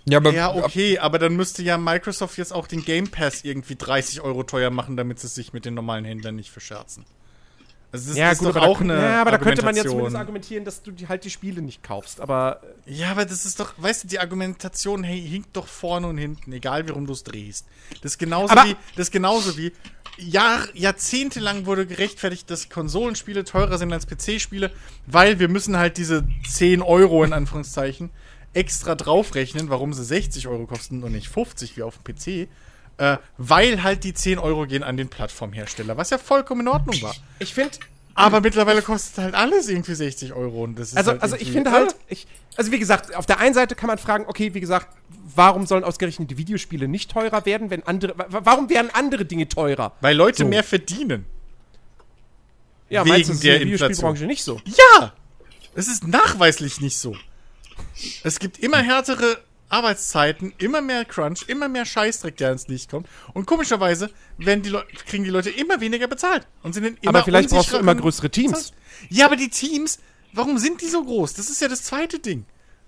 Ja, aber Ja, okay, aber dann müsste ja Microsoft jetzt auch den Game Pass irgendwie 30 Euro teuer machen, damit sie sich mit den normalen Händlern nicht verscherzen. Also das, Ja, das gut, ist doch aber, auch da, eine ja, aber da könnte man jetzt Argumentation. zumindest argumentieren, dass du die, halt die Spiele nicht kaufst. Aber äh, Ja, aber das ist doch, weißt du, die Argumentation hey, hinkt doch vorne und hinten, egal wie rum du es drehst. Das ist genauso Aber- wie, das ist genauso wie Jahr, jahrzehntelang wurde gerechtfertigt, dass Konsolenspiele teurer sind als PC-Spiele, weil wir müssen halt diese 10 Euro in Anführungszeichen extra draufrechnen, warum sie 60 Euro kosten und nicht 50 wie auf dem PC. Äh, weil halt die 10 Euro gehen an den Plattformhersteller, was ja vollkommen in Ordnung war. ich finde, Aber mittlerweile kostet halt alles irgendwie 60 Euro und das ist also, halt also ich finde halt, ich, also wie gesagt, auf der einen Seite kann man fragen, okay, wie gesagt, warum sollen ausgerechnet die Videospiele nicht teurer werden, wenn andere, wa- warum werden andere Dinge teurer? Weil Leute So. mehr verdienen. Ja, Wegen meinst du, das ist der in der. Videospielbranche nicht so? Ja! Es ist nachweislich nicht so. Es gibt immer härtere Arbeitszeiten, immer mehr Crunch, immer mehr Scheißdreck, der ins Licht kommt. Und komischerweise werden die kriegen die Leute immer weniger bezahlt. Und sind dann immer Aber vielleicht brauchst du immer größere Teams. Ja, aber die Teams, warum sind die so groß? Das ist ja das zweite Ding.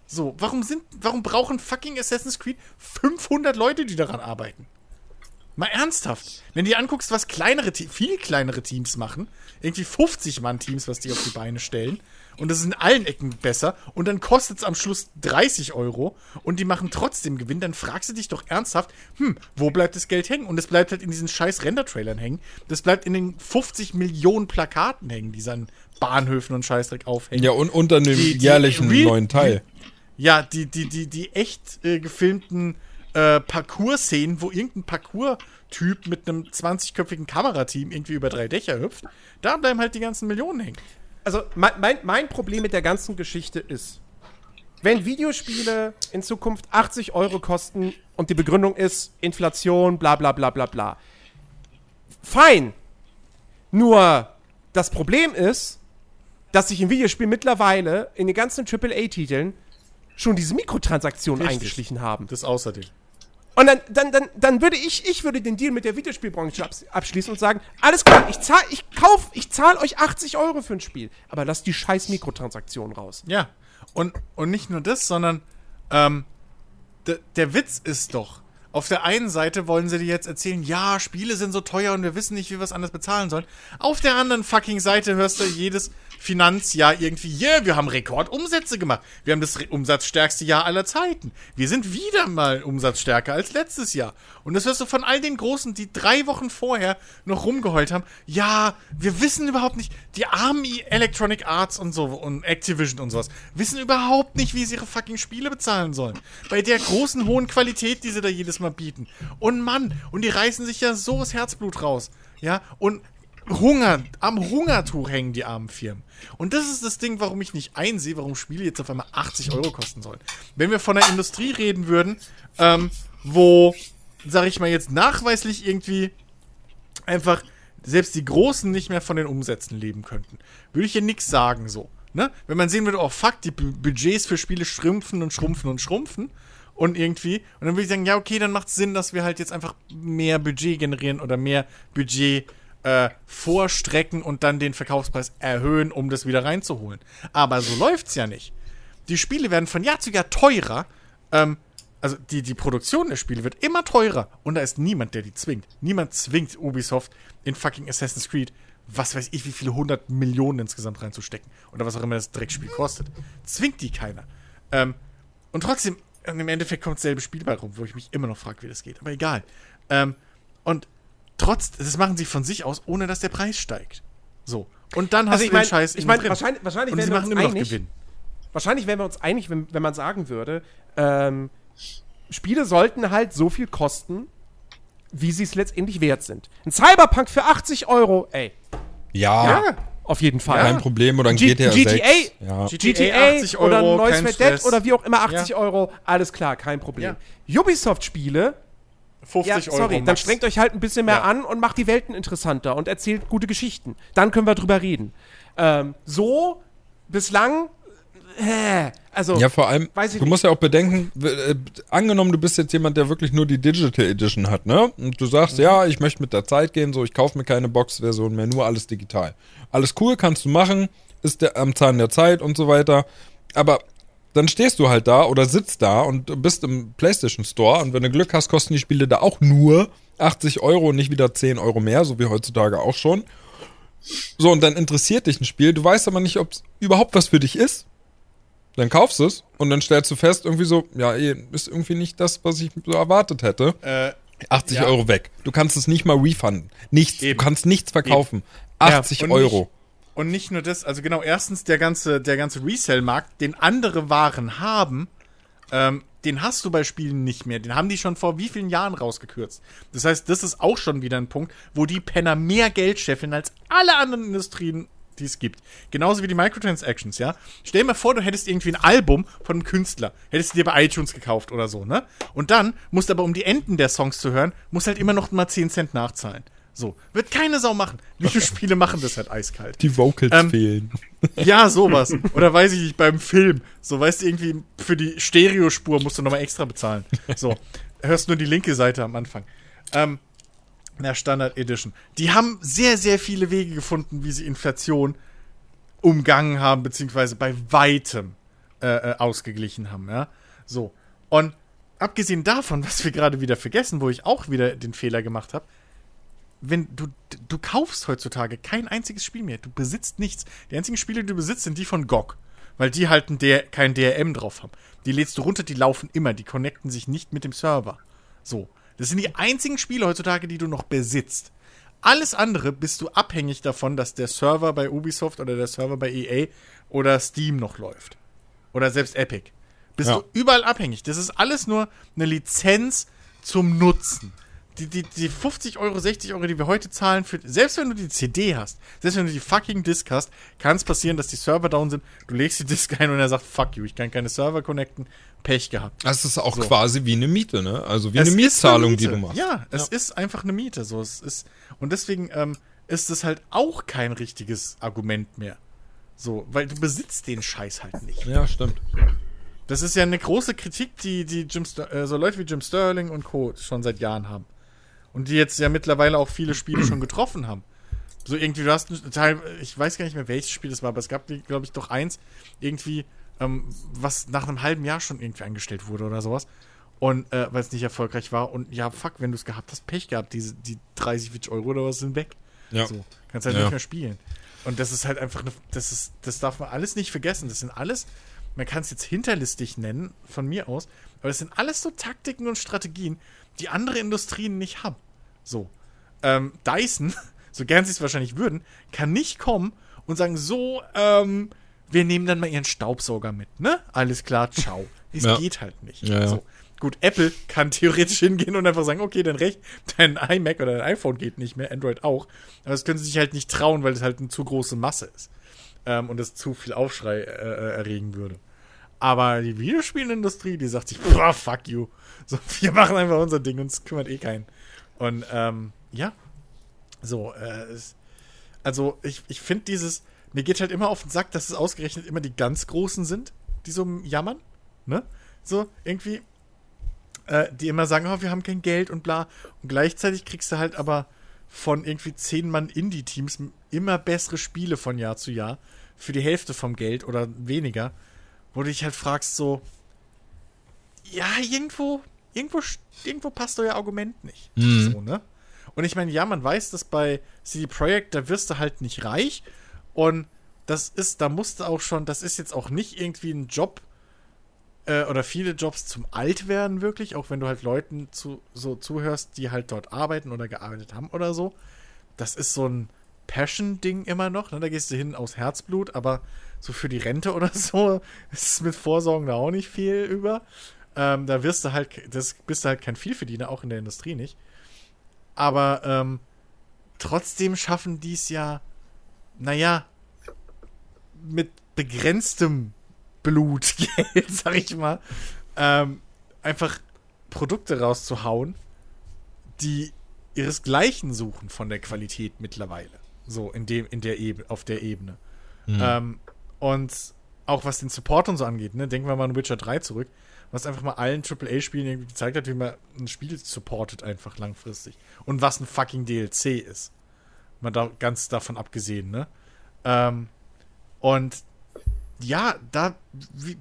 So, warum sind, warum brauchen fucking Assassin's Creed 500 Leute, die daran arbeiten? Mal ernsthaft. Wenn du dir anguckst, was kleinere, viel kleinere Teams machen, irgendwie 50 Mann-Teams, was die auf die Beine stellen, und das ist in allen Ecken besser, und dann kostet es am Schluss 30 Euro, und die machen trotzdem Gewinn, dann fragst du dich doch ernsthaft, hm, wo bleibt das Geld hängen? Und es bleibt halt in diesen scheiß Render-Trailern hängen. Das bleibt in den 50 Millionen Plakaten hängen, die sie an Bahnhöfen und Scheißdreck aufhängen. ja, und unter dem Die- die jährlichen Real- neuen Teil. Ja, die, die, die, die echt äh, gefilmten äh, Parcours-Szenen, wo irgendein Parcours-Typ mit einem 20-köpfigen Kamerateam irgendwie über drei Dächer hüpft, da bleiben halt die ganzen Millionen hängen. Also mein, mein, mein Problem mit der ganzen Geschichte ist, wenn Videospiele in Zukunft 80 Euro kosten und die Begründung ist Inflation, bla bla bla bla bla. Fein. Nur das Problem ist, dass sich im Videospiel mittlerweile in den ganzen AAA-Titeln schon diese Mikrotransaktionen Richtig. eingeschlichen haben. Das außerdem. Und dann, dann, dann, dann würde ich, ich würde den Deal mit der Videospielbranche abs- abschließen und sagen, alles klar, ich zahl, ich kauf, ich zahle euch 80 Euro für ein Spiel, aber lasst die scheiß Mikrotransaktionen raus. Ja. Und, und nicht nur das, sondern ähm, de, der Witz ist doch, auf der einen Seite wollen sie dir jetzt erzählen, ja, Spiele sind so teuer und wir wissen nicht, wie wir es anders bezahlen sollen. Auf der anderen fucking Seite hörst du jedes Finanzjahr irgendwie, yeah, wir haben Rekordumsätze gemacht. Wir haben das umsatzstärkste Jahr aller Zeiten. Wir sind wieder mal umsatzstärker als letztes Jahr. Und das hörst du von all den Großen, die drei Wochen vorher noch rumgeheult haben. Ja, wir wissen überhaupt nicht, die armen Electronic Arts und so und Activision und sowas, wissen überhaupt nicht, wie sie ihre fucking Spiele bezahlen sollen. Bei der großen, hohen Qualität, die sie da jedes Mal bieten. Und Mann, und die reißen sich ja so das Herzblut raus. Ja, und Hunger, am Hungertuch hängen die armen Firmen. Und das ist das Ding, warum ich nicht einsehe, warum Spiele jetzt auf einmal 80 Euro kosten sollen. Wenn wir von einer Industrie reden würden, ähm, wo, sag ich mal jetzt nachweislich irgendwie einfach selbst die Großen nicht mehr von den Umsätzen leben könnten, würde ich hier nichts sagen so. Ne? Wenn man sehen würde, oh fuck, die Bu- Budgets für Spiele schrumpfen und schrumpfen und schrumpfen und irgendwie, und dann würde ich sagen, ja, okay, dann macht es Sinn, dass wir halt jetzt einfach mehr Budget generieren oder mehr Budget äh, vorstrecken und dann den Verkaufspreis erhöhen, um das wieder reinzuholen. Aber so läuft's ja nicht. Die Spiele werden von Jahr zu Jahr teurer. Ähm, also die, die Produktion der Spiele wird immer teurer. Und da ist niemand, der die zwingt. Niemand zwingt Ubisoft in fucking Assassin's Creed, was weiß ich, wie viele hundert Millionen insgesamt reinzustecken. Oder was auch immer das Dreckspiel kostet. Zwingt die keiner. Ähm, und trotzdem, im Endeffekt kommt dasselbe Spiel bei rum, wo ich mich immer noch frage, wie das geht. Aber egal. Ähm, und trotz, das machen sie von sich aus, ohne dass der Preis steigt. So. Und dann hast Also du ich mein- den Scheiß ich innen mein, drin. wahrscheinlich- wahrscheinlich Und wären sie wir machen uns immer noch einig. Gewinn. Wahrscheinlich wären wir uns einig, wenn, wenn man sagen würde, ähm, Spiele sollten halt so viel kosten, wie sie es letztendlich wert sind. Ein Cyberpunk für 80 Euro, ey, Ja, auf jeden Fall. kein Problem. Oder ein G- GTA, GTA 6. Ja. GTA 80 oder Euro, Neues Red Dead oder wie auch immer 80 Ja. Euro, alles klar, kein Problem. Ubisoft-Spiele, 50 ja, Euro. sorry, dann strengt euch halt ein bisschen mehr Ja. an und macht die Welten interessanter und erzählt gute Geschichten. Dann können wir drüber reden. Ähm, so, bislang, äh, also, Ja, vor allem, Weiß ich du nicht. musst ja auch bedenken, äh, angenommen, du bist jetzt jemand, der wirklich nur die Digital Edition hat, ne? Und du sagst, Mhm. ja, ich möchte mit der Zeit gehen, so, ich kaufe mir keine Box-Version mehr, nur alles digital. Alles cool, kannst du machen, ist der, am Zahn der Zeit und so weiter. Aber dann stehst du halt da oder sitzt da und bist im PlayStation Store und wenn du Glück hast, kosten die Spiele da auch nur 80 Euro und nicht wieder 10 Euro mehr, so wie heutzutage auch schon. So, und dann interessiert dich ein Spiel, du weißt aber nicht, ob es überhaupt was für dich ist. Dann kaufst du es und dann stellst du fest, irgendwie so, ja, eh, ist irgendwie nicht das, was ich so erwartet hätte. Äh, 80 ja. Euro weg. Du kannst es nicht mal refunden. Nichts. Eben. Du kannst nichts verkaufen. Ja, 80 und Euro. Und nicht nur das, also genau, erstens der ganze, der ganze Resell-Markt, den andere Waren haben, ähm, den hast du bei Spielen nicht mehr. Den haben die schon vor wie vielen Jahren rausgekürzt. Das heißt, das ist auch schon wieder ein Punkt, wo die Penner mehr Geld scheffeln als alle anderen Industrien, die es gibt. Genauso wie die Microtransactions, ja. Stell dir mal vor, du hättest irgendwie ein Album von einem Künstler. Hättest du dir bei iTunes gekauft oder so, ne? Und dann musst du aber, um die Enden der Songs zu hören, musst halt immer noch mal 10 Cent nachzahlen. So. Wird keine Sau machen. Videospiele machen das halt eiskalt. Die Vocals Ähm, fehlen. Ja, sowas. Oder weiß ich nicht, beim Film. So, weißt du, irgendwie für die Stereospur musst du nochmal extra bezahlen. So. Hörst nur die linke Seite am Anfang. Ähm, na, Standard Edition. Die haben sehr, sehr viele Wege gefunden, wie sie Inflation umgangen haben, beziehungsweise bei weitem äh, äh, ausgeglichen haben, ja. So. Und abgesehen davon, was wir gerade wieder vergessen, wo ich auch wieder den Fehler gemacht habe, wenn du, du kaufst heutzutage kein einziges Spiel mehr. Du besitzt nichts. Die einzigen Spiele, die du besitzt, sind die von GOG. Weil die halt ein DR, kein DRM drauf haben. Die lädst du runter, die laufen immer. Die connecten sich nicht mit dem Server. So. Das sind die einzigen Spiele heutzutage, die du noch besitzt. Alles andere bist du abhängig davon, dass der Server bei Ubisoft oder der Server bei EA oder Steam noch läuft. Oder selbst Epic. Bist Ja. du überall abhängig. Das ist alles nur eine Lizenz zum Nutzen. Die, die, die 50 Euro, 60 Euro, die wir heute zahlen, für, selbst wenn du die CD hast, selbst wenn du die fucking Disk hast, kann es passieren, dass die Server down sind. Du legst die Disk ein und er sagt, fuck you, ich kann keine Server connecten. Pech gehabt. Das ist auch So. quasi wie eine Miete, ne? Also wie Es eine Mietzahlung, Miete. die du machst. Ja, es ist einfach eine Miete. So, es ist, und deswegen ähm, ist es halt auch kein richtiges Argument mehr. So, weil du besitzt den Scheiß halt nicht. Ja, stimmt. Das ist ja eine große Kritik, die, die Jim Ster äh, so Leute wie Jim Sterling und Co. schon seit Jahren haben. Und die jetzt ja mittlerweile auch viele Spiele schon getroffen haben. So irgendwie, du hast einen Teil, ich weiß gar nicht mehr, welches Spiel das war, aber es gab, glaube ich, doch eins, irgendwie, ähm, was nach einem halben Jahr schon irgendwie eingestellt wurde oder sowas. Und äh, weil es nicht erfolgreich war. Und ja, fuck, wenn du es gehabt hast, Pech gehabt, diese, die 30, 40 Euro oder was sind weg. Ja. So, kannst halt Ja. nicht mehr spielen. Und das ist halt einfach, eine, das ist, das darf man alles nicht vergessen. Das sind alles, man kann es jetzt hinterlistig nennen, von mir aus, aber das sind alles so Taktiken und Strategien, die andere Industrien nicht haben. So. Ähm, Dyson, so gern sie es wahrscheinlich würden, kann nicht kommen und sagen, so, ähm, wir nehmen dann mal ihren Staubsauger mit, ne? Alles klar, ciao. Es Ja. geht halt nicht. Ja, ja. So. Gut, Apple kann theoretisch hingehen und einfach sagen, okay, dein Recht, dein iMac oder dein iPhone geht nicht mehr, Android auch. Aber das können sie sich halt nicht trauen, weil es halt eine zu große Masse ist. Ähm, und es zu viel Aufschrei äh, äh, erregen würde. Aber die Videospielindustrie, die sagt sich, fuck you. So, wir machen einfach unser Ding und es kümmert eh keinen. Und ähm, ja, so, äh, es, also ich, ich finde dieses, mir geht halt immer auf den Sack, dass es ausgerechnet immer die ganz Großen sind, die so jammern, ne? So, irgendwie, äh, die immer sagen, oh, wir haben kein Geld und bla. Und gleichzeitig kriegst du halt aber von irgendwie zehn Mann Indie-Teams immer bessere Spiele von Jahr zu Jahr für die Hälfte vom Geld oder weniger, wo du dich halt fragst so, ja, irgendwo, irgendwo, irgendwo passt euer Argument nicht. Mhm. So, ne? Und ich meine, ja, man weiß, dass bei CD Projekt, da wirst du halt nicht reich und das ist, da musst du auch schon, das ist jetzt auch nicht irgendwie ein Job äh, oder viele Jobs zum Altwerden wirklich, auch wenn du halt Leuten zu, so zuhörst, die halt dort arbeiten oder gearbeitet haben oder so. Das ist so ein Passion-Ding immer noch, ne? Da gehst du hin aus Herzblut, aber so für die Rente oder so ist mit Vorsorgen da auch nicht viel über. Ähm, da wirst du halt, das bist du halt kein Vielverdiener, auch in der Industrie nicht. Aber ähm, trotzdem schaffen die es ja, naja, mit begrenztem Blutgeld, sag ich mal, ähm, einfach Produkte rauszuhauen, die ihresgleichen suchen von der Qualität mittlerweile. So in dem, in der Ebene, auf der Ebene. Ähm, und auch was den Support und so angeht, ne, denken wir mal an Witcher 3 zurück, was einfach mal allen AAA-Spielen irgendwie gezeigt hat, wie man ein Spiel supportet einfach langfristig. Und was ein fucking DLC ist. Mal da ganz davon abgesehen, ne? Ähm, und ja, da wie,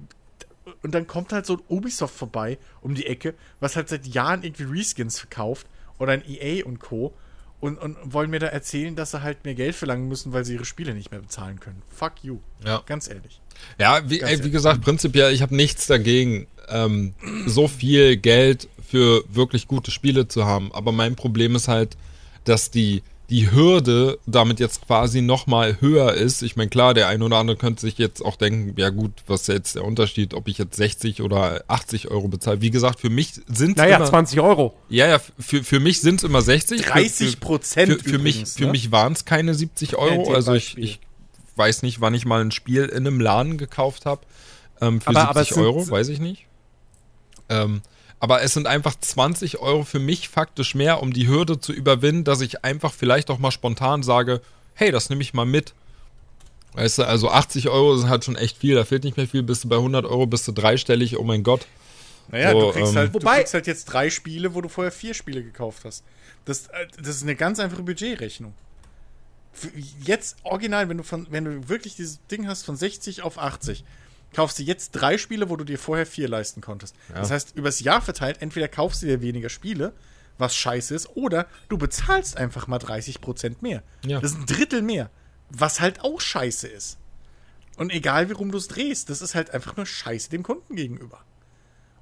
und dann kommt halt so ein Ubisoft vorbei um die Ecke, was halt seit Jahren irgendwie Reskins verkauft oder ein EA und Co. Und, und wollen mir da erzählen, dass sie halt mehr Geld verlangen müssen, weil sie ihre Spiele nicht mehr bezahlen können. Fuck you. Ja. Ganz ehrlich. Ja, wie, ey, wie gesagt, prinzipiell, ich habe nichts dagegen, ähm, so viel Geld für wirklich gute Spiele zu haben. Aber mein Problem ist halt, dass die, die Hürde damit jetzt quasi nochmal höher ist. Ich meine, klar, der ein oder andere könnte sich jetzt auch denken, ja gut, was ist jetzt der Unterschied, ob ich jetzt 60 oder 80 Euro bezahle. Wie gesagt, für mich sind Naja, immer, 20 Euro. ja, ja, für, für mich sind es immer 60. Für- 30 für, Prozent für, für mich, übrigens, für ne? mich waren es keine 70 Euro. Also ich, ich weiß nicht, wann ich mal ein Spiel in einem Laden gekauft habe. Ähm, für Aber- aber 70 es sind- Euro, weiß ich nicht. Ähm, aber es sind einfach 20 Euro für mich faktisch mehr, um die Hürde zu überwinden, dass ich einfach vielleicht auch mal spontan sage, hey, das nehme ich mal mit. Weißt du, also 80 Euro ist halt schon echt viel, da fehlt nicht mehr viel, bist du bei 100 Euro, bist du dreistellig, oh mein Gott. Naja, So, du, kriegst ähm, halt, Wobei- du kriegst halt jetzt drei Spiele, wo du vorher vier Spiele gekauft hast. Das, äh, das ist eine ganz einfache Budgetrechnung. Jetzt original, wenn du von, wenn du wirklich dieses Ding hast von 60 auf 80, kaufst du jetzt drei Spiele, wo du dir vorher vier leisten konntest. Das heißt, übers Jahr verteilt, entweder kaufst du dir weniger Spiele, was scheiße ist, oder du bezahlst einfach mal 30% mehr. Ja. Das ist ein Drittel mehr, was halt auch scheiße ist. Und egal, wie rum du es drehst, das ist halt einfach nur scheiße dem Kunden gegenüber.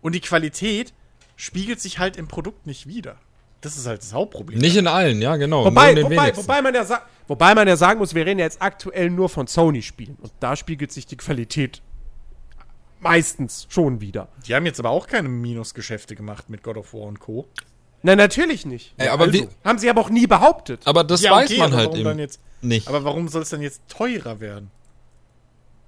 Und die Qualität spiegelt sich halt im Produkt nicht wieder. Das ist halt das Hauptproblem. Nicht in allen, ja genau. nur Wobei, in den wobei, wobei, man ja wobei man ja sagen muss, wir reden ja jetzt aktuell nur von Sony-Spielen. Und da spiegelt sich die Qualität meistens schon wieder. Die haben jetzt aber auch keine Minusgeschäfte gemacht mit God of War und Co. Nein, natürlich nicht. Ey, aber wie, Haben sie aber auch nie behauptet. aber das Ja, weiß okay, man halt eben jetzt, nicht. Aber warum soll es dann jetzt teurer werden?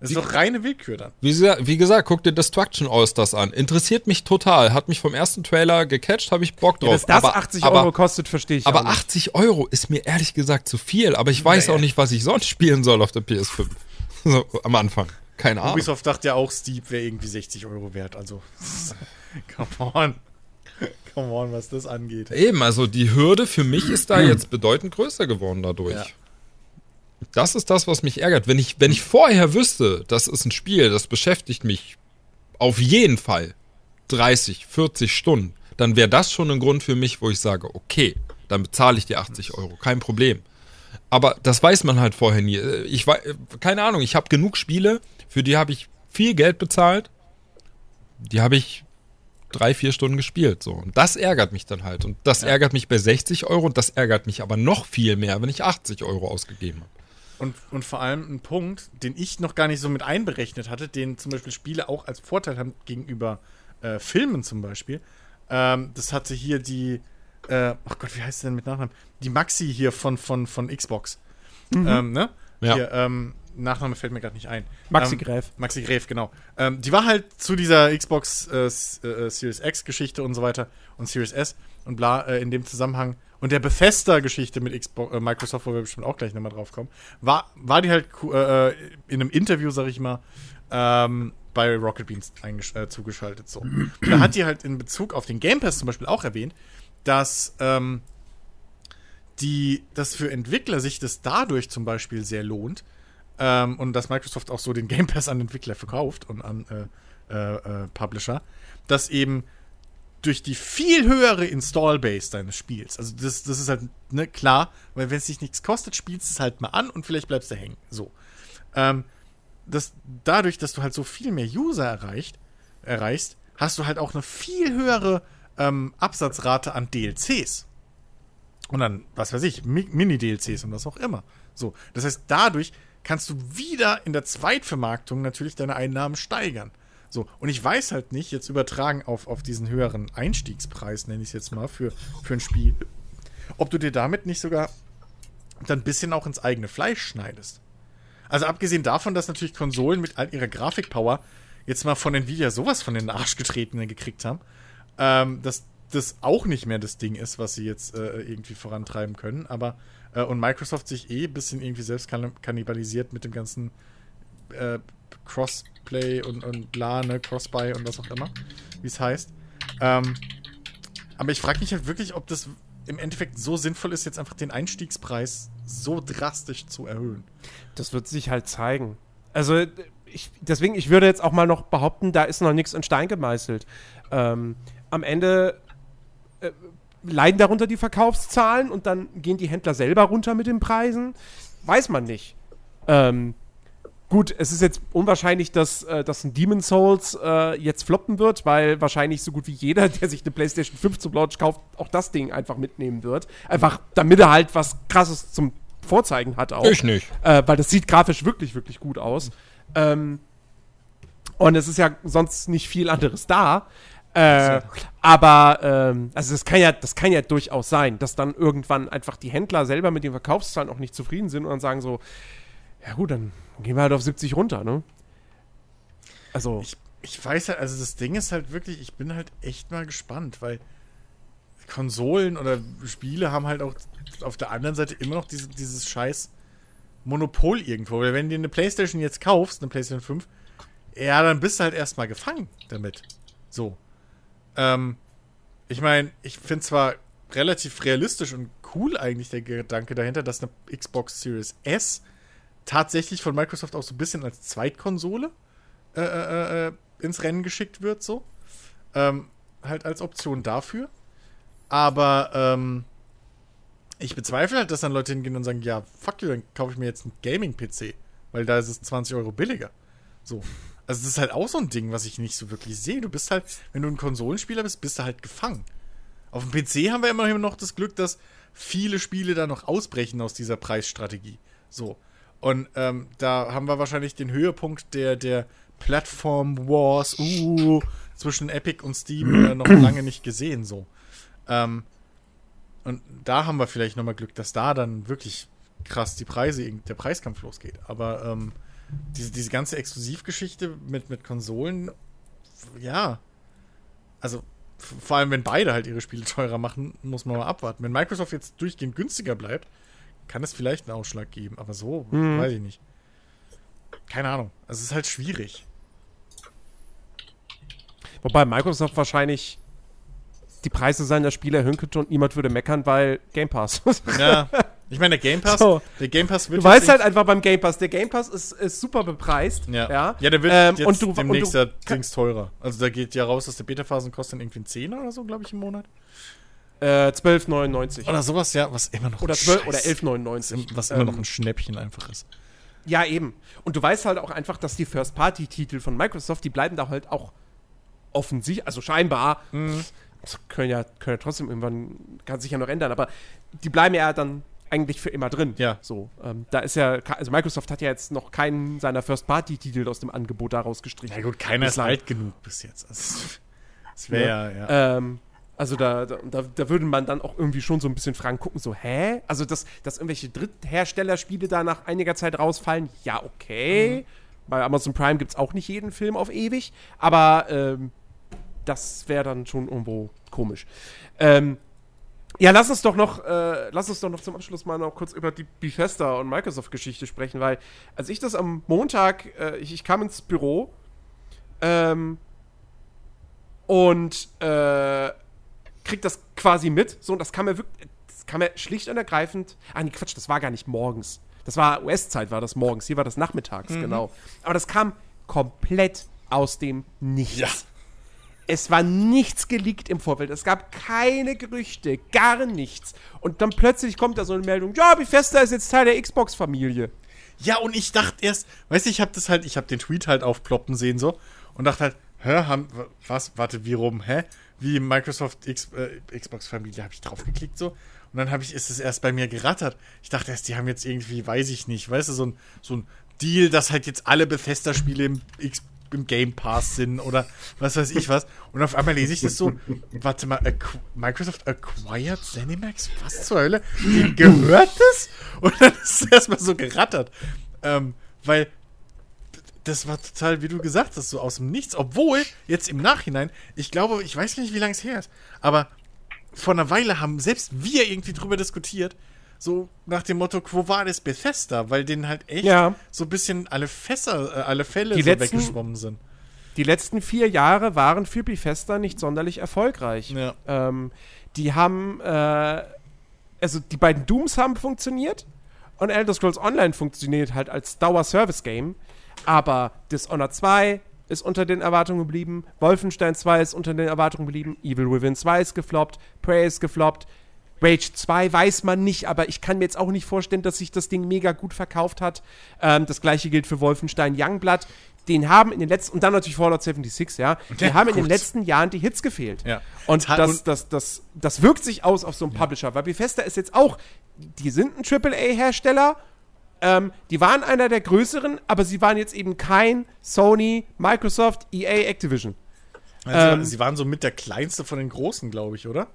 Das ist doch reine Willkür dann. Wie, wie gesagt, guck dir Destruction All-Stars an. Interessiert mich total. Hat mich vom ersten Trailer gecatcht, habe ich Bock drauf. Dass das aber, 80 aber, Euro kostet, verstehe ich Aber auch nicht. 80 Euro ist mir ehrlich gesagt zu viel. Aber ich weiß Naja. auch nicht, was ich sonst spielen soll auf der PS5. So, am Anfang. Keine Ahnung. Ubisoft dachte ja auch, Steep wäre irgendwie 60 Euro wert. Also, come on. Come on, was das angeht. Eben, also die Hürde für mich ist da jetzt bedeutend größer geworden dadurch. Ja. Das ist das, was mich ärgert. Wenn ich, wenn ich vorher wüsste, das ist ein Spiel, das beschäftigt mich auf jeden Fall 30, 40 Stunden, dann wäre das schon ein Grund für mich, wo ich sage, okay, dann bezahle ich die 80 Euro, kein Problem. Aber das weiß man halt vorher nie. Ich weiß, keine Ahnung, ich habe genug Spiele, für die habe ich viel Geld bezahlt. Die habe ich drei, vier Stunden gespielt. So. Und das ärgert mich dann halt. Und das ärgert mich bei 60 Euro und das ärgert mich aber noch viel mehr, wenn ich 80 Euro ausgegeben habe. Und, und vor allem ein Punkt, den ich noch gar nicht so mit einberechnet hatte, den zum Beispiel Spiele auch als Vorteil haben gegenüber äh, Filmen zum Beispiel. Ähm, das hatte hier die, äh, ach Gott, wie heißt sie denn mit Nachnamen? Die Maxi hier von, von, von Xbox. Ähm, ne? Ja. Hier, ähm, Nachname fällt mir gerade nicht ein. Maxi ähm, Gräf. Maxi Gräf, genau. Ähm, die war halt zu dieser Xbox äh, äh, Series X-Geschichte und so weiter und Series S und bla äh, in dem Zusammenhang und der Bethesda-Geschichte mit Xbox, äh, Microsoft, wo wir bestimmt auch gleich nochmal drauf kommen, war, war die halt äh, in einem Interview, sag ich mal, ähm, bei Rocket Beans zugeschaltet. So. da hat die halt in Bezug auf den Game Pass zum Beispiel auch erwähnt, dass ähm, die, dass für Entwickler sich das dadurch zum Beispiel sehr lohnt ähm, und dass Microsoft auch so den Game Pass an Entwickler verkauft und an äh, äh, äh, Publisher, dass eben durch die viel höhere Install-Base deines Spiels, also das, das ist halt ne, klar, weil wenn es dich nichts kostet, spielst es halt mal an und vielleicht bleibst du hängen. So. Ähm, das, dadurch, dass du halt so viel mehr User erreicht, erreichst, hast du halt auch eine viel höhere ähm, Absatzrate an DLCs. Und dann, was weiß ich, Mi- Mini-DLCs und was auch immer. So. Das heißt, dadurch kannst du wieder in der Zweitvermarktung natürlich deine Einnahmen steigern. So, und ich weiß halt nicht, jetzt übertragen auf, auf diesen höheren Einstiegspreis, nenne ich es jetzt mal, für, für ein Spiel, ob du dir damit nicht sogar dann ein bisschen auch ins eigene Fleisch schneidest. Also abgesehen davon, dass natürlich Konsolen mit all ihrer Grafikpower jetzt mal von Nvidia sowas von den Arsch getreten gekriegt haben, ähm, dass das auch nicht mehr das Ding ist, was sie jetzt äh, irgendwie vorantreiben können. Aber äh, und Microsoft sich eh ein bisschen irgendwie selbst kann kannibalisiert mit dem ganzen äh, Crossplay und, und bla, ne, Crossbuy und was auch immer, wie es heißt. Ähm, aber ich frage mich halt wirklich, ob das im Endeffekt so sinnvoll ist, jetzt einfach den Einstiegspreis so drastisch zu erhöhen. Das wird sich halt zeigen. Also, ich, deswegen, ich würde jetzt auch mal noch behaupten, da ist noch nichts in Stein gemeißelt. Ähm, am Ende äh, leiden darunter die Verkaufszahlen und dann gehen die Händler selber runter mit den Preisen. Weiß man nicht. Ähm, gut, es ist jetzt unwahrscheinlich, dass, äh, dass ein Demon Souls äh, jetzt floppen wird, weil wahrscheinlich so gut wie jeder, der sich eine PlayStation 5 zum Launch kauft, auch das Ding einfach mitnehmen wird. Einfach, damit er halt was Krasses zum Vorzeigen hat auch. Ich nicht. Äh, weil das sieht grafisch wirklich, wirklich gut aus. Ähm, und es ist ja sonst nicht viel anderes da. Äh, aber ähm, also das kann ja, das kann ja durchaus sein, dass dann irgendwann einfach die Händler selber mit den Verkaufszahlen auch nicht zufrieden sind und dann sagen so, ja gut, dann gehen wir halt auf 70 runter, ne? Also, Ich, ich weiß halt, also das Ding ist halt wirklich, ich bin halt echt mal gespannt, weil Konsolen oder Spiele haben halt auch auf der anderen Seite immer noch diese, dieses scheiß Monopol irgendwo. Weil wenn du dir eine Playstation jetzt kaufst, eine Playstation 5, ja, dann bist du halt erstmal gefangen damit. So. Ähm, ich meine, ich finde zwar relativ realistisch und cool eigentlich der Gedanke dahinter, dass eine Xbox Series S tatsächlich von Microsoft auch so ein bisschen als Zweitkonsole äh, äh, äh, ins Rennen geschickt wird, so. Ähm, halt als Option dafür. Aber ähm, ich bezweifle halt, dass dann Leute hingehen und sagen, ja, fuck you, dann kaufe ich mir jetzt einen Gaming-PC, weil da ist es 20 Euro billiger. So. Also das ist halt auch so ein Ding, was ich nicht so wirklich sehe. Du bist halt, wenn du ein Konsolenspieler bist, bist du halt gefangen. Auf dem PC haben wir immerhin noch das Glück, dass viele Spiele da noch ausbrechen aus dieser Preisstrategie. So. Und ähm, da haben wir wahrscheinlich den Höhepunkt der, der Plattform Wars uh, zwischen Epic und Steam äh, noch lange nicht gesehen. So. Ähm, und da haben wir vielleicht nochmal Glück, dass da dann wirklich krass die Preise, der Preiskampf losgeht. Aber ähm, diese, diese ganze Exklusivgeschichte mit, mit Konsolen, ja. Also, vor allem, wenn beide halt ihre Spiele teurer machen, muss man mal abwarten. Wenn Microsoft jetzt durchgehend günstiger bleibt, kann es vielleicht einen Ausschlag geben. Aber so, Mhm. weiß ich nicht. keine Ahnung. Also es ist halt schwierig. Wobei Microsoft wahrscheinlich die Preise seiner Spiele erhöhen könnte und niemand würde meckern, weil Game Pass. Ja. Ich meine, der Game Pass, So. der Game Pass wird Du weißt halt einfach beim Game Pass, der Game Pass ist, ist super bepreist. Ja. ja. ja, der wird Ähm, jetzt und du, demnächst und ja du, Dings teurer. Also da geht ja raus, dass der Beta-Phasen kosten irgendwie einen Zehner oder so, glaube ich, im Monat. äh, 12,99. Oder sowas, ja, was immer noch Oder, ein 12, Scheiß- oder 11,99. Was immer Ähm, noch ein Schnäppchen einfach ist. Ja, eben. Und du weißt halt auch einfach, dass die First-Party-Titel von Microsoft, die bleiben da halt auch offensichtlich, also scheinbar, Mhm. das können ja, können ja trotzdem irgendwann, kann sich ja noch ändern, aber die bleiben ja dann eigentlich für immer drin. Ja. So, ähm, da ist ja, also Microsoft hat ja jetzt noch keinen seiner First-Party-Titel aus dem Angebot daraus gestrichen. Na gut, keiner ist Bislang. alt genug bis jetzt. Also, das wäre ja, ja. Ähm, also da, da, da, würde man dann auch irgendwie schon so ein bisschen fragen, gucken, so, hä? Also, dass, dass irgendwelche Drittherstellerspiele da nach einiger Zeit rausfallen, ja, okay. Bei Amazon Prime gibt es auch nicht jeden Film auf ewig, aber ähm, das wäre dann schon irgendwo komisch. Ähm, ja, lass uns doch noch, äh, lass uns doch noch zum Abschluss mal noch kurz über die Bethesda und Microsoft-Geschichte sprechen, weil als ich das am Montag, äh, ich, ich kam ins Büro ähm, und äh, krieg das quasi mit. So, und das kam mir wirklich, das kam mir schlicht und ergreifend. Ah, nee, Quatsch, das war gar nicht morgens. Das war US-Zeit, war das morgens. Hier war das nachmittags, genau. Aber das kam komplett aus dem Nichts. Ja. Es war nichts geleakt im Vorfeld. Es gab keine Gerüchte, gar nichts. Und dann plötzlich kommt da so eine Meldung: Ja, Bethesda ist jetzt Teil der Xbox-Familie. Ja, und ich dachte erst, weißt du, ich habe das halt, ich habe den Tweet halt aufploppen sehen so und dachte halt, hä, haben, was, warte, wie rum, hä? Wie Microsoft X, äh, Xbox-Familie, habe ich draufgeklickt so und dann habe ich, ist es erst bei mir gerattert. Ich dachte erst, die haben jetzt irgendwie, weiß ich nicht, weißt du, so ein, so ein Deal, dass halt jetzt alle Bethesda-Spiele im, X, im Game Pass sind oder was weiß ich was. Und auf einmal lese ich das so, warte mal, acqu Microsoft acquired Zenimax? Was zur Hölle? Wem gehört das? Und dann ist es erstmal so gerattert. Ähm, weil das war total, wie du gesagt hast, so aus dem Nichts. Obwohl, jetzt im Nachhinein, ich glaube, ich weiß nicht, wie lange es her ist, aber vor einer Weile haben selbst wir irgendwie drüber diskutiert, so nach dem Motto, Quo Vadis Bethesda, weil denen halt echt Ja. so ein bisschen alle Fässer, äh, alle Fälle Die so letzten- weggeschwommen sind. Die letzten vier Jahre waren für Bethesda nicht sonderlich erfolgreich. Ja. Ähm, die haben, äh, also die beiden Dooms haben funktioniert und Elder Scrolls Online funktioniert halt als Dauer-Service-Game, aber Dishonored 2 ist unter den Erwartungen geblieben, Wolfenstein 2 ist unter den Erwartungen geblieben, Evil Within 2 ist gefloppt, Prey ist gefloppt, Rage 2 weiß man nicht, aber ich kann mir jetzt auch nicht vorstellen, dass sich das Ding mega gut verkauft hat. Ähm, das gleiche gilt für Wolfenstein Youngblood. Den haben in den letzten, und dann natürlich Fallout 76, ja, die Ja, haben in den gut. letzten Jahren die Hits gefehlt. Ja. Und das, und- das, das, das wirkt sich aus auf so einen Publisher, weil Bethesda ist jetzt auch, die sind ein AAA-Hersteller, ähm, die waren einer der größeren, aber sie waren jetzt eben kein Sony, Microsoft, EA, Activision. Also, Ähm, sie waren so mit der kleinste von den Großen, glaube ich, oder?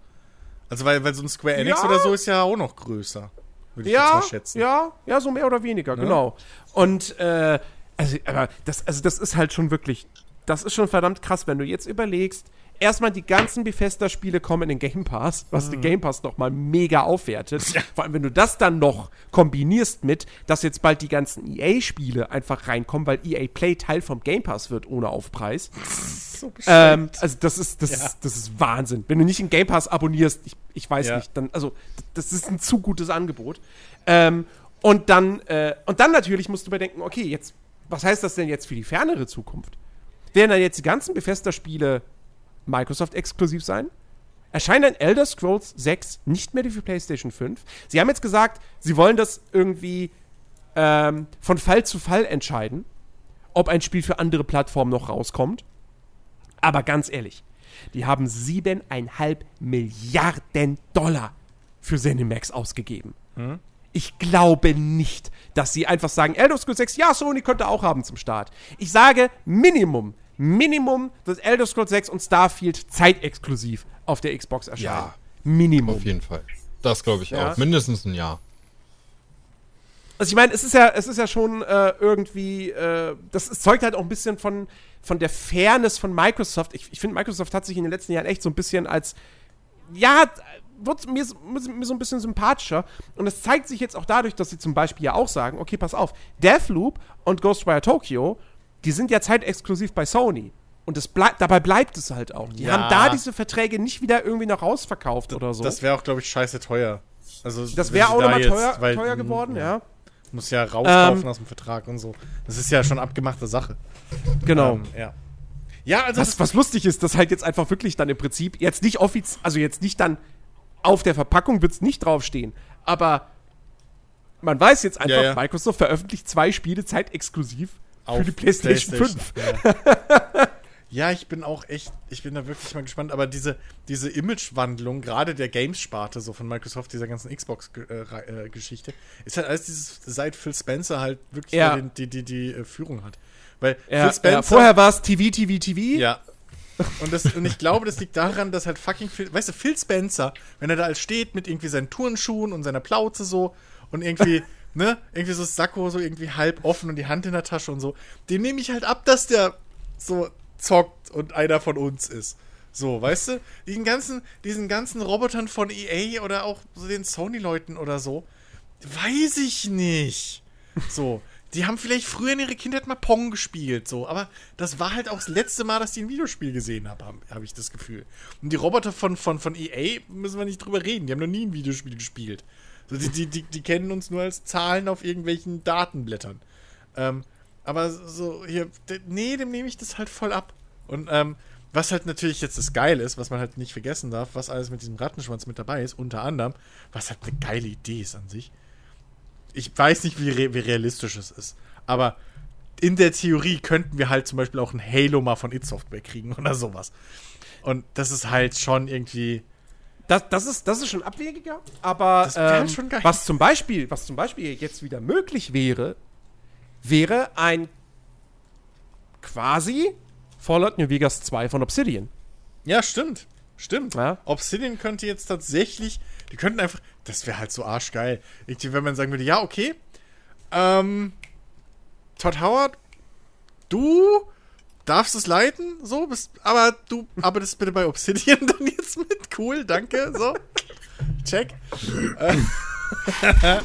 Also, weil, weil so ein Square Enix Ja. oder so ist ja auch noch größer. Würde ich jetzt Ja, mal schätzen. ja, ja, so mehr oder weniger, genau. Und äh, also, aber das, also das ist halt schon wirklich, das ist schon verdammt krass, wenn du jetzt überlegst, erstmal die ganzen Bethesda-Spiele kommen in den Game Pass, was Mhm. den Game Pass noch mal mega aufwertet. Vor allem, wenn du das dann noch kombinierst mit, dass jetzt bald die ganzen EA-Spiele einfach reinkommen, weil EA Play Teil vom Game Pass wird ohne Aufpreis. So Ähm, also das ist, das, Ja. ist, das ist Wahnsinn. Wenn du nicht den Game Pass abonnierst, ich, ich weiß Ja. nicht, dann, also das ist ein zu gutes Angebot. Ähm, und dann, äh, und dann natürlich musst du bedenken, okay, jetzt, was heißt das denn jetzt für die fernere Zukunft? Werden dann jetzt die ganzen Bethesda-Spiele Microsoft-exklusiv sein? Erscheint ein Elder Scrolls 6 nicht mehr für PlayStation 5? Sie haben jetzt gesagt, sie wollen das irgendwie ähm, von Fall zu Fall entscheiden, ob ein Spiel für andere Plattformen noch rauskommt. Aber ganz ehrlich, die haben siebeneinhalb Milliarden Dollar für ZeniMax ausgegeben. Ich glaube nicht, dass sie einfach sagen, Elder Scrolls 6, ja, Sony könnte auch haben zum Start. Ich sage Minimum, Minimum, dass Elder Scrolls 6 und Starfield zeitexklusiv auf der Xbox erscheinen. Ja. Minimum. Auf jeden Fall. Das glaube ich Ja. auch. Mindestens ein Jahr. Also ich meine, es ist ja, es ist ja schon äh, irgendwie, äh, das zeugt halt auch ein bisschen von, von der Fairness von Microsoft. Ich, ich finde, Microsoft hat sich in den letzten Jahren echt so ein bisschen als, ja, wird mir, so- mir so ein bisschen sympathischer. Und es zeigt sich jetzt auch dadurch, dass sie zum Beispiel ja auch sagen, okay, pass auf, Deathloop und Ghostwire Tokyo, die sind ja zeitexklusiv bei Sony. Und das bleib, dabei bleibt es halt auch. Die Ja. haben da diese Verträge nicht wieder irgendwie noch rausverkauft oder so. Das wäre auch, glaube ich, scheiße teuer. Also, Das wäre auch da nochmal teuer, weil, teuer geworden, ja. Muss ja rauskaufen Ähm, aus dem Vertrag und so. Das ist ja schon abgemachte Sache. Genau. Ähm, ja. Ja, also. Was, was lustig ist, dass halt jetzt einfach wirklich dann im Prinzip jetzt nicht offiziell, also jetzt nicht dann auf der Verpackung wird es nicht draufstehen, aber man weiß jetzt einfach, ja. Microsoft veröffentlicht zwei Spiele zeitexklusiv für die PlayStation, 5. Ja. ja, ich bin auch echt, ich bin da wirklich mal gespannt, aber diese, diese Imagewandlung, gerade der Games-Sparte so von Microsoft, dieser ganzen Xbox-Geschichte, ist halt alles dieses, seit Phil Spencer halt wirklich Ja. den, die, die, die äh, Führung hat. Weil Ja, Phil Spencer. vorher war es TV, TV, TV. Ja. Und, das, und ich glaube, das liegt daran, dass halt fucking Phil, weißt du, Phil Spencer, wenn er da als steht mit irgendwie seinen Turnschuhen und seiner Plauze so und irgendwie, ne, irgendwie so Sakko so irgendwie halb offen und die Hand in der Tasche und so, dem nehme ich halt ab, dass der so zockt und einer von uns ist. So, weißt du, diesen ganzen, diesen ganzen Robotern von EA oder auch so den Sony-Leuten oder so, weiß ich nicht. So, die haben vielleicht früher in ihrer Kindheit mal Pong gespielt, so, aber das war halt auch das letzte Mal, dass die ein Videospiel gesehen haben, habe hab ich das Gefühl. Und die Roboter von, von, von EA müssen wir nicht drüber reden, die haben noch nie ein Videospiel gespielt. So, die, die, die, die kennen uns nur als Zahlen auf irgendwelchen Datenblättern. Ähm, aber so hier, nee, dem nehme ich das halt voll ab. Und ähm, was halt natürlich jetzt das Geile ist, was man halt nicht vergessen darf, was alles mit diesem Rattenschwanz mit dabei ist, unter anderem, was halt eine geile Idee ist an sich. Ich weiß nicht, wie, re wie realistisch es ist, aber in der Theorie könnten wir halt zum Beispiel auch ein Halo mal von id Software kriegen oder sowas. Und das ist halt schon irgendwie. Das, das, ist, das ist schon abwegiger, aber ähm, schon was zum Beispiel, was zum Beispiel jetzt wieder möglich wäre, wäre ein quasi Fallout New Vegas 2 von Obsidian. Ja, stimmt. Stimmt. Ja. Obsidian könnte jetzt tatsächlich. Die könnten einfach. Das wäre halt so arschgeil. Irgendwie, wenn man sagen würde, ja, okay. Ähm. Todd Howard, du darfst es leiten, so, bist, aber du arbeitest bitte bei Obsidian dann jetzt mit. Cool, danke, so. Check. Das-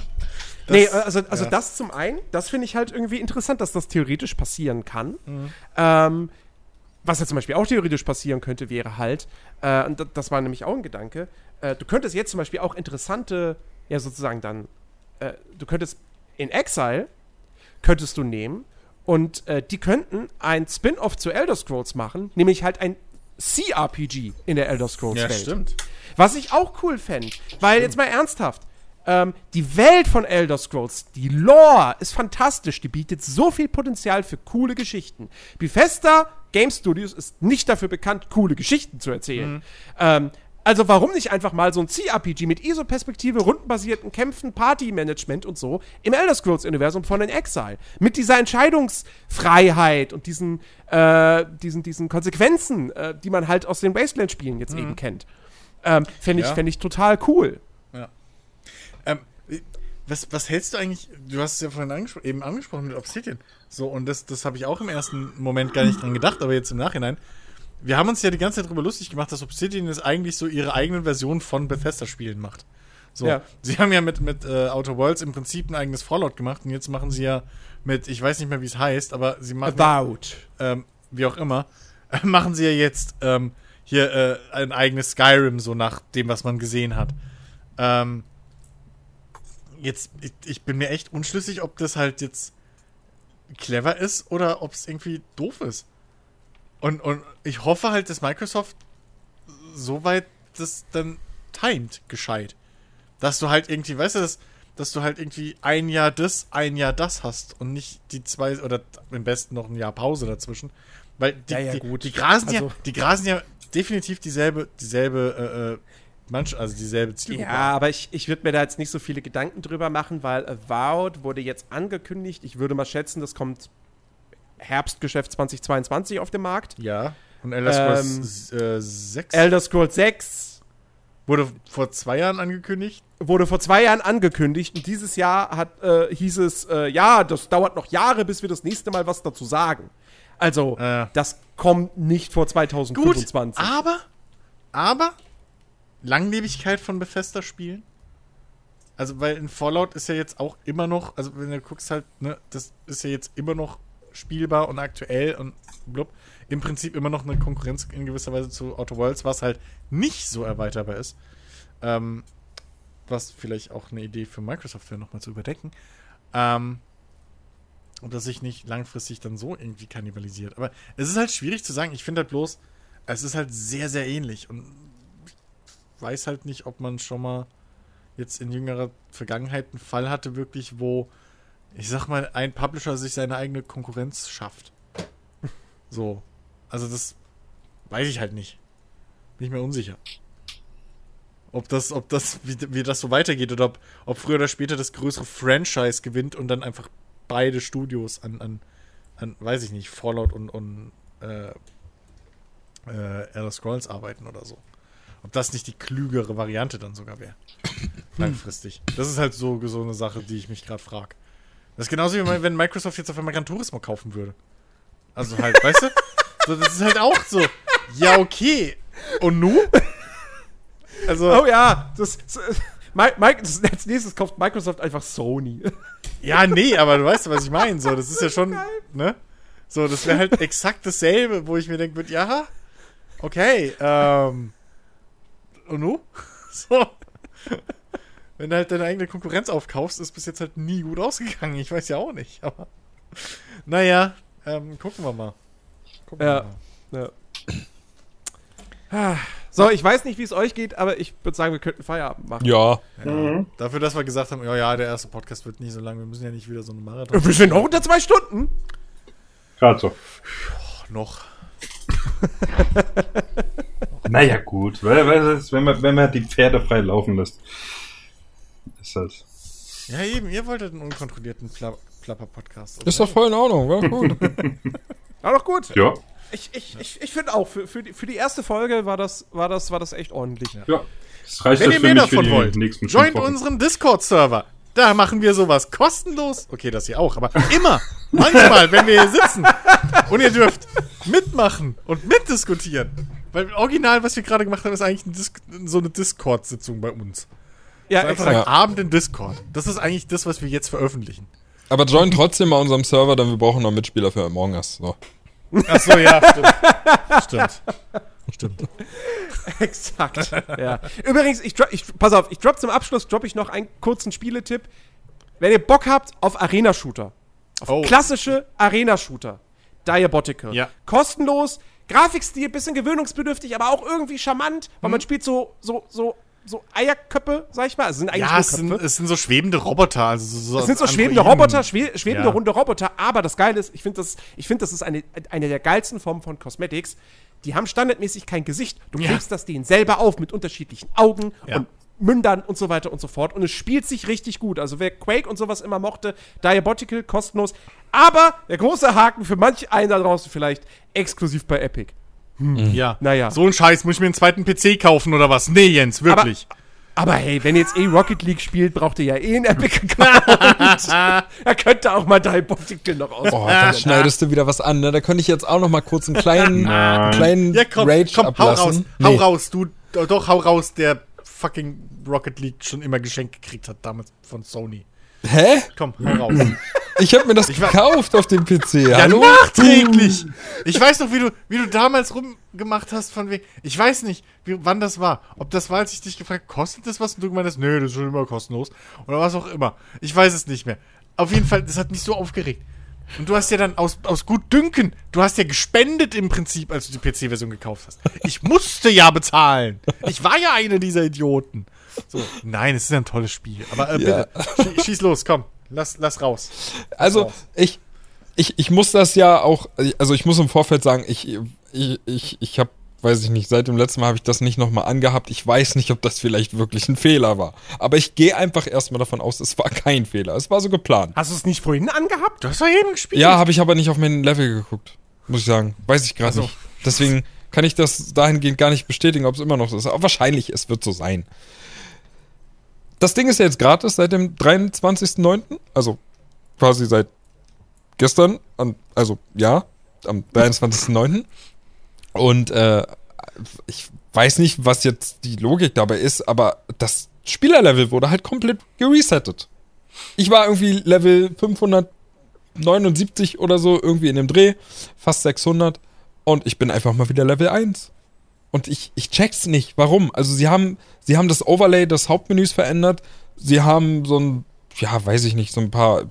nee, äh, also, also ja. das zum einen, das finde ich halt irgendwie interessant, dass das theoretisch passieren kann. Mhm. Ähm, was ja zum Beispiel auch theoretisch passieren könnte, wäre halt, äh, und das, das war nämlich auch ein Gedanke, äh, du könntest jetzt zum Beispiel auch interessante, ja sozusagen dann, äh, du könntest in Exile, könntest du nehmen und äh, die könnten ein Spin-off zu Elder Scrolls machen, nämlich halt ein CRPG in der Elder Scrolls ja, Welt. stimmt. Was ich auch cool fände. Weil jetzt mal ernsthaft. Ähm, die Welt von Elder Scrolls, die Lore ist fantastisch. Die bietet so viel Potenzial für coole Geschichten. Bethesda Game Studios ist nicht dafür bekannt, coole Geschichten zu erzählen. Ähm, also warum nicht einfach mal so ein CRPG mit ISO-Perspektive, rundenbasierten Kämpfen, Party-Management und so im Elder Scrolls-Universum von In Exile. Mit dieser Entscheidungsfreiheit und diesen, äh, diesen, diesen Konsequenzen, äh, die man halt aus den Wasteland-Spielen jetzt eben kennt. Ähm, Fände ich, Ja. fänd ich total cool. Ähm, was, was hältst du eigentlich? Du hast es ja vorhin angespro eben angesprochen mit Obsidian. So, und das, das habe ich auch im ersten Moment gar nicht dran gedacht, aber jetzt im Nachhinein. Wir haben uns ja die ganze Zeit darüber lustig gemacht, dass Obsidian jetzt eigentlich so ihre eigenen Version von Bethesda-Spielen macht. So, Ja. sie haben ja mit, mit äh, Outer Worlds im Prinzip ein eigenes Fallout gemacht und jetzt machen sie ja mit, ich weiß nicht mehr, wie es heißt, aber sie machen. About. ähm, wie auch immer, machen sie ja jetzt ähm, hier äh, ein eigenes Skyrim, so nach dem, was man gesehen hat. Ähm, jetzt, ich, ich bin mir echt unschlüssig, ob das halt jetzt clever ist oder ob es irgendwie doof ist. Und, und ich hoffe halt, dass Microsoft soweit das dann timet gescheit. Dass du halt irgendwie, weißt du, dass, dass du halt irgendwie ein Jahr das, ein Jahr das hast und nicht die zwei oder am besten noch ein Jahr Pause dazwischen. Weil die, Ja, ja, die, gut. die grasen ja, Also- die grasen ja definitiv dieselbe, dieselbe, äh, äh, manch, also dieselbe Zielgruppe. Ja, aber ich, ich würde mir da jetzt nicht so viele Gedanken drüber machen, weil Avowed wurde jetzt angekündigt. Ich würde mal schätzen, das kommt Herbstgeschäft 2022 auf den Markt. Ja. Und Elder Scrolls äh, 6 Elder Scrolls 6 wurde vor zwei Jahren angekündigt. wurde vor zwei Jahren angekündigt und dieses Jahr hat, äh, hieß es, äh, ja, das dauert noch Jahre, bis wir das nächste Mal was dazu sagen. Also, Äh. das kommt nicht vor Gut, 2025. aber, aber Langlebigkeit von Bethesda-Spielen. Also, weil in Fallout ist ja jetzt auch immer noch, also wenn du guckst halt, ne, das ist ja jetzt immer noch spielbar und aktuell und blub. Im Prinzip immer noch eine Konkurrenz in gewisser Weise zu Outer Worlds, was halt nicht so erweiterbar ist. Ähm, was vielleicht auch eine Idee für Microsoft wäre, nochmal zu überdenken. Ähm, und dass sich nicht langfristig dann so irgendwie kannibalisiert. Aber es ist halt schwierig zu sagen. Ich finde halt bloß, es ist halt sehr, sehr ähnlich. Und ich weiß halt nicht, ob man schon mal jetzt in jüngerer Vergangenheit einen Fall hatte, wirklich, wo, ich sag mal, ein Publisher sich seine eigene Konkurrenz schafft. So. Also das weiß ich halt nicht. Bin ich mir unsicher. Ob das, ob das, wie, wie das so weitergeht oder ob, ob früher oder später das größere Franchise gewinnt und dann einfach beide Studios an, an, an weiß ich nicht, Fallout und, und äh, äh, Elder Scrolls arbeiten oder so. Ob das nicht die klügere Variante dann sogar wäre. Langfristig. Das ist halt so, so eine Sache, die ich mich gerade frage. Das ist genauso wie wenn Microsoft jetzt auf einmal Gran Turismo kaufen würde. Also halt, weißt du? So, das ist halt auch so. Ja, okay. Und nu? Also, Oh ja, das, das, als nächstes kauft Microsoft einfach Sony. ja, nee, aber du weißt, was ich meine. So, das ist ja schon, ne? So, das wäre halt exakt dasselbe, wo ich mir denke, ja, okay, ähm, und nu? So. Wenn du halt deine eigene Konkurrenz aufkaufst, ist bis jetzt halt nie gut ausgegangen. Ich weiß ja auch nicht, aber. Naja, ähm, gucken wir mal. Gucken Ja. wir mal. Ja. Ah, So, ich weiß nicht, wie es euch geht, aber ich würde sagen, wir könnten Feierabend machen. Ja. Ja. Dafür, dass wir gesagt haben, ja, ja, der erste Podcast wird nicht so lang, wir müssen ja nicht wieder so eine Marathon. Wir sind noch unter zwei Stunden. Gerade so. noch. Naja, gut. Weil, weil das, wenn, man, wenn man die Pferde frei laufen lässt, ist das. Ja, eben, ihr wolltet einen unkontrollierten Pla Plapper-Podcast. Ist doch voll in Ordnung, war gut. War doch gut. Ja. Ich, ich, ich, ich finde auch, für, für, die, für die erste Folge war das, war das, war das echt ordentlich. Ja. Das reicht Wenn ihr für mehr mich für davon die wollt, joint Wochen. unseren Discord-Server. Da machen wir sowas kostenlos. Okay, das hier auch, aber immer. Manchmal, wenn wir hier sitzen. Und ihr dürft mitmachen und mitdiskutieren. Weil original, was wir gerade gemacht haben, ist eigentlich ein so eine Discord-Sitzung bei uns. Ja, Einfach exakt. ein Abend in Discord. Das ist eigentlich das, was wir jetzt veröffentlichen. Aber join trotzdem mal unserem Server, denn wir brauchen noch Mitspieler für Among Us. So. Ach so, ja, stimmt. stimmt. Stimmt. Exakt. ja. Übrigens, ich, ich, pass auf, ich drop zum Abschluss, drop ich noch einen kurzen Spieletipp. Wenn ihr Bock habt auf Arena-Shooter, auf Oh. klassische Arena-Shooter, Diabotical, Ja. kostenlos, Grafikstil, bisschen gewöhnungsbedürftig, aber auch irgendwie charmant, weil Mhm. man spielt so, so, so, so Eierköpfe, sag ich mal. Also sind eigentlich Ja, es sind, es sind so schwebende Roboter. Also so, Es sind so schwebende Roboter, schwe schwebende Ja. runde Roboter, aber das Geile ist, ich finde, das, ich find, das ist eine, eine der geilsten Formen von Cosmetics. Die haben standardmäßig kein Gesicht. Du Ja. klebst das denen selber auf mit unterschiedlichen Augen Ja. und Mündern und so weiter und so fort. Und es spielt sich richtig gut. Also wer Quake und sowas immer mochte, Diabotical, kostenlos. Aber der große Haken für manch einen da draußen vielleicht, exklusiv bei Epic. Ja. Naja. So ein Scheiß, muss ich mir einen zweiten PC kaufen oder was? Nee, Jens, wirklich. Aber hey, wenn ihr jetzt eh Rocket League spielt, braucht ihr ja eh einen Epic-Account. er könnte auch mal Diabotical noch aus. Oh, da schneidest du wieder was an, ne? Da könnte ich jetzt auch noch mal kurz einen kleinen, einen kleinen ja, komm, Rage komm, hau ablassen. raus. Hau Nee. raus, du. Doch, hau raus, der fucking Rocket League schon immer geschenkt gekriegt hat, damals von Sony. Hä? Komm, hau raus. Ich habe mir das gekauft auf dem PC. ja, Hallo? nachträglich. Ich weiß noch, wie du, wie du damals rumgemacht hast von wegen. Ich weiß nicht, wie, wann das war. Ob das war, als ich dich gefragt habe, kostet das was? Und du gemeint hast, nö, das ist schon immer kostenlos. Oder was auch immer. Ich weiß es nicht mehr. Auf jeden Fall, das hat mich so aufgeregt. Und du hast ja dann aus, aus gut Dünken, du hast ja gespendet im Prinzip, als du die PC-Version gekauft hast. Ich musste ja bezahlen. Ich war ja einer dieser Idioten. So, nein, es ist ja ein tolles Spiel. Aber äh, Ja. bitte, schie- schieß los, komm. Lass, lass raus. Also, raus. ich, ich, ich muss das ja auch, also ich muss im Vorfeld sagen, ich, ich, ich, ich habe, weiß ich nicht, seit dem letzten Mal habe ich das nicht nochmal angehabt. Ich weiß nicht, ob das vielleicht wirklich ein Fehler war. Aber ich gehe einfach erstmal davon aus, es war kein Fehler. Es war so geplant. Hast du es nicht vorhin angehabt? Du hast doch jeden gespielt. Ja, habe ich aber nicht auf meinen Level geguckt. Muss ich sagen. Weiß ich gerade Ach so. nicht. Deswegen kann ich das dahingehend gar nicht bestätigen, ob es immer noch so ist. Aber wahrscheinlich, es wird so sein. Das Ding ist ja jetzt gratis seit dem 23.09. Also quasi seit gestern. An, also ja, am 23.09. Und äh, ich weiß nicht, was jetzt die Logik dabei ist, aber das Spielerlevel wurde halt komplett geresettet. Ich war irgendwie Level 579 oder so, irgendwie in dem Dreh, fast 600 und ich bin einfach mal wieder Level 1. Und ich, ich check's nicht, warum. Also sie haben, sie haben das Overlay des Hauptmenüs verändert, sie haben so ein, ja, weiß ich nicht, so ein paar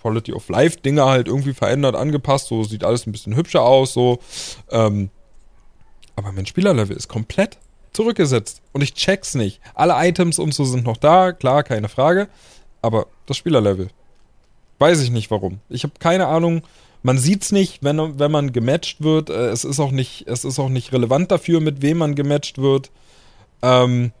Quality of Life Dinge halt irgendwie verändert, angepasst, so sieht alles ein bisschen hübscher aus, so. Ähm, aber mein Spielerlevel ist komplett zurückgesetzt und ich check's nicht. Alle Items und so sind noch da, klar, keine Frage, aber das Spielerlevel. Weiß ich nicht warum. Ich habe keine Ahnung. Man sieht's nicht, wenn, wenn man gematcht wird. Äh, Es ist auch nicht, es ist auch nicht relevant dafür, mit wem man gematcht wird. Ähm,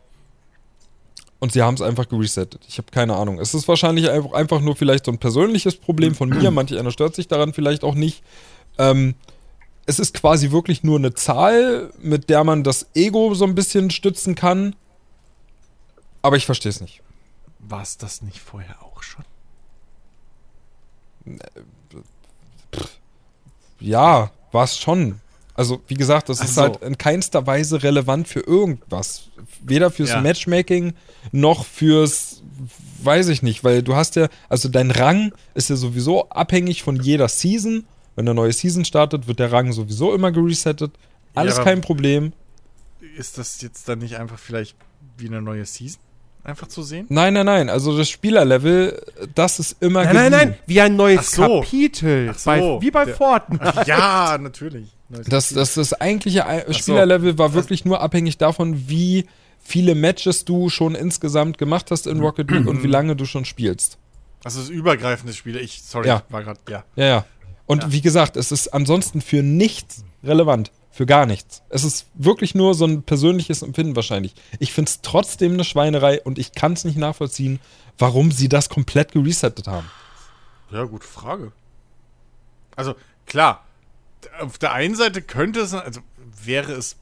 und sie haben es einfach geresettet. Ich habe keine Ahnung. Es ist wahrscheinlich einfach, einfach nur vielleicht so ein persönliches Problem von mir. Manch einer stört sich daran vielleicht auch nicht. Ähm, es ist quasi wirklich nur eine Zahl, mit der man das Ego so ein bisschen stützen kann. Aber ich verstehe es nicht. War es das nicht vorher auch schon? Ja, war es schon. Also, wie gesagt, das Ach ist so. halt in keinster Weise relevant für irgendwas. Weder fürs Ja. Matchmaking noch fürs, weiß ich nicht, weil du hast ja, also dein Rang ist ja sowieso abhängig von jeder Season. Wenn eine neue Season startet, wird der Rang sowieso immer geresettet. Alles Ja, kein Problem. Ist das jetzt dann nicht einfach vielleicht wie eine neue Season? Einfach zu sehen? Nein, nein, nein. Also das Spielerlevel, das ist immer Nein, nein, nein, wie ein neues Ach so. Kapitel. Ach so. Bei, wie bei Der- Fortnite. ja, natürlich. Neues Das, das, das eigentliche Ei- so. Spielerlevel war wirklich nur abhängig davon, wie viele Matches du schon insgesamt gemacht hast in Rocket League und wie lange du schon spielst. Also das übergreifende Spiel. Ich, sorry, Ja. war gerade, ja. Ja, ja. Und Ja. wie gesagt, es ist ansonsten für nichts relevant. Für gar nichts. Es ist wirklich nur so ein persönliches Empfinden wahrscheinlich. Ich finde es trotzdem eine Schweinerei und ich kann es nicht nachvollziehen, warum sie das komplett geresettet haben. Ja, gute Frage. Also, klar, auf der einen Seite könnte es, also wäre es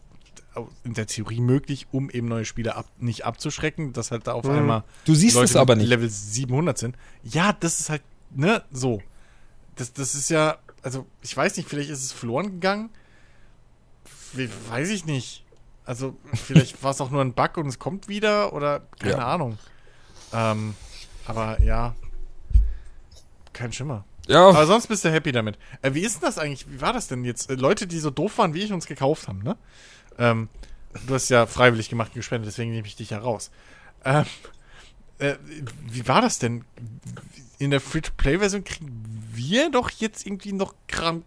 in der Theorie möglich, um eben neue Spieler ab, nicht abzuschrecken, dass halt da auf einmal Du siehst Leute es aber nicht. Level 700 sind. Ja, das ist halt, ne, so. Das, das ist ja, also, ich weiß nicht, vielleicht ist es verloren gegangen. Weiß ich nicht. Also, vielleicht war es auch nur ein Bug und es kommt wieder oder keine Ja. Ahnung. Ähm, aber ja, kein Schimmer. Ja, Aber sonst bist du happy damit. Äh, wie ist denn das eigentlich? Wie war das denn jetzt? Äh, Leute, die so doof waren, wie ich uns gekauft haben, ne? Ähm, du hast ja freiwillig gemacht und gespendet, deswegen nehme ich dich ja raus. Ähm, äh, wie war das denn? In der Free-to-Play-Version kriegen wir doch jetzt irgendwie noch Kram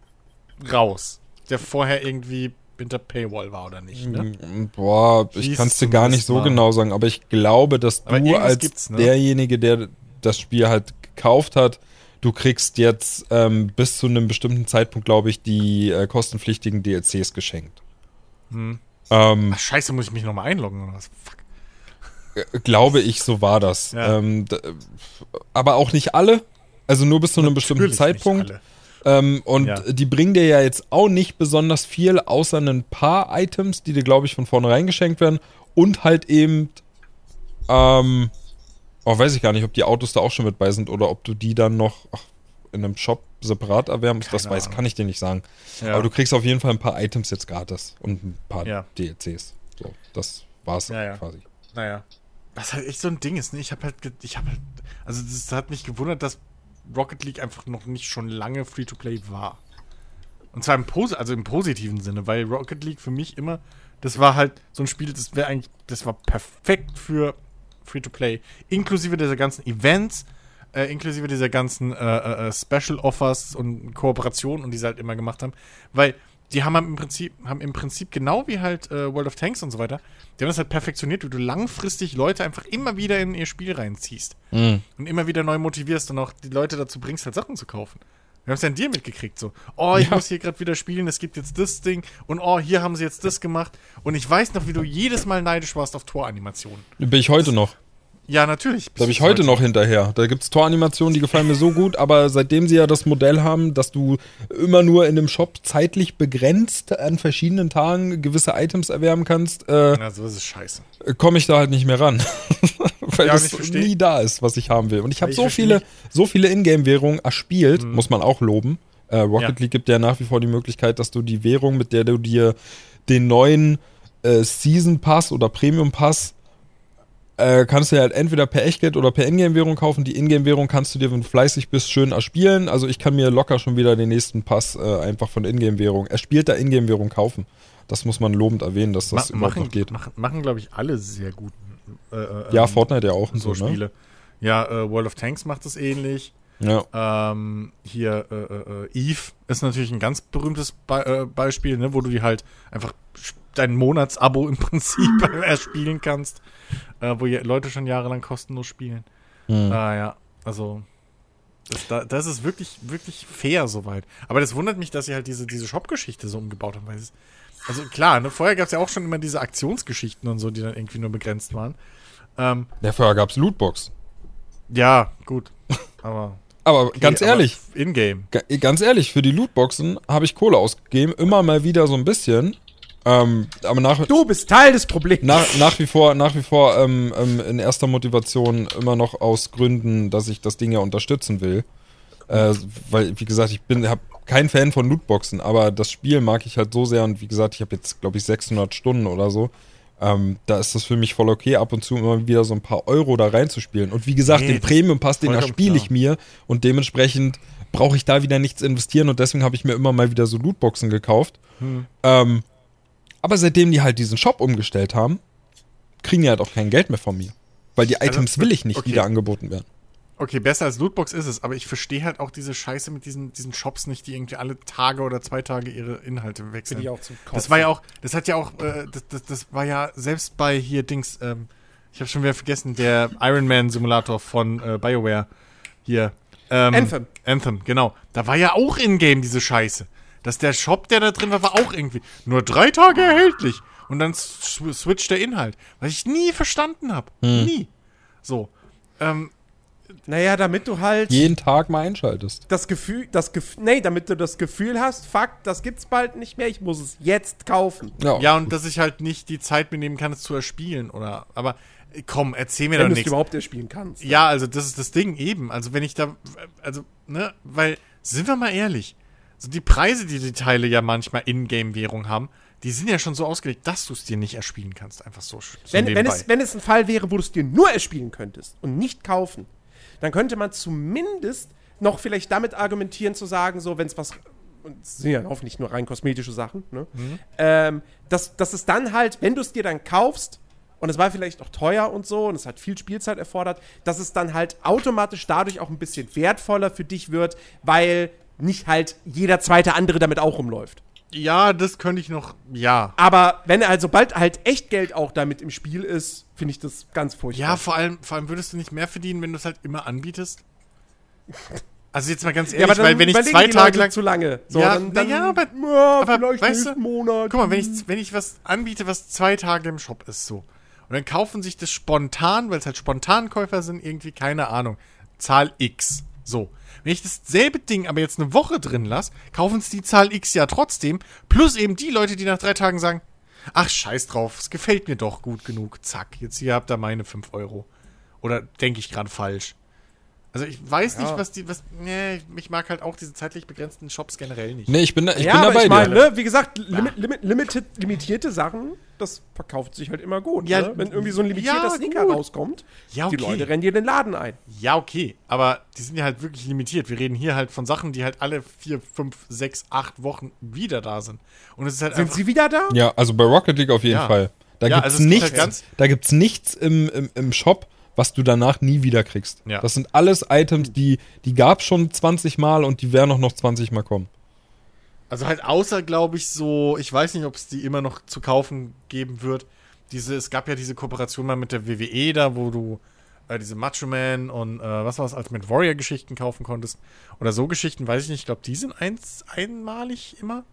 raus, der vorher irgendwie hinter Paywall war, oder nicht? Ne? Mm, Boah, ich kann es dir gar nicht so mal. genau sagen, aber ich glaube, dass Aber du als ne? derjenige, der das Spiel halt gekauft hat, du kriegst jetzt ähm, bis zu einem bestimmten Zeitpunkt, glaube ich, die äh, kostenpflichtigen DLCs geschenkt. Hm. Ähm, Ach, scheiße, muss ich mich nochmal einloggen oder was? Fuck. äh, glaube ich, so war das. Ja. Ähm, d- aber auch nicht alle. Also nur bis zu einem bestimmten Natürlich nicht Zeitpunkt. alle. Ähm, und Ja. die bringen dir ja jetzt auch nicht besonders viel, außer ein paar Items, die dir, glaube ich, von vornherein geschenkt werden. Und halt eben, ähm, oh, weiß ich gar nicht, ob die Autos da auch schon mit bei sind oder ob du die dann noch ach, in einem Shop separat erwerben musst. Das Keine weiß, Ahnung. kann ich dir nicht sagen. Ja. Aber du kriegst auf jeden Fall ein paar Items jetzt gratis und ein paar Ja. DLCs. So, das war's Ja, ja. quasi. Naja. Was halt echt so ein Ding ist, ne? Ich habe halt, ich habe halt, also das hat mich gewundert, dass Rocket League einfach noch nicht schon lange Free-to-Play war. Und zwar im, Posi also im positiven Sinne, weil Rocket League für mich immer, das war halt so ein Spiel, das wäre eigentlich, das war perfekt für Free-to-Play, inklusive dieser ganzen Events, äh, inklusive dieser ganzen äh, äh, äh, Special Offers und Kooperationen und die sie halt immer gemacht haben, weil die haben halt im Prinzip, haben im Prinzip genau wie halt äh, World of Tanks und so weiter, die haben das halt perfektioniert, wie du langfristig Leute einfach immer wieder in ihr Spiel reinziehst Mhm. und immer wieder neu motivierst und auch die Leute dazu bringst, halt Sachen zu kaufen. Wir haben es ja an dir mitgekriegt, so. Oh, ich Ja. muss hier gerade wieder spielen, es gibt jetzt das Ding und oh, hier haben sie jetzt das gemacht. Und ich weiß noch, wie du jedes Mal neidisch warst auf Toranimationen. Bin ich heute noch. Ja, natürlich. Da bin ich heute noch hinterher. Da gibt's Toranimationen, die gefallen mir so gut, aber seitdem sie ja das Modell haben, dass du immer nur in dem Shop zeitlich begrenzt an verschiedenen Tagen gewisse Items erwerben kannst, äh, so ist es scheiße. komme ich da halt nicht mehr ran. Weil Ja, das nie da ist, was ich haben will. Und ich habe so viele, nicht- so viele Ingame-Währungen erspielt, muss man auch loben. Äh, Rocket Ja. League gibt ja nach wie vor die Möglichkeit, dass du die Währung, mit der du dir den neuen äh, Season Pass oder Premium Pass äh, kannst du ja halt entweder per Echtgeld oder per Ingame-Währung kaufen. Die Ingame-Währung kannst du dir, wenn du fleißig bist, schön erspielen. Also ich kann mir locker schon wieder den nächsten Pass äh, einfach von Ingame-Währung, erspielter Ingame-Währung kaufen. Das muss man lobend erwähnen, dass das Ma überhaupt machen, noch geht. Machen, machen glaube ich, alle sehr gut. Äh, äh, Ja, ähm, Fortnite ja auch und so so, ne? Spiele. Ja, äh, World of Tanks macht es ähnlich. Ja. Ähm, hier, äh, Eve ist natürlich ein ganz berühmtes Be Beispiel, ne, wo du die halt einfach dein Monatsabo im Prinzip erspielen kannst, äh, wo Leute schon jahrelang kostenlos spielen. Hm. Ah ja, also das, da, das ist wirklich, wirklich fair soweit. Aber das wundert mich, dass sie halt diese, diese Shop-Geschichte so umgebaut haben. Weil es, also klar, ne, vorher gab es ja auch schon immer diese Aktionsgeschichten und so, die dann irgendwie nur begrenzt waren. Ähm, Ja, vorher gab's Lootbox. ja, gut. Aber Aber okay, ganz ehrlich, In-game. Ga- Ganz ehrlich, für die Lootboxen habe ich Kohle ausgegeben, immer mal wieder so ein bisschen. Ähm, aber nach, Du bist Teil des Problems. nach, nach wie vor, nach wie vor ähm, ähm, in erster Motivation immer noch aus Gründen, dass ich das Ding ja unterstützen will. Äh, weil, wie gesagt, ich bin, habe kein Fan von Lootboxen, aber das Spiel mag ich halt so sehr und wie gesagt, ich habe jetzt, glaube ich, 600 Stunden oder so. Ähm, da ist das für mich voll okay, ab und zu immer wieder so ein paar Euro da reinzuspielen. Und wie gesagt, Nee, den das Premium-Pass, den erspiele ich mir und dementsprechend brauche ich da wieder nichts investieren und deswegen habe ich mir immer mal wieder so Lootboxen gekauft. Hm. Ähm, aber seitdem die halt diesen Shop umgestellt haben, kriegen die halt auch kein Geld mehr von mir. Weil die Also, Items will ich nicht okay. wieder angeboten werden. Okay, besser als Lootbox ist es, aber ich verstehe halt auch diese Scheiße mit diesen, diesen Shops nicht, die irgendwie alle Tage oder zwei Tage ihre Inhalte wechseln. Bin ich auch zum Das war ja auch, das hat ja auch, äh, das, das, das war ja selbst bei hier Dings, ähm, ich habe schon wieder vergessen, der Iron Man Simulator von äh, BioWare hier. Ähm, Anthem. Anthem, genau. Da war ja auch in-game diese Scheiße. Dass der Shop, der da drin war, war auch irgendwie nur drei Tage erhältlich. Und dann sw- switcht der Inhalt. Was ich nie verstanden habe. Nie. So. Ähm, Naja, damit du halt Jeden Tag mal einschaltest. das Gefühl, das Gefühl, nee, damit du das Gefühl hast, fuck, das gibt's bald nicht mehr, ich muss es jetzt kaufen. Ja, und dass ich halt nicht die Zeit mir nehmen kann, es zu erspielen, oder. Aber äh, komm, erzähl mir Wenn doch du es nichts. überhaupt erspielen kannst. Ja, also das ist das Ding eben. Also wenn ich da. Also, ne, weil, sind wir mal ehrlich, so die Preise, die die Teile ja manchmal in-Game-Währung haben, die sind ja schon so ausgelegt, dass du es dir nicht erspielen kannst. Einfach so. so Wenn, wenn, es, wenn es ein Fall wäre, wo du es dir nur erspielen könntest und nicht kaufen, dann könnte man zumindest noch vielleicht damit argumentieren zu sagen, so, wenn es was, und es sind ja hoffentlich nur rein kosmetische Sachen, ne? ähm, dass, dass es dann halt, wenn du es dir dann kaufst, und es war vielleicht auch teuer und so, und es hat viel Spielzeit erfordert, dass es dann halt automatisch dadurch auch ein bisschen wertvoller für dich wird, weil nicht halt jeder zweite andere damit auch rumläuft. ja, das könnte ich noch. Ja. Aber wenn halt, sobald halt Echtgeld auch damit im Spiel ist, finde ich das ganz furchtbar. Ja, vor allem, vor allem würdest du nicht mehr verdienen, wenn du es halt immer anbietest. Also jetzt mal ganz ehrlich, Ja, weil wenn ich zwei Tage lang. zu lange. So, Ja, dann, dann, ja, aber- ja, aber vielleicht weißt du, Monat. Guck mal, wenn ich, wenn ich was anbiete, was zwei Tage im Shop ist, so. Und dann kaufen sich das spontan, weil es halt Spontankäufer sind, irgendwie, keine Ahnung, Zahl X. So. Wenn ich dasselbe Ding aber jetzt eine Woche drin lasse, kaufen es die Zahl X ja trotzdem, plus eben die Leute, die nach drei Tagen sagen, ach, scheiß drauf, es gefällt mir doch gut genug, zack, jetzt hier habt ihr meine 5 Euro. Oder denke ich gerade falsch? Also ich weiß nicht, was die, was, nee, ich mag halt auch diese zeitlich begrenzten Shops generell nicht. Nee, ich bin da, ich ja, bin aber dabei ich meine, ne, wie gesagt, limit, limit, limited, limitierte Sachen, das verkauft sich halt immer gut. Ja, ne? Wenn irgendwie so ein limitierter ja, Sneaker gut. rauskommt, Ja, die okay. Leute rennen dir den Laden ein. Ja, okay, aber die sind ja halt wirklich limitiert. Wir reden hier halt von Sachen, die halt alle vier, fünf, sechs, acht Wochen wieder da sind. Und es ist halt Sind einfach. sie wieder da? Ja, also bei Rocket League auf jeden Ja. Fall. Da Ja, gibt's also nichts, halt ganz- da gibt's nichts im, im, im Shop, was du danach nie wieder kriegst. Ja. Das sind alles Items, die, die gab's schon 20 Mal und die werden auch noch 20 Mal kommen. Also halt außer, glaube ich, so, ich weiß nicht, ob es die immer noch zu kaufen geben wird. Diese, es gab ja diese Kooperation mal mit der WWE da, wo du äh, diese Macho Man und äh, was war es, Ultimate Warrior Geschichten kaufen konntest. Oder so Geschichten, weiß ich nicht. Ich glaube, die sind eins, einmalig immer.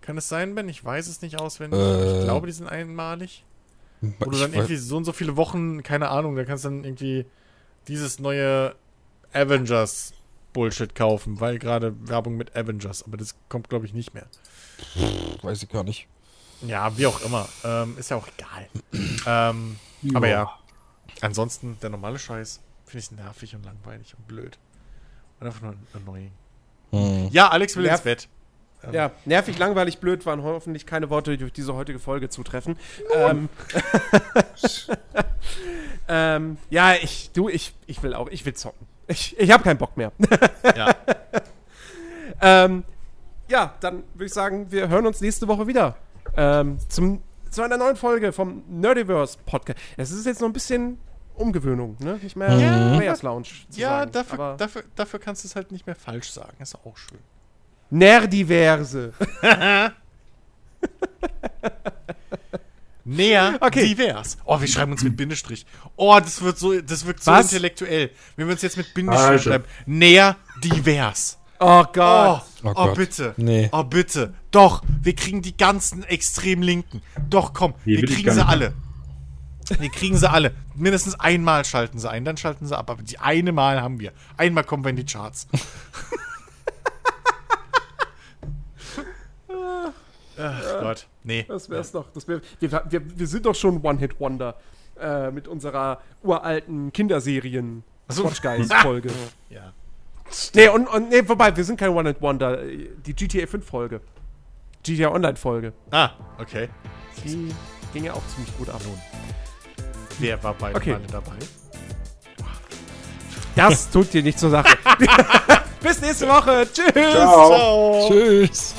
Kann es sein, Ben? Ich weiß es nicht auswendig. Äh. ich glaube, die sind einmalig. Wo du dann irgendwie so und so viele Wochen, keine Ahnung, da kannst du dann irgendwie dieses neue Avengers Bullshit kaufen, weil gerade Werbung mit Avengers, aber das kommt, glaube ich, nicht mehr. weiß ich gar nicht. Ja, wie auch immer. Ähm, ist ja auch egal. ähm, aber ja. Ansonsten, der normale Scheiß finde ich nervig und langweilig und blöd. Und einfach nur annoying. Hm. Ja, Alex will Nerv- ins Bett. Ja, nervig, langweilig, blöd waren hoffentlich keine Worte, die durch diese heutige Folge zutreffen. Ähm, ähm, ja, ich, du, ich, ich will auch, ich will zocken. Ich, ich habe keinen Bock mehr. Ja. ähm, ja, dann würde ich sagen, wir hören uns nächste Woche wieder. Ähm, zum, zu einer neuen Folge vom Nerdiverse Podcast. Es ist jetzt noch ein bisschen Umgewöhnung, ne? Nicht mehr Ja. Players Lounge. Zu Ja, sagen, dafür, dafür, dafür kannst du es halt nicht mehr falsch sagen. Ist auch schön. Nerdiverse. Näher Okay. divers. Oh, wir schreiben uns mit Bindestrich. Oh, das wird so, das wirkt so Was? intellektuell. Wenn wir uns jetzt mit Bindestrich Alter. schreiben. Näher divers. Oh Gott. Oh, Oh oh, Gott. bitte. Nee. Oh, bitte. Doch, wir kriegen die ganzen extrem Linken. Doch, komm, Nee, wir kriegen sie nicht. alle. Wir kriegen sie alle. Mindestens einmal schalten sie ein, dann schalten sie ab. Aber die eine Mal haben wir. Einmal kommen wir in die Charts. Ach Gott. Nee. Das wär's doch. Das wär, wir, wir, wir sind doch schon One-Hit-Wonder äh, mit unserer uralten Kinderserien so. Watch Guys Folge. Ja. nee, und, und nee, wobei, wir sind kein One-Hit-Wonder. Die GTA 5 Folge. GTA Online Folge. Ah, okay. Die ging ja auch ziemlich gut ab. Wer war beide Okay. Dabei? Das tut dir nicht zur Sache. Bis nächste Woche. Tschüss. Ciao. Tschüss.